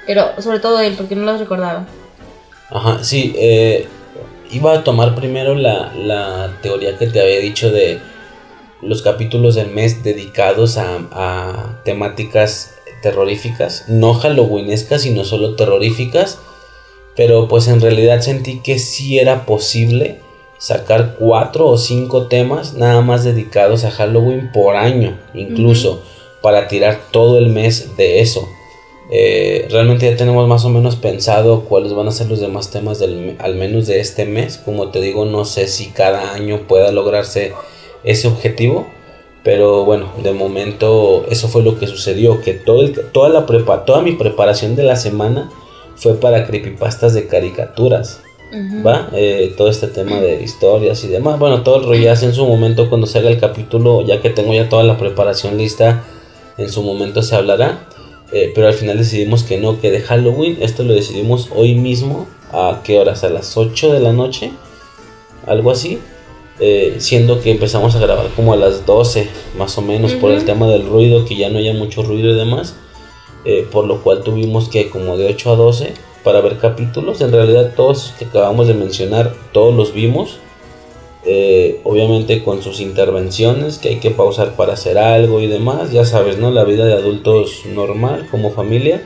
Pero sobre todo él, porque no las recordaba. Ajá, sí. Eh, iba a tomar primero la, la teoría que te había dicho de los capítulos del mes dedicados a, temáticas terroríficas, no halloweenescas, sino solo terroríficas, pero pues en realidad sentí que sí era posible sacar cuatro o cinco temas nada más dedicados a Halloween por año, incluso, para tirar todo el mes de eso. Eh, realmente ya tenemos más o menos pensado cuáles van a ser los demás temas del, al menos de este mes. Como te digo, no sé si cada año pueda lograrse ese objetivo. Pero bueno, de momento eso fue lo que sucedió, que todo el, toda, la prepa, toda mi preparación de la semana fue para creepypastas de caricaturas. ¿Va? Eh, todo este tema de historias y demás. Bueno, todo el rollo en su momento cuando salga el capítulo, ya que tengo ya toda la preparación lista, en su momento se hablará. Eh, pero al final decidimos que no, que de Halloween, esto lo decidimos hoy mismo, a qué horas, a las 8 de la noche, algo así. Eh, siendo que empezamos a grabar como a las 12 más o menos por el tema del ruido, que ya no haya mucho ruido y demás, eh, por lo cual tuvimos que como de 8 a 12 para ver capítulos, en realidad todos que acabamos de mencionar, todos los vimos, eh, obviamente con sus intervenciones que hay que pausar para hacer algo y demás, ya sabes, ¿no? La vida de adultos normal como familia.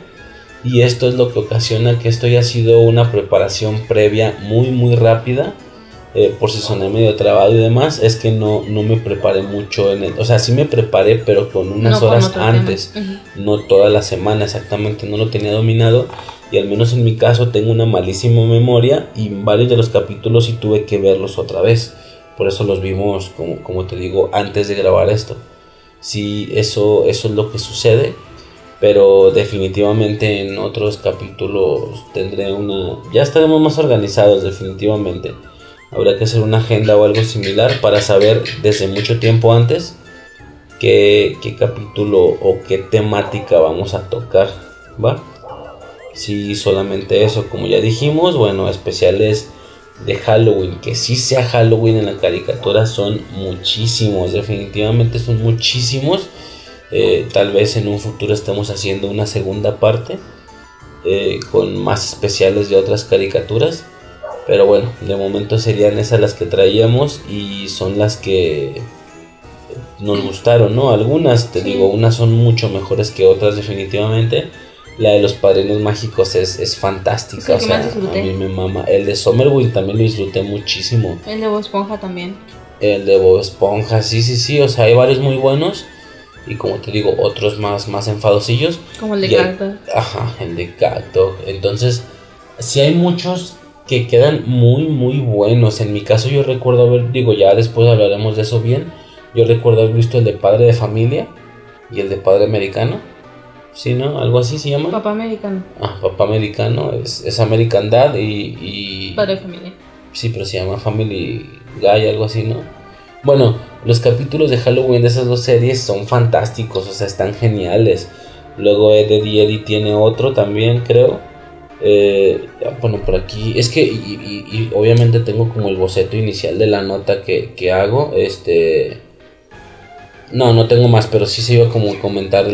Y esto es lo que ocasiona que esto ya ha sido una preparación previa muy muy rápida eh, por si soné medio trabado y demás, es que no, no me preparé mucho en el, o sea, sí me preparé, pero con unas horas antes, no toda la semana exactamente, no lo tenía dominado y al menos en mi caso tengo una malísima memoria y varios de los capítulos sí tuve que verlos otra vez, por eso los vimos, como, como te digo, antes de grabar esto. Sí, eso, eso es lo que sucede, pero definitivamente en otros capítulos tendré una, ya estaremos más organizados definitivamente Habría que hacer una agenda o algo similar para saber desde mucho tiempo antes qué, capítulo o qué temática vamos a tocar, ¿va? Si solamente eso, como ya dijimos, bueno, especiales de Halloween, que sí sea Halloween en la caricatura son muchísimos, definitivamente son muchísimos. Eh, tal vez en un futuro estemos haciendo una segunda parte eh, con más especiales de otras caricaturas. Pero bueno, de momento serían esas las que traíamos y son las que nos gustaron, ¿no? Algunas, te digo, unas son mucho mejores que otras definitivamente. La de los padrinos mágicos es, es fantástica, o sea, a mí me mama. El de Somerville también lo disfruté muchísimo. El de Bob Esponja también. El de Bob Esponja, sí, sí, sí, o sea, hay varios muy buenos y como te digo, otros más, más enfadosillos. Como el de Cacto. Ajá, el de Cacto. Entonces, si hay muchos que quedan muy muy buenos. En mi caso yo recuerdo haber, digo ya después hablaremos de eso bien, yo recuerdo haber visto el de Padre de Familia y el de Padre Americano. Sí, ¿no? Algo así se llama. Papá Americano. Ah, Papá Americano, es, es American Dad y, Padre de Familia. Sí, pero se llama Family Guy, algo así, ¿no? Bueno, Los capítulos de Halloween de esas dos series son fantásticos, o sea, están geniales. Luego Eddie Eddie tiene otro también, creo. Eh, bueno, por aquí. Es que, y, obviamente tengo como el boceto inicial de la nota que, que hago. Este. No, no tengo más, pero sí se iba como a comentar.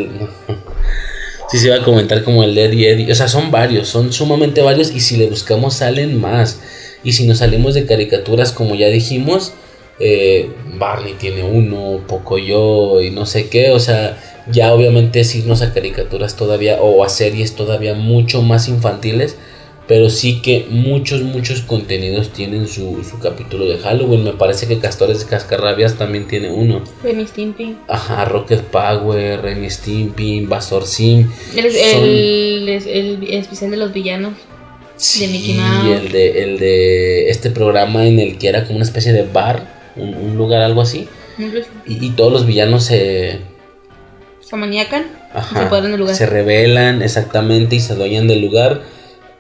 [laughs] sí se iba a comentar como el de Eddie. O sea, son varios, son sumamente varios. Y si le buscamos, salen más. Y si nos salimos de caricaturas, como ya dijimos, eh, Barney tiene uno, Poco yo y no sé qué. O sea, ya obviamente es irnos a caricaturas todavía o a series todavía mucho más infantiles. Pero sí que muchos, muchos contenidos tienen su, su capítulo de Halloween. Me parece que Castores de Cascarrabias también tiene uno. Remy Stimpy. Ajá, Rocket Power, Remy Stimpy, Invasor Sim. El, el, el, especial de los villanos. de Mickey Mouse. El de, el de este programa en el que era como una especie de bar, un, lugar, algo así. Y, y, todos los villanos se se del lugar. Se revelan exactamente y se adueñan del lugar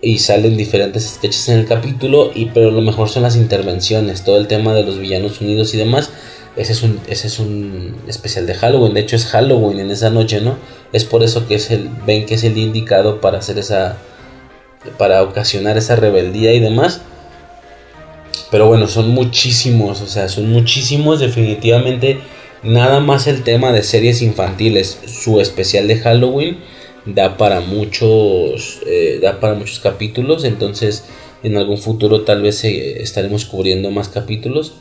y salen diferentes sketches en el capítulo y pero lo mejor son las intervenciones, todo el tema de los villanos unidos y demás. Ese es un ese es un especial de Halloween, de hecho es Halloween en esa noche, ¿no? Es por eso que es el ven que es el indicado para hacer esa para ocasionar esa rebeldía y demás. Pero bueno, son muchísimos, o sea, son muchísimos definitivamente Nada más el tema de series infantiles, su especial de Halloween da para muchos, eh, da para muchos capítulos, entonces en algún futuro tal vez eh, estaremos cubriendo más capítulos,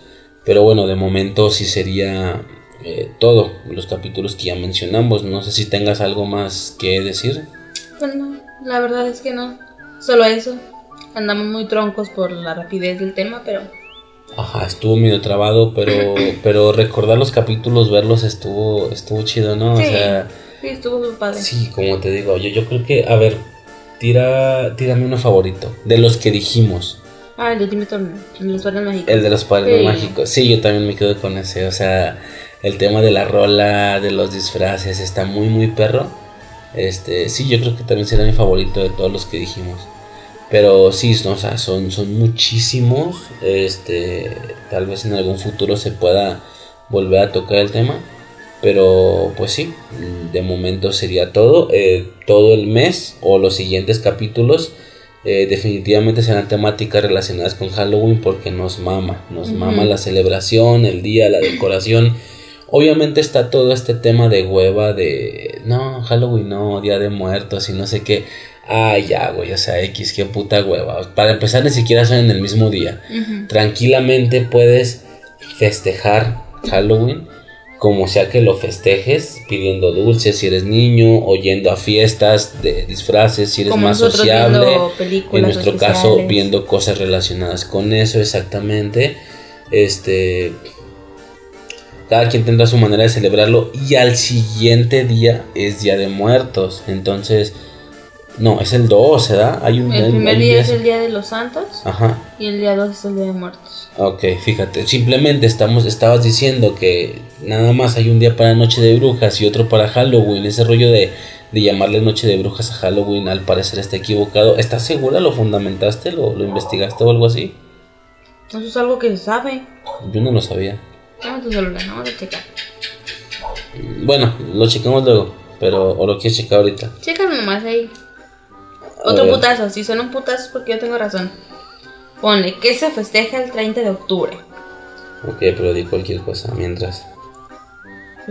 pero bueno, de momento sí sería eh, todo, los capítulos que ya mencionamos, no sé si tengas algo más que decir. Pues no, la verdad es que no, solo eso, andamos muy troncos por la rapidez del tema, pero Ajá, estuvo medio trabado, pero [clears throat] pero recordar los capítulos, verlos estuvo estuvo chido, ¿no? Sí, o sea, sí, estuvo padre. Sí, como te digo, yo, yo creo que, a ver, tira, tírame uno favorito, de los que dijimos. Ah, el de el de los padres mágicos. El de los padres mágicos, sí, yo también me quedo con ese, o sea, el tema de la rola, de los disfraces, está muy, muy perro. Este, sí, yo creo que también será mi favorito de todos los que dijimos. Pero sí, o sea, son, son muchísimos. Este, tal vez en algún futuro se pueda volver a tocar el tema. Pero pues sí, de momento sería todo. Eh, todo el mes o los siguientes capítulos eh, definitivamente serán temáticas relacionadas con Halloween porque nos mama. Nos mama la celebración, el día, la decoración. Obviamente está todo este tema de hueva de no, Halloween no, Día de Muertos y no sé qué. Ah, ya, güey, o sea, X, qué puta hueva. Para empezar, ni siquiera son en el mismo día. Tranquilamente puedes festejar Halloween como sea que lo festejes, pidiendo dulces si eres niño, o yendo a fiestas de disfraces si eres más sociable. En nuestro caso, viendo cosas relacionadas con eso, exactamente. Este. Cada quien tendrá su manera de celebrarlo. Y al siguiente día es Día de Muertos. Entonces no, es el 2, ¿verdad? Hay un, el primer día, es el Día de los Santos. Ajá. Y el día 2 es el Día de Muertos. Ok, fíjate. Simplemente estamos, estabas diciendo que nada más hay un día para Noche de Brujas y otro para Halloween. Ese rollo de, de llamarle Noche de Brujas a Halloween al parecer está equivocado. ¿Estás segura? ¿Lo fundamentaste? ¿Lo, lo investigaste o algo así? Eso es algo que se sabe. Yo no lo sabía. Dame tu celular, vamos a checar. Bueno, lo checamos luego. Pero, ¿o lo quieres checar ahorita? Chécalo nomás ahí. Otro putazo, si son un putazo es porque yo tengo razón. Ponle que se festeja el 30 de octubre. Ok, pero di cualquier cosa mientras.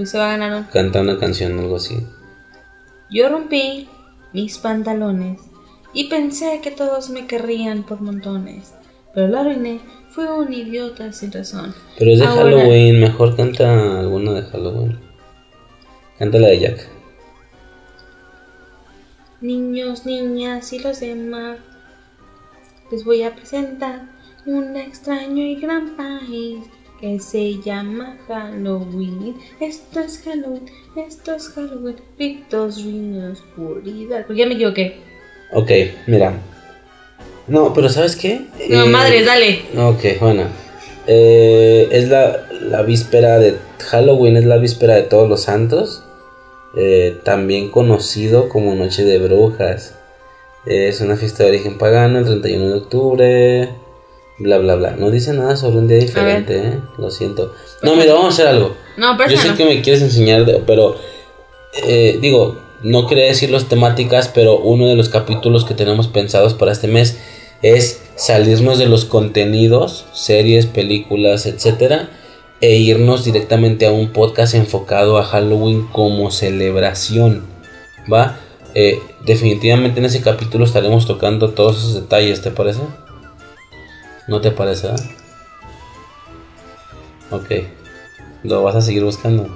se va a ganar un... Canta una canción o algo así. Yo rompí mis pantalones y pensé que todos me querrían por montones. Pero la arruiné, fui un idiota sin razón. Pero es de Halloween, mejor canta alguna de Halloween. Canta la de Jack niños, niñas y los demás. Les voy a presentar un extraño y gran país que se llama Halloween. Esto es Halloween, esto es Halloween, pitos, riños, oscuridad. Ya me equivoqué. Ok, mira. No, pero ¿sabes qué? No, madre, dale. Ok, bueno. Eh, es la, la víspera de Halloween, es la víspera de todos los santos. Eh, también conocido como Noche de Brujas. es una fiesta de origen pagano el 31 de octubre. Bla, bla, bla. No dice nada sobre un día diferente, ¿eh? Lo siento. No, mira, vamos a hacer algo. No, pero Yo sé que me quieres enseñar, de- pero eh, digo, no quería decir las temáticas, pero uno de los capítulos que tenemos pensados para este mes es salirnos de los contenidos, series, películas, etcétera, e irnos directamente a un podcast enfocado a Halloween como celebración, ¿va? Eh, definitivamente en ese capítulo estaremos tocando todos esos detalles, ¿te parece? ¿No te parece? ah? Ok. ¿Lo vas a seguir buscando?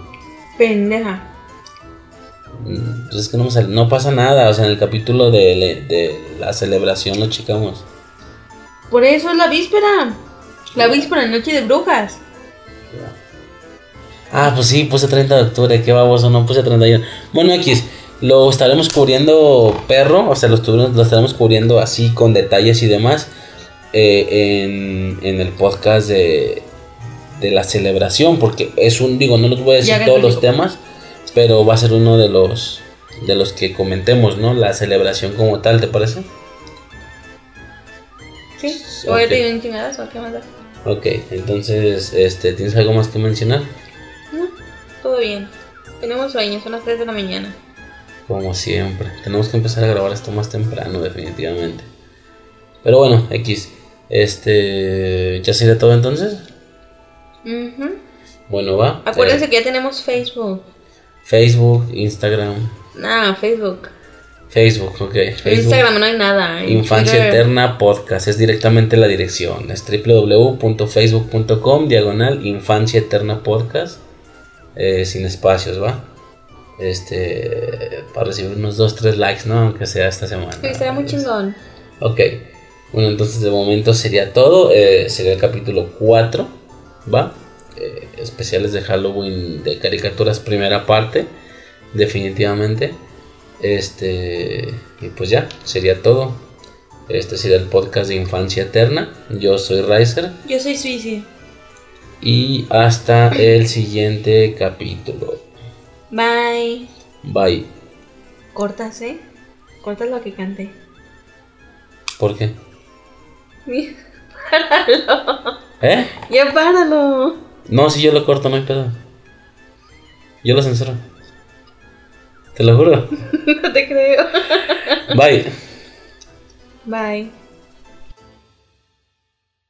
Pendeja. Pues es que no, me sale- no pasa nada, o sea, en el capítulo de, de la celebración lo checamos. Por eso es la víspera. La víspera, noche de brujas. Ah, pues sí, puse 30 de octubre, qué baboso, no puse 31. Bueno, X, lo estaremos cubriendo perro, o sea, lo, lo estaremos cubriendo así con detalles y demás eh, en, en el podcast de, de la celebración, porque es un, digo, no les voy a decir todos los temas, pero va a ser uno de los de los que comentemos, ¿no? La celebración como tal, ¿te parece? Sí. Voy a Ok. pedir un chingadazo, ¿qué más da? Ok, entonces, este, ¿tienes algo más que mencionar? No, todo bien. Tenemos sueño, son las 3 de la mañana. Como siempre. Tenemos que empezar a grabar esto más temprano, definitivamente. Pero bueno, X. Este. ¿Ya sería todo entonces? Ujú. Bueno, va. Acuérdense Eh, que ya tenemos Facebook. Facebook, Instagram. Nah, Facebook. Facebook, ok. Facebook. Instagram no hay nada. en Infancia Twitter- Eterna Podcast. Es directamente la dirección. Es www.facebook.com diagonal Infancia Eterna Podcast. eh, sin espacios, ¿va? Este. Para recibir unos 2-3 likes, ¿no? Aunque sea esta semana. Sí, muy chingón. Ok. Bueno, entonces de momento sería todo. eh, sería el capítulo 4. ¿Va? Eh, especiales de Halloween de caricaturas, primera parte. Definitivamente. Este. Y pues ya, sería todo. Este sería el podcast de Infancia Eterna. Yo soy Riser. Yo soy Suici. Y hasta el siguiente capítulo. Bye. Bye. Cortas, ¿eh? Cortas lo que cante. ¿Por qué? Páralo. [laughs] ¿Eh? Ya páralo. No, si yo lo corto, no hay pedo. Yo lo censuro. Te lo juro. [laughs] No te creo. Bye. Bye.